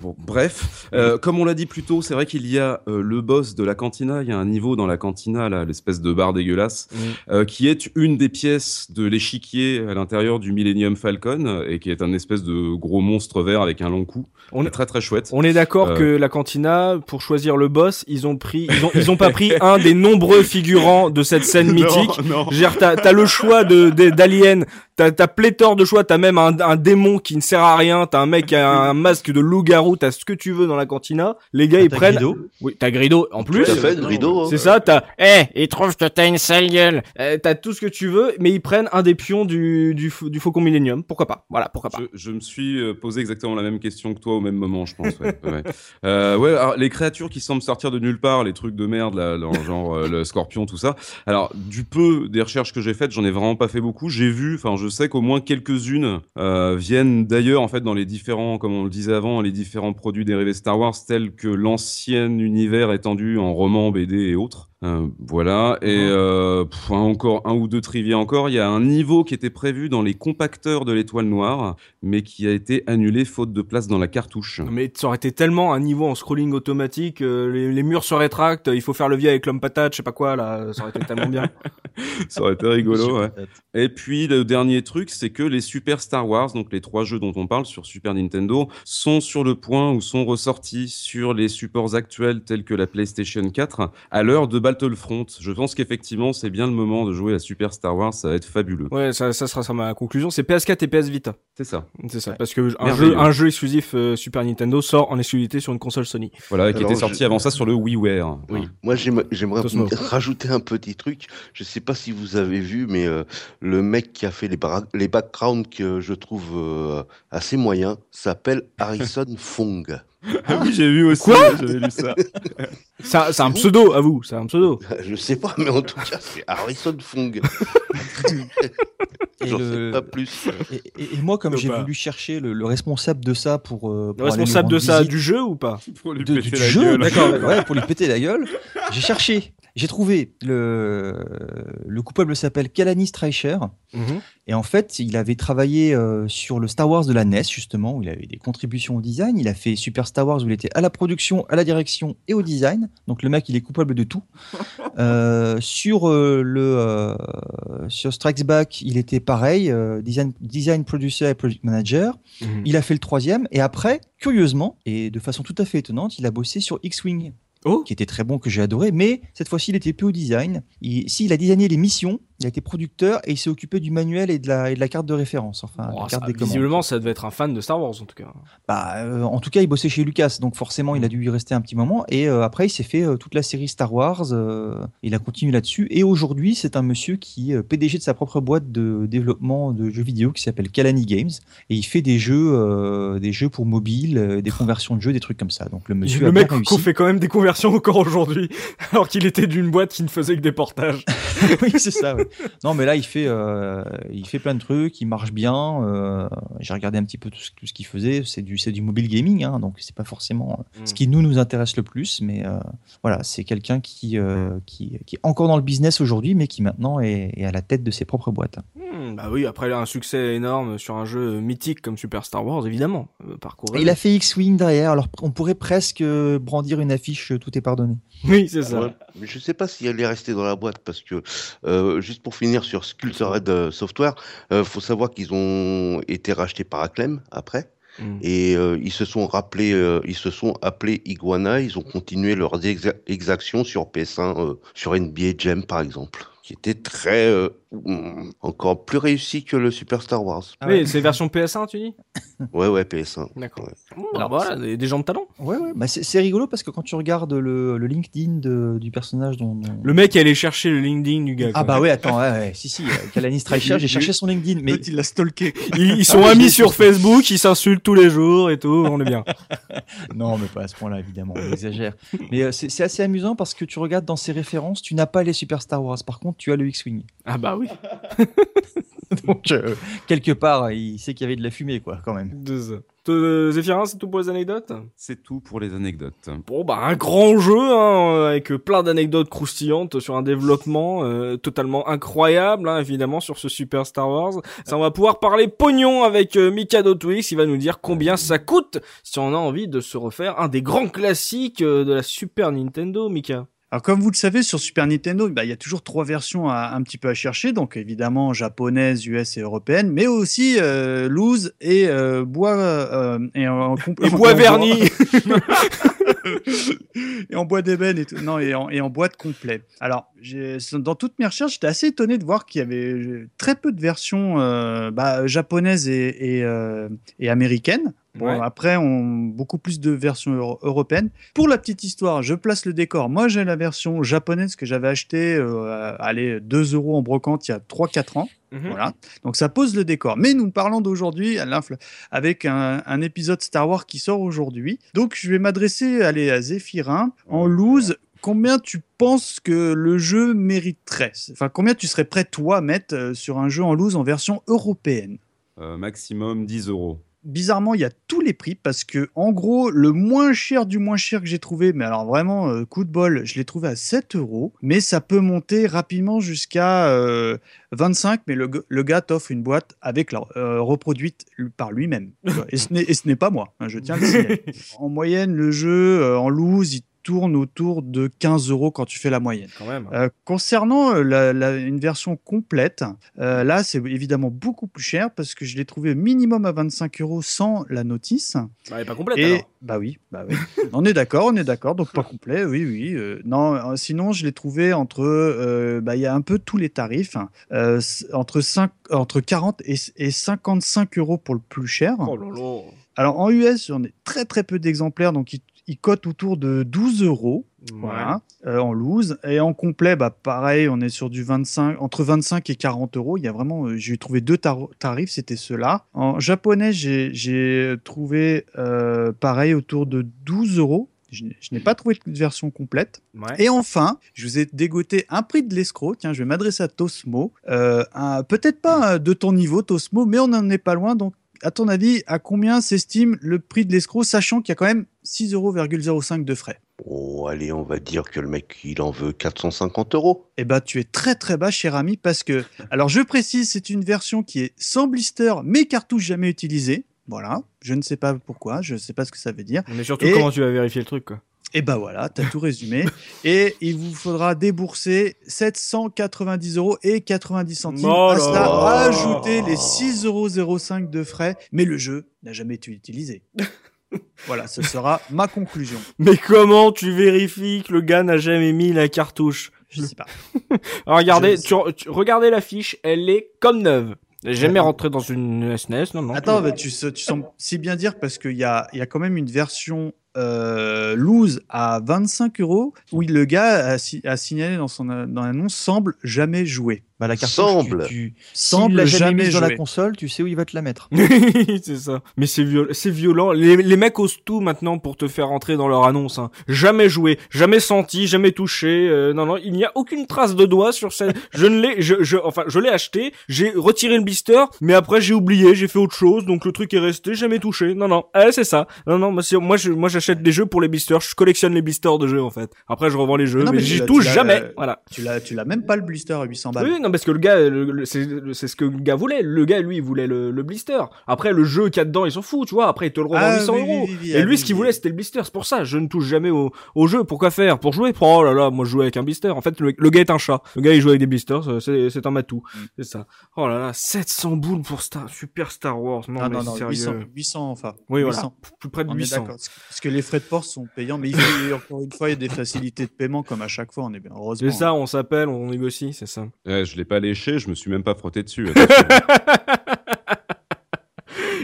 Bon, bref, euh, comme on l'a dit plus tôt, c'est vrai qu'il y a euh, le boss de la cantina. Il y a un niveau dans la cantina, là, l'espèce de bar dégueulasse, euh, qui est une des pièces de l'échiquier à l'intérieur du Millennium Falcon et qui est un espèce de gros monstre vert avec un long cou. On est- très très chouette. On est d'accord que la cantina, pour choisir le boss, ils ont pris, ils ont, ils ont pas pris un des nombreux figurants de cette scène mythique. Non, non. T'as, t'as le choix de, de- d'aliens, t'as, t'as pléthore de choix, t'as même un, un démon qui ne sert à rien, t'as un mec qui a un masque de loup-garou, t'as ce que tu veux dans la cantina. Les gars, ils T'as prennent. Grido. Oui, t'as Grido en plus. Tout à fait, Grido. hein. C'est ça, t'as, eh, ils trouvent que t'as une sale gueule. Euh, t'as tout ce que tu veux, mais ils prennent un des pions du, du, du Faucon Millennium. Pourquoi pas? Voilà, pourquoi pas. Je, je me suis euh, posé exactement la même question que toi au même moment, je pense. Ouais, ouais. Euh, ouais, alors, les créatures qui semblent sortir de nulle part, les trucs de merde, là, dans- genre euh, le scorpion, tout ça. Alors, du peu des recherches que j'ai faites, j'en ai vraiment pas fait beaucoup. J'ai vu, enfin, je sais qu'au moins quelques-unes euh, viennent d'ailleurs, en fait, dans les différents, comme on le disait avant, les différents produits dérivés Star Wars, tels que l'ancien univers étendu en romans, BD et autres. Euh, voilà. Et euh, pff, encore un ou deux trivia encore. Il y a un niveau qui était prévu dans les compacteurs de l'étoile noire, mais qui a été annulé faute de place dans la cartouche. Mais ça aurait été tellement un niveau en scrolling automatique, euh, les, les murs se rétractent, il faut faire levier avec l'homme patate, je sais pas quoi, là, ça aurait été tellement bien. Ça aurait été rigolo. ouais. Et puis le dernier truc, c'est que les Super Star Wars, donc les trois jeux dont on parle sur Super Nintendo, sont sur le point ou sont ressortis sur les supports actuels tels que la PlayStation 4 à l'heure de Battle Battlefront. Je pense qu'effectivement, c'est bien le moment de jouer à Super Star Wars. Ça va être fabuleux. Ouais, ça, ça sera ça ma conclusion. C'est PS4 et PS Vita. C'est ça. C'est ça. Parce que un jeu, un jeu exclusif euh, Super Nintendo sort en exclusivité sur une console Sony. Voilà, qui Alors, était sorti je- avant ça sur le WiiWare. Oui. Hein. Moi, j'aime- j'aimerais rajouter un petit truc. Je sais pas si vous avez vu, mais euh, le mec qui a fait les, les backgrounds que je trouve euh, assez moyens s'appelle Harrison Fong. Ah oui, j'ai vu aussi. Quoi J'avais lu ça. C'est un, c'est un pseudo, à vous. C'est un pseudo. Je sais pas, mais en tout cas, c'est Harrison Fong. Et J'en le- sais pas plus. Et, et- et moi, comme j'ai voulu chercher le, le responsable de ça pour, euh, pour Le aller lui responsable de ça, visite- du jeu ou pas? Pour lui de- péter du la jeu, gueule. d'accord, ouais, pour lui péter la gueule. J'ai cherché, j'ai trouvé le le coupable s'appelle Kalani Streicher Mhm. et en fait il avait travaillé euh, sur le Star Wars de la NES justement où il avait des contributions au design. Il a fait Super Star Wars où il était à la production, à la direction et au design. Donc le mec il est coupable de tout. Euh, sur euh, le sur Strikes Back il était pareil, design design producer et project manager. Mhm. Il a fait le troisième et après, curieusement et de façon tout à fait étonnante, il a bossé sur X-Wing, Oh qui était très bon, que j'ai adoré, mais cette fois-ci il était plus au design. Il, si, il a designé les missions, il a été producteur et il s'est occupé du manuel et de la, et de la carte de référence, enfin, Oh, la ça- carte des commandes. visiblement, ça devait être un fan de Star Wars en tout cas. Bah, euh, en tout cas, il bossait chez Lucas, donc forcément, il a dû y rester un petit moment. Et euh, après, il s'est fait euh, toute la série Star Wars. il a continué là-dessus. Et aujourd'hui, c'est un monsieur qui est PDG de sa propre boîte de développement de jeux vidéo qui s'appelle Kalani Games. Et il fait des jeux, des jeux pour mobile, des conversions de jeux, des trucs comme ça. Donc le monsieur le a mec réussi. fait quand même des conversions encore aujourd'hui, alors qu'il était d'une boîte qui ne faisait que des portages. oui, c'est ça. ouais. Non, mais là, il fait, euh, il fait plein de trucs, il marche bien. euh, J'ai regardé un petit peu tout ce, tout ce qu'il faisait. C'est du, c'est du mobile gaming, hein, donc c'est pas forcément euh, ce qui nous nous intéresse le plus. Mais euh, voilà, c'est quelqu'un qui, euh, qui, qui est encore dans le business aujourd'hui, mais qui maintenant est, est à la tête de ses propres boîtes. Hmm, bah oui, après il a un succès énorme sur un jeu mythique comme Super Star Wars, évidemment. Parcourir. Et il a fait X-Wing derrière, alors on pourrait presque brandir une affiche Tout est pardonné. Oui, c'est ça. Ouais, mais je sais pas si elle est restée dans la boîte parce que euh, juste pour finir sur Sculptor Red euh, Software, euh, faut savoir qu'ils ont été rachetés par Acclaim après Hmm. et euh, ils se sont rappelés, euh, ils se sont appelés Iguana. Ils ont continué leurs exa- exactions sur PS1, euh, sur NBA Jam par exemple, qui était très euh, mm, encore plus réussi que le Super Star Wars. Ah oui, ouais. c'est version PS1, tu dis? Ouais ouais PS1. D'accord. Ouais. Bah Alors, voilà, des, des gens de talent. Ouais, ouais. Bah, c'est rigolo parce que quand tu regardes le, le LinkedIn de- du personnage dont. dont- Le mec est allé chercher le LinkedIn du gars. Ah quoi. bah ouais, attends, ouais, ouais, si, si, euh, Kalani Streicher, j'ai cherché son LinkedIn, mais il l'a stalké. Ils, ils sont amis sur Facebook, ils s'insultent tous les jours et tout, on est bien. non, mais pas à ce point-là, évidemment, on exagère. Mais euh, c'est c'est assez amusant parce que tu regardes dans ses références, tu n'as pas les Super Star Wars, par contre, tu as le X-Wing. Ah bah oui. Donc, euh, quelque part, il sait qu'il y avait de la fumée, quoi, quand même. Deux. Euh, Zéphirin, c'est tout pour les anecdotes? C'est tout pour les anecdotes. Bon bah un grand jeu hein, euh, avec plein d'anecdotes croustillantes sur un développement euh, totalement incroyable hein, évidemment sur ce Super Star Wars. Ça on va pouvoir parler pognon avec euh, Mikado Twix, il va nous dire combien ça coûte si on a envie de se refaire un des grands classiques euh, de la Super Nintendo Mika. Alors comme vous le savez, sur Super Nintendo, bah, il y a toujours trois versions à, un petit peu à chercher. Donc évidemment japonaise, US et européenne, mais aussi euh, loose et euh, bois euh, et en, Et bois verni. et en bois d'ébène et tout. Non, et en, et en boîte complet. Alors, dans toutes mes recherches, j'étais assez étonné de voir qu'il y avait très peu de versions euh, bah, japonaises et, et, euh, et américaines. Bon, Ouais. après, on beaucoup plus de versions euro- européennes. Pour la petite histoire, je place le décor. Moi, j'ai la version japonaise que j'avais achetée, euh, à- allez, 2 euros en brocante il y a 3-4 ans. Mhm. Voilà. Donc ça pose le décor. Mais nous parlons d'aujourd'hui avec un, un épisode Star Wars qui sort aujourd'hui. Donc je vais m'adresser allez, à Zéphirin en loose. Combien tu penses que le jeu mériterait? Enfin, combien tu serais prêt toi à mettre euh, sur un jeu en loose en version européenne? Euh, maximum 10 euros. Bizarrement, il y a tous les prix parce que, en gros, le moins cher du moins cher que j'ai trouvé, mais alors vraiment, euh, coup de bol, je l'ai trouvé à 7 euros, mais ça peut monter rapidement jusqu'à euh, 25, mais le, le gars t'offre une boîte avec la, euh, reproduite par lui-même. Et ce n'est et ce n'est pas moi, hein, je tiens à le signaler. En moyenne, le jeu, euh, en loose, il tourne autour de 15 euros quand tu fais la moyenne. Quand même. Euh, concernant euh, la, la- une version complète, euh, là c'est évidemment beaucoup plus cher parce que je l'ai trouvé minimum à 25 euros sans la notice. Bah, elle est pas complète Et alors. bah oui, bah oui. on est d'accord, on est d'accord. Donc pas complet, oui, oui. euh, non, sinon je l'ai trouvé entre, bah il y a un peu tous les tarifs, hein. Entre 5, entre 40 et, et 55 euros pour le plus cher. Oh là là. Alors en US, j'en ai très très peu d'exemplaires, donc ils, ils cotent autour de 12 euros. Voilà, euh, en loose. Et en complet, bah, pareil, on est sur du 25, entre 25 et 40 euros. Il y a vraiment, euh, j'ai trouvé deux tar- tarifs, c'était ceux-là. En japonais, j'ai trouvé euh, pareil autour de 12 euros. Je n'ai pas trouvé de version complète. Ouais. Et enfin, je vous ai dégoté un prix de l'escroc. Tiens, je vais m'adresser à Tosmo. Peut-être pas de ton niveau, Tosmo, mais on n'en est pas loin. Donc, à ton avis, à combien s'estime le prix de l'escroc, sachant qu'il y a quand même 6,05 euros de frais? Oh, allez, on va dire que le mec, il en veut 450 euros. Eh ben, tu es très très bas, cher ami, parce que, alors je précise, c'est une version qui est sans blister, mais cartouche jamais utilisée. Voilà, je ne sais pas pourquoi, je ne sais pas ce que ça veut dire. Mais surtout, Et- comment tu vas vérifier le truc, quoi? Et ben voilà, t'as tout résumé. Et il vous faudra débourser 790 euros et 90 centimes. Oh à cela, là. ajouter les 6,05 euros de frais. Mais le jeu n'a jamais été utilisé. voilà, ce sera ma conclusion. Mais comment tu vérifies que le gars n'a jamais mis la cartouche? Je sais pas. Alors, regardez, tu, tu- regardez la fiche, elle est comme neuve. Jamais rentrée dans une SNES, non, non. Attends, bah, tu, tu sembles si bien dire parce qu'il y a, y a quand même une version euh, loose à 25 euros où le gars a, a signalé dans son dans l'annonce semble jamais jouer. Bah, la cartouche, Semble. tu, tu, Semble l'a jamais dans la console, tu sais où il va te la mettre. c'est ça. Mais c'est viol c'est violent. Les, les mecs osent tout maintenant pour te faire rentrer dans leur annonce. Hein. Jamais joué, jamais senti, jamais touché. euh, non, non, il n'y a aucune trace de doigt sur cette. je ne l'ai, je, je, enfin, je l'ai acheté. J'ai retiré le blister, mais après j'ai oublié, j'ai fait autre chose, donc le truc est resté, jamais touché. Non, non, eh, c'est ça. Non, non, moi, je, moi, j'achète des jeux pour les blisters. Je collectionne les blisters de jeux en fait. Après, je revends les jeux, Non, mais, mais j'y touche jamais. Voilà. Tu l'as, tu l'as même pas le blister à 800 balles. Oui, non, parce que le gars, c'est c'est ce que le gars voulait. Le gars, lui, il voulait le, le blister. Après, le jeu qu'il y a dedans, il s'en fout, tu vois. Après, il te le revend Ah, 800 oui, oui, euros. oui, oui, Et ah, lui, oui, ce qu'il oui. voulait, c'était le blister. C'est pour ça, je ne touche jamais au, au jeu. Pourquoi faire? Pour jouer? Oh là là, moi, je joue avec un blister. En fait, le, le gars est un chat. Le gars, il joue avec des blisters. C'est c'est un matou. Mm. C'est ça. Oh là là, 700 boules pour Star, Super Star Wars. Non, Non, mais non, non, sérieux. 800, 800 enfin. Oui, 800. voilà. Plus près de On est 800. d'accord. Parce que les frais de port sont payants, mais il faut, encore une fois, il y a des facilités de paiement comme à chaque fois, on est bien. Heureusement. C'est ça, on s'appelle, on négocie, c'est ça. Ouais, je l'ai pas léché, je me suis même pas frotté dessus.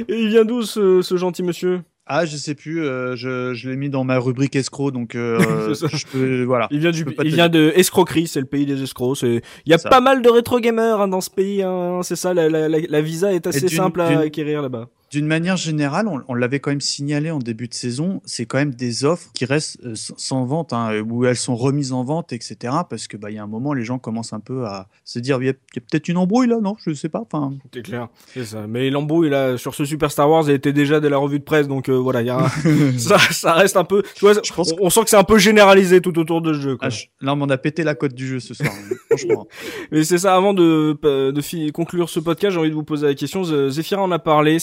Et il vient d'où ce, ce gentil monsieur? Ah, je sais plus, euh, je, je l'ai mis dans ma rubrique escroc, donc euh, je peux, voilà. Il vient Je du, il vient de escroquerie, c'est le pays des escrocs. C'est, il y a Ça. pas mal de rétro gamers hein, dans ce pays. Hein, c'est ça, la, la, la, la visa est assez simple à acquérir là-bas. D'une manière générale, on, on l'avait quand même signalé en début de saison, c'est quand même des offres qui restent euh, sans vente, hein, où elles sont remises en vente, etc. Parce que bah il y a un moment, les gens commencent un peu à se dire, il y a, peut-être une embrouille là, non Je sais pas. Enfin, C'est clair, c'est ça. Mais l'embrouille là sur ce Super Star Wars, elle était déjà dès la revue de presse, donc euh, voilà, il y a un- ça, ça reste un peu. Tu vois, Je pense on, on sent que c'est un peu généralisé tout autour de ce jeu. Quoi. ah, je- non, mais on a pété la cote du jeu ce soir. hein, franchement. Mais c'est ça, avant de, de fi- conclure ce podcast, j'ai envie de vous poser la question. Z- Zephyra en a parlé,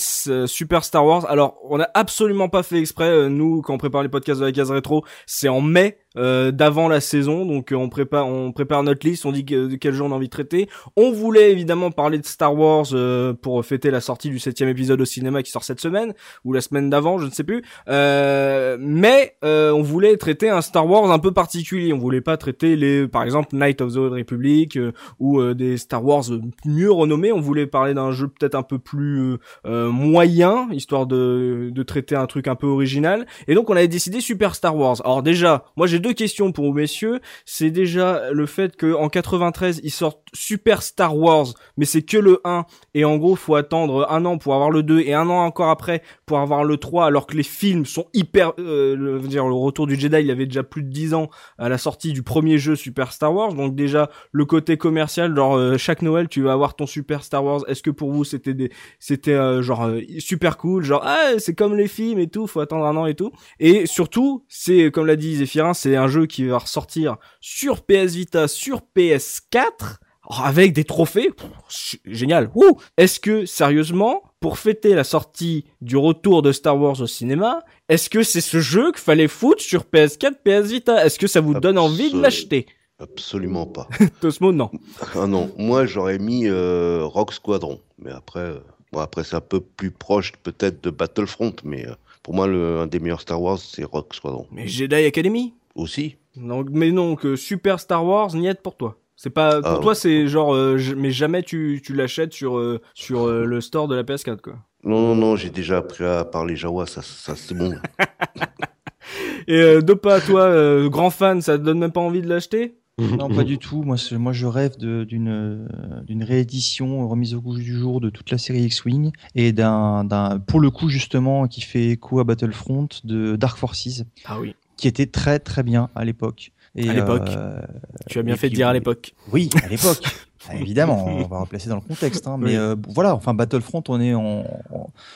c- Super Star Wars. Alors, on n'a absolument pas fait exprès, euh, nous, quand on prépare les podcasts de la case rétro, c'est en mai euh, d'avant la saison, donc euh, on prépare on prépare notre liste, on dit de quel jour on a envie de traiter. On voulait évidemment parler de Star Wars euh, pour fêter la sortie du septième épisode au cinéma qui sort cette semaine, ou la semaine d'avant, je ne sais plus. Euh, mais euh, on voulait traiter un Star Wars un peu particulier. On voulait pas traiter les, par exemple, Night of the Republic euh, ou euh, des Star Wars mieux renommés. On voulait parler d'un jeu peut-être un peu plus euh, euh, histoire de, de traiter un truc un peu original. Et donc on avait décidé Super Star Wars. Alors déjà, moi j'ai deux questions pour vous messieurs. C'est déjà le fait que en 93 ils sortent Super Star Wars, mais c'est que le 1 et en gros faut attendre un an pour avoir le 2 et un an encore après pour avoir le 3 alors que les films sont hyper euh, le, dire le retour du Jedi il y avait déjà plus de 10 ans à la sortie du premier jeu Super Star Wars. Donc déjà le côté commercial genre euh, chaque Noël tu vas avoir ton Super Star Wars. Est-ce que pour vous c'était des c'était euh, genre euh, super cool genre ah c'est comme les films et tout faut attendre un an et tout. Et surtout c'est comme l'a dit Zéphirin c'est un jeu qui va ressortir sur PS Vita sur PS4 Oh, avec des trophées, Pff, génial. Ouh. Est-ce que sérieusement, pour fêter la sortie du retour de Star Wars au cinéma, est-ce que c'est ce jeu qu'il fallait foutre sur PS4, PS Vita? Est-ce que ça vous donne envie de l'acheter? Absolument pas. Tosmo, non. Ah non, moi j'aurais mis euh, Rock Squadron, mais après, euh, bon, après c'est un peu plus proche peut-être de Battlefront, mais euh, pour moi le, un des meilleurs Star Wars c'est Rock Squadron Mais Jedi Academy? Aussi. donc, Mais non, que Super Star Wars, niet pour toi. C'est pas pour Ah, toi, c'est genre, euh, mais jamais tu, tu l'achètes sur euh, sur euh, le store de la PS4 quoi. Non non non, j'ai déjà appris à parler Jawa, ça, ça c'est bon. Et euh, Dopa, toi, euh, grand fan, ça te donne même pas envie de l'acheter? Non, pas du tout. Moi, moi je rêve de- d'une d'une réédition remise au goût du jour de toute la série X-Wing et d'un, d'un- pour le coup, justement, qui fait écho à Battlefront de Dark Forces, Ah oui. qui était très très bien à l'époque. Et, À l'époque. euh, Tu as bien fait de dire à l'époque. Oui, à l'époque. Ah, Évidemment, on va replacer dans le contexte. Hein, mais Oui. euh, voilà, enfin Battlefront, on est en.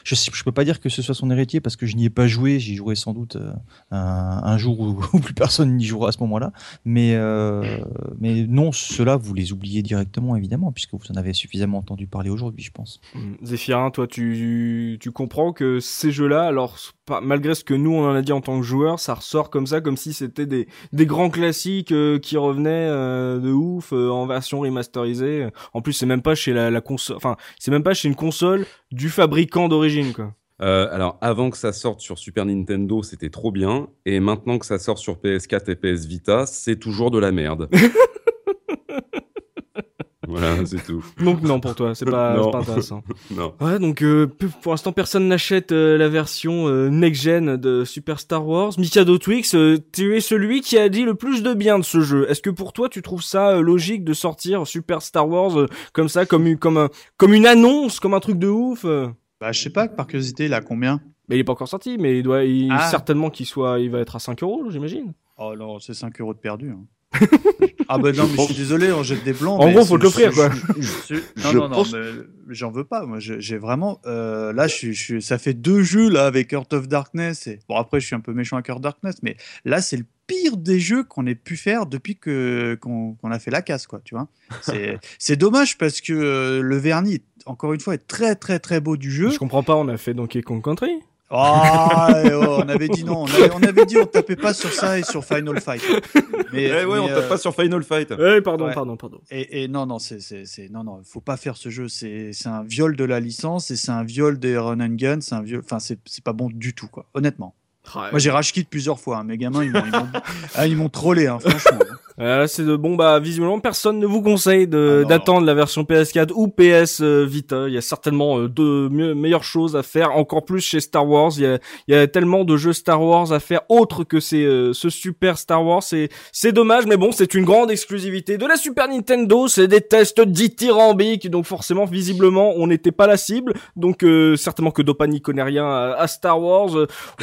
Je, je peux pas dire que ce soit son héritier parce que je n'y ai pas joué. J'y jouerai sans doute euh, un, un jour où, où plus personne n'y jouera à ce moment-là. Mais euh, mais non, ceux-là, vous les oubliez directement, évidemment, puisque vous en avez suffisamment entendu parler aujourd'hui, je pense. Zéphirin, toi, tu, tu comprends que ces jeux-là, alors malgré ce que nous on en a dit en tant que joueurs, ça ressort comme ça, comme si c'était des, des grands classiques euh, qui revenaient euh, de ouf euh, en version remasterisée. En plus, c'est même pas chez la, la console, enfin, c'est même pas chez une console du fabricant d'origine, quoi. Euh, alors, avant que ça sorte sur Super Nintendo, c'était trop bien. Et maintenant que ça sort sur PS4 et PS Vita, c'est toujours de la merde. voilà, c'est tout. Donc non pour toi, c'est pas, pas intéressant. Non. Ouais, donc euh, pour l'instant personne n'achète euh, la version euh, next-gen de Super Star Wars. Mikado Twix, euh, tu es celui qui a dit le plus de bien de ce jeu. Est-ce que pour toi tu trouves ça euh, logique de sortir Super Star Wars euh, comme ça, comme une, comme un, comme une annonce, comme un truc de ouf euh? Bah, je sais pas, par curiosité, il a combien? Mais il est pas encore sorti, mais il doit, il, Ah. certainement qu'il soit, il va être à 5 euros, j'imagine. Oh non, c'est 5 euros de perdu. hein. ah bah non, mais je suis désolé, on jette des blancs. En mais gros, faut te l'offrir, je- quoi. je- je- Non, Je non, non, pense- mais j'en veux pas. Moi, j'ai vraiment. euh, là, je, ça fait deux jeux là avec Heart of Darkness. Et... Bon, après, je suis un peu méchant avec Heart of Darkness, mais là, c'est le pire des jeux qu'on ait pu faire depuis que qu'on a fait la casse, quoi. Tu vois. C'est c'est dommage parce que euh, le vernis, encore une fois, est très très très beau du jeu. Je comprends pas, on a fait Donkey Kong Country. Ah, oh, on avait dit non. On avait, on avait dit on tapait pas sur ça et sur Final Fight. Mais, Eh ouais, on mais, tape euh, pas sur Final Fight. Eh, pardon, Ouais. pardon, pardon. Et, et non, non, c'est, c'est, c'est- non, non, faut pas faire ce jeu. C'est, c'est un viol de la licence et c'est un viol des run and gun. C'est un viol, enfin, c'est, c'est pas bon du tout, quoi. Honnêtement. Moi, j'ai rage plusieurs fois. hein. Mes gamins, ils m'ont, ils m'ont, ah, ils m'ont trollé, hein, franchement. Euh, c'est de bon bah visiblement personne ne vous conseille de Ah d'attendre la version PS4 ou PS euh, Vita. Il y a certainement euh, de mieux, meilleures choses à faire, encore plus chez Star Wars. Il y a, il y a tellement de jeux Star Wars à faire autre que ces, euh, ce super Star Wars. C'est c'est dommage, mais bon, c'est une grande exclusivité de la Super Nintendo. C'est des tests dithyrambiques, donc forcément, visiblement, on n'était pas la cible. Donc euh, certainement que Dopa n'y connaît rien à, à Star Wars.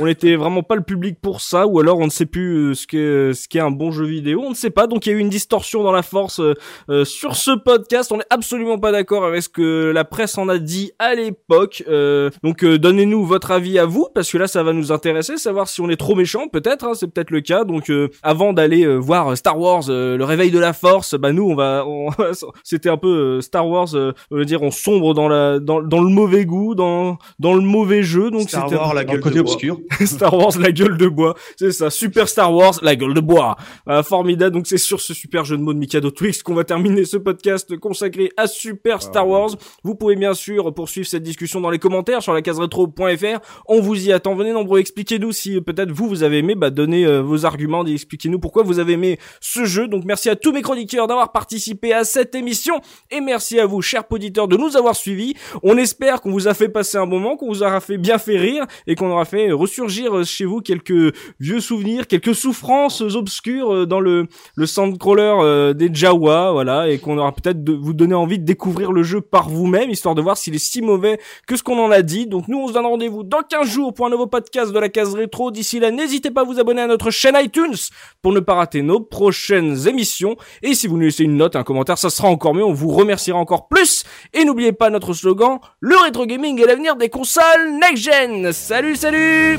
On n'était vraiment pas le public pour ça, ou alors on ne sait plus ce qu'est ce qu'est un bon jeu vidéo. On ne sait pas. Donc il y a eu une distorsion dans la force euh, euh, sur ce podcast. On n'est absolument pas d'accord avec ce que la presse en a dit à l'époque. Euh, donc euh, donnez-nous votre avis à vous, parce que là ça va nous intéresser, savoir si on est trop méchant, peut-être. hein, c'est peut-être le cas. Donc euh, avant d'aller euh, voir Star Wars, euh, le réveil de la force, bah nous on va, on- c'était un peu euh, Star Wars, euh, on va dire on sombre dans la, dans, dans le mauvais goût, dans dans le mauvais jeu. Donc Star c'était Wars, la gueule côté de bois. obscur. Star Wars, la gueule de bois. C'est ça. Super Star Wars, la gueule de bois. Euh, formidable. Donc c'est sur ce super jeu de mots de Mikado Twix qu'on va terminer ce podcast consacré à Super Star Wars. Vous pouvez bien sûr poursuivre cette discussion dans les commentaires sur la case rétro.fr. On vous y attend. Venez nombreux. Expliquez-nous si euh, peut-être vous, vous avez aimé, bah, donnez euh, vos arguments, expliquez-nous pourquoi vous avez aimé ce jeu. Donc merci à tous mes chroniqueurs d'avoir participé à cette émission et merci à vous, chers auditeurs, de nous avoir suivis. On espère qu'on vous a fait passer un moment, qu'on vous aura fait bien fait rire et qu'on aura fait ressurgir euh, chez vous quelques vieux souvenirs, quelques souffrances obscures dans le le sandcrawler euh, des Jawa, voilà, et qu'on aura peut-être de vous donner envie de découvrir le jeu par vous-même, histoire de voir s'il est si mauvais que ce qu'on en a dit. Donc nous, on se donne rendez-vous dans 15 jours pour un nouveau podcast de la case rétro. D'ici là, n'hésitez pas à vous abonner à notre chaîne iTunes pour ne pas rater nos prochaines émissions. Et si vous nous laissez une note, un commentaire, ça sera encore mieux. On vous remerciera encore plus. Et n'oubliez pas notre slogan, le rétro gaming est l'avenir des consoles next-gen. Salut, salut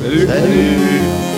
Salut. Salut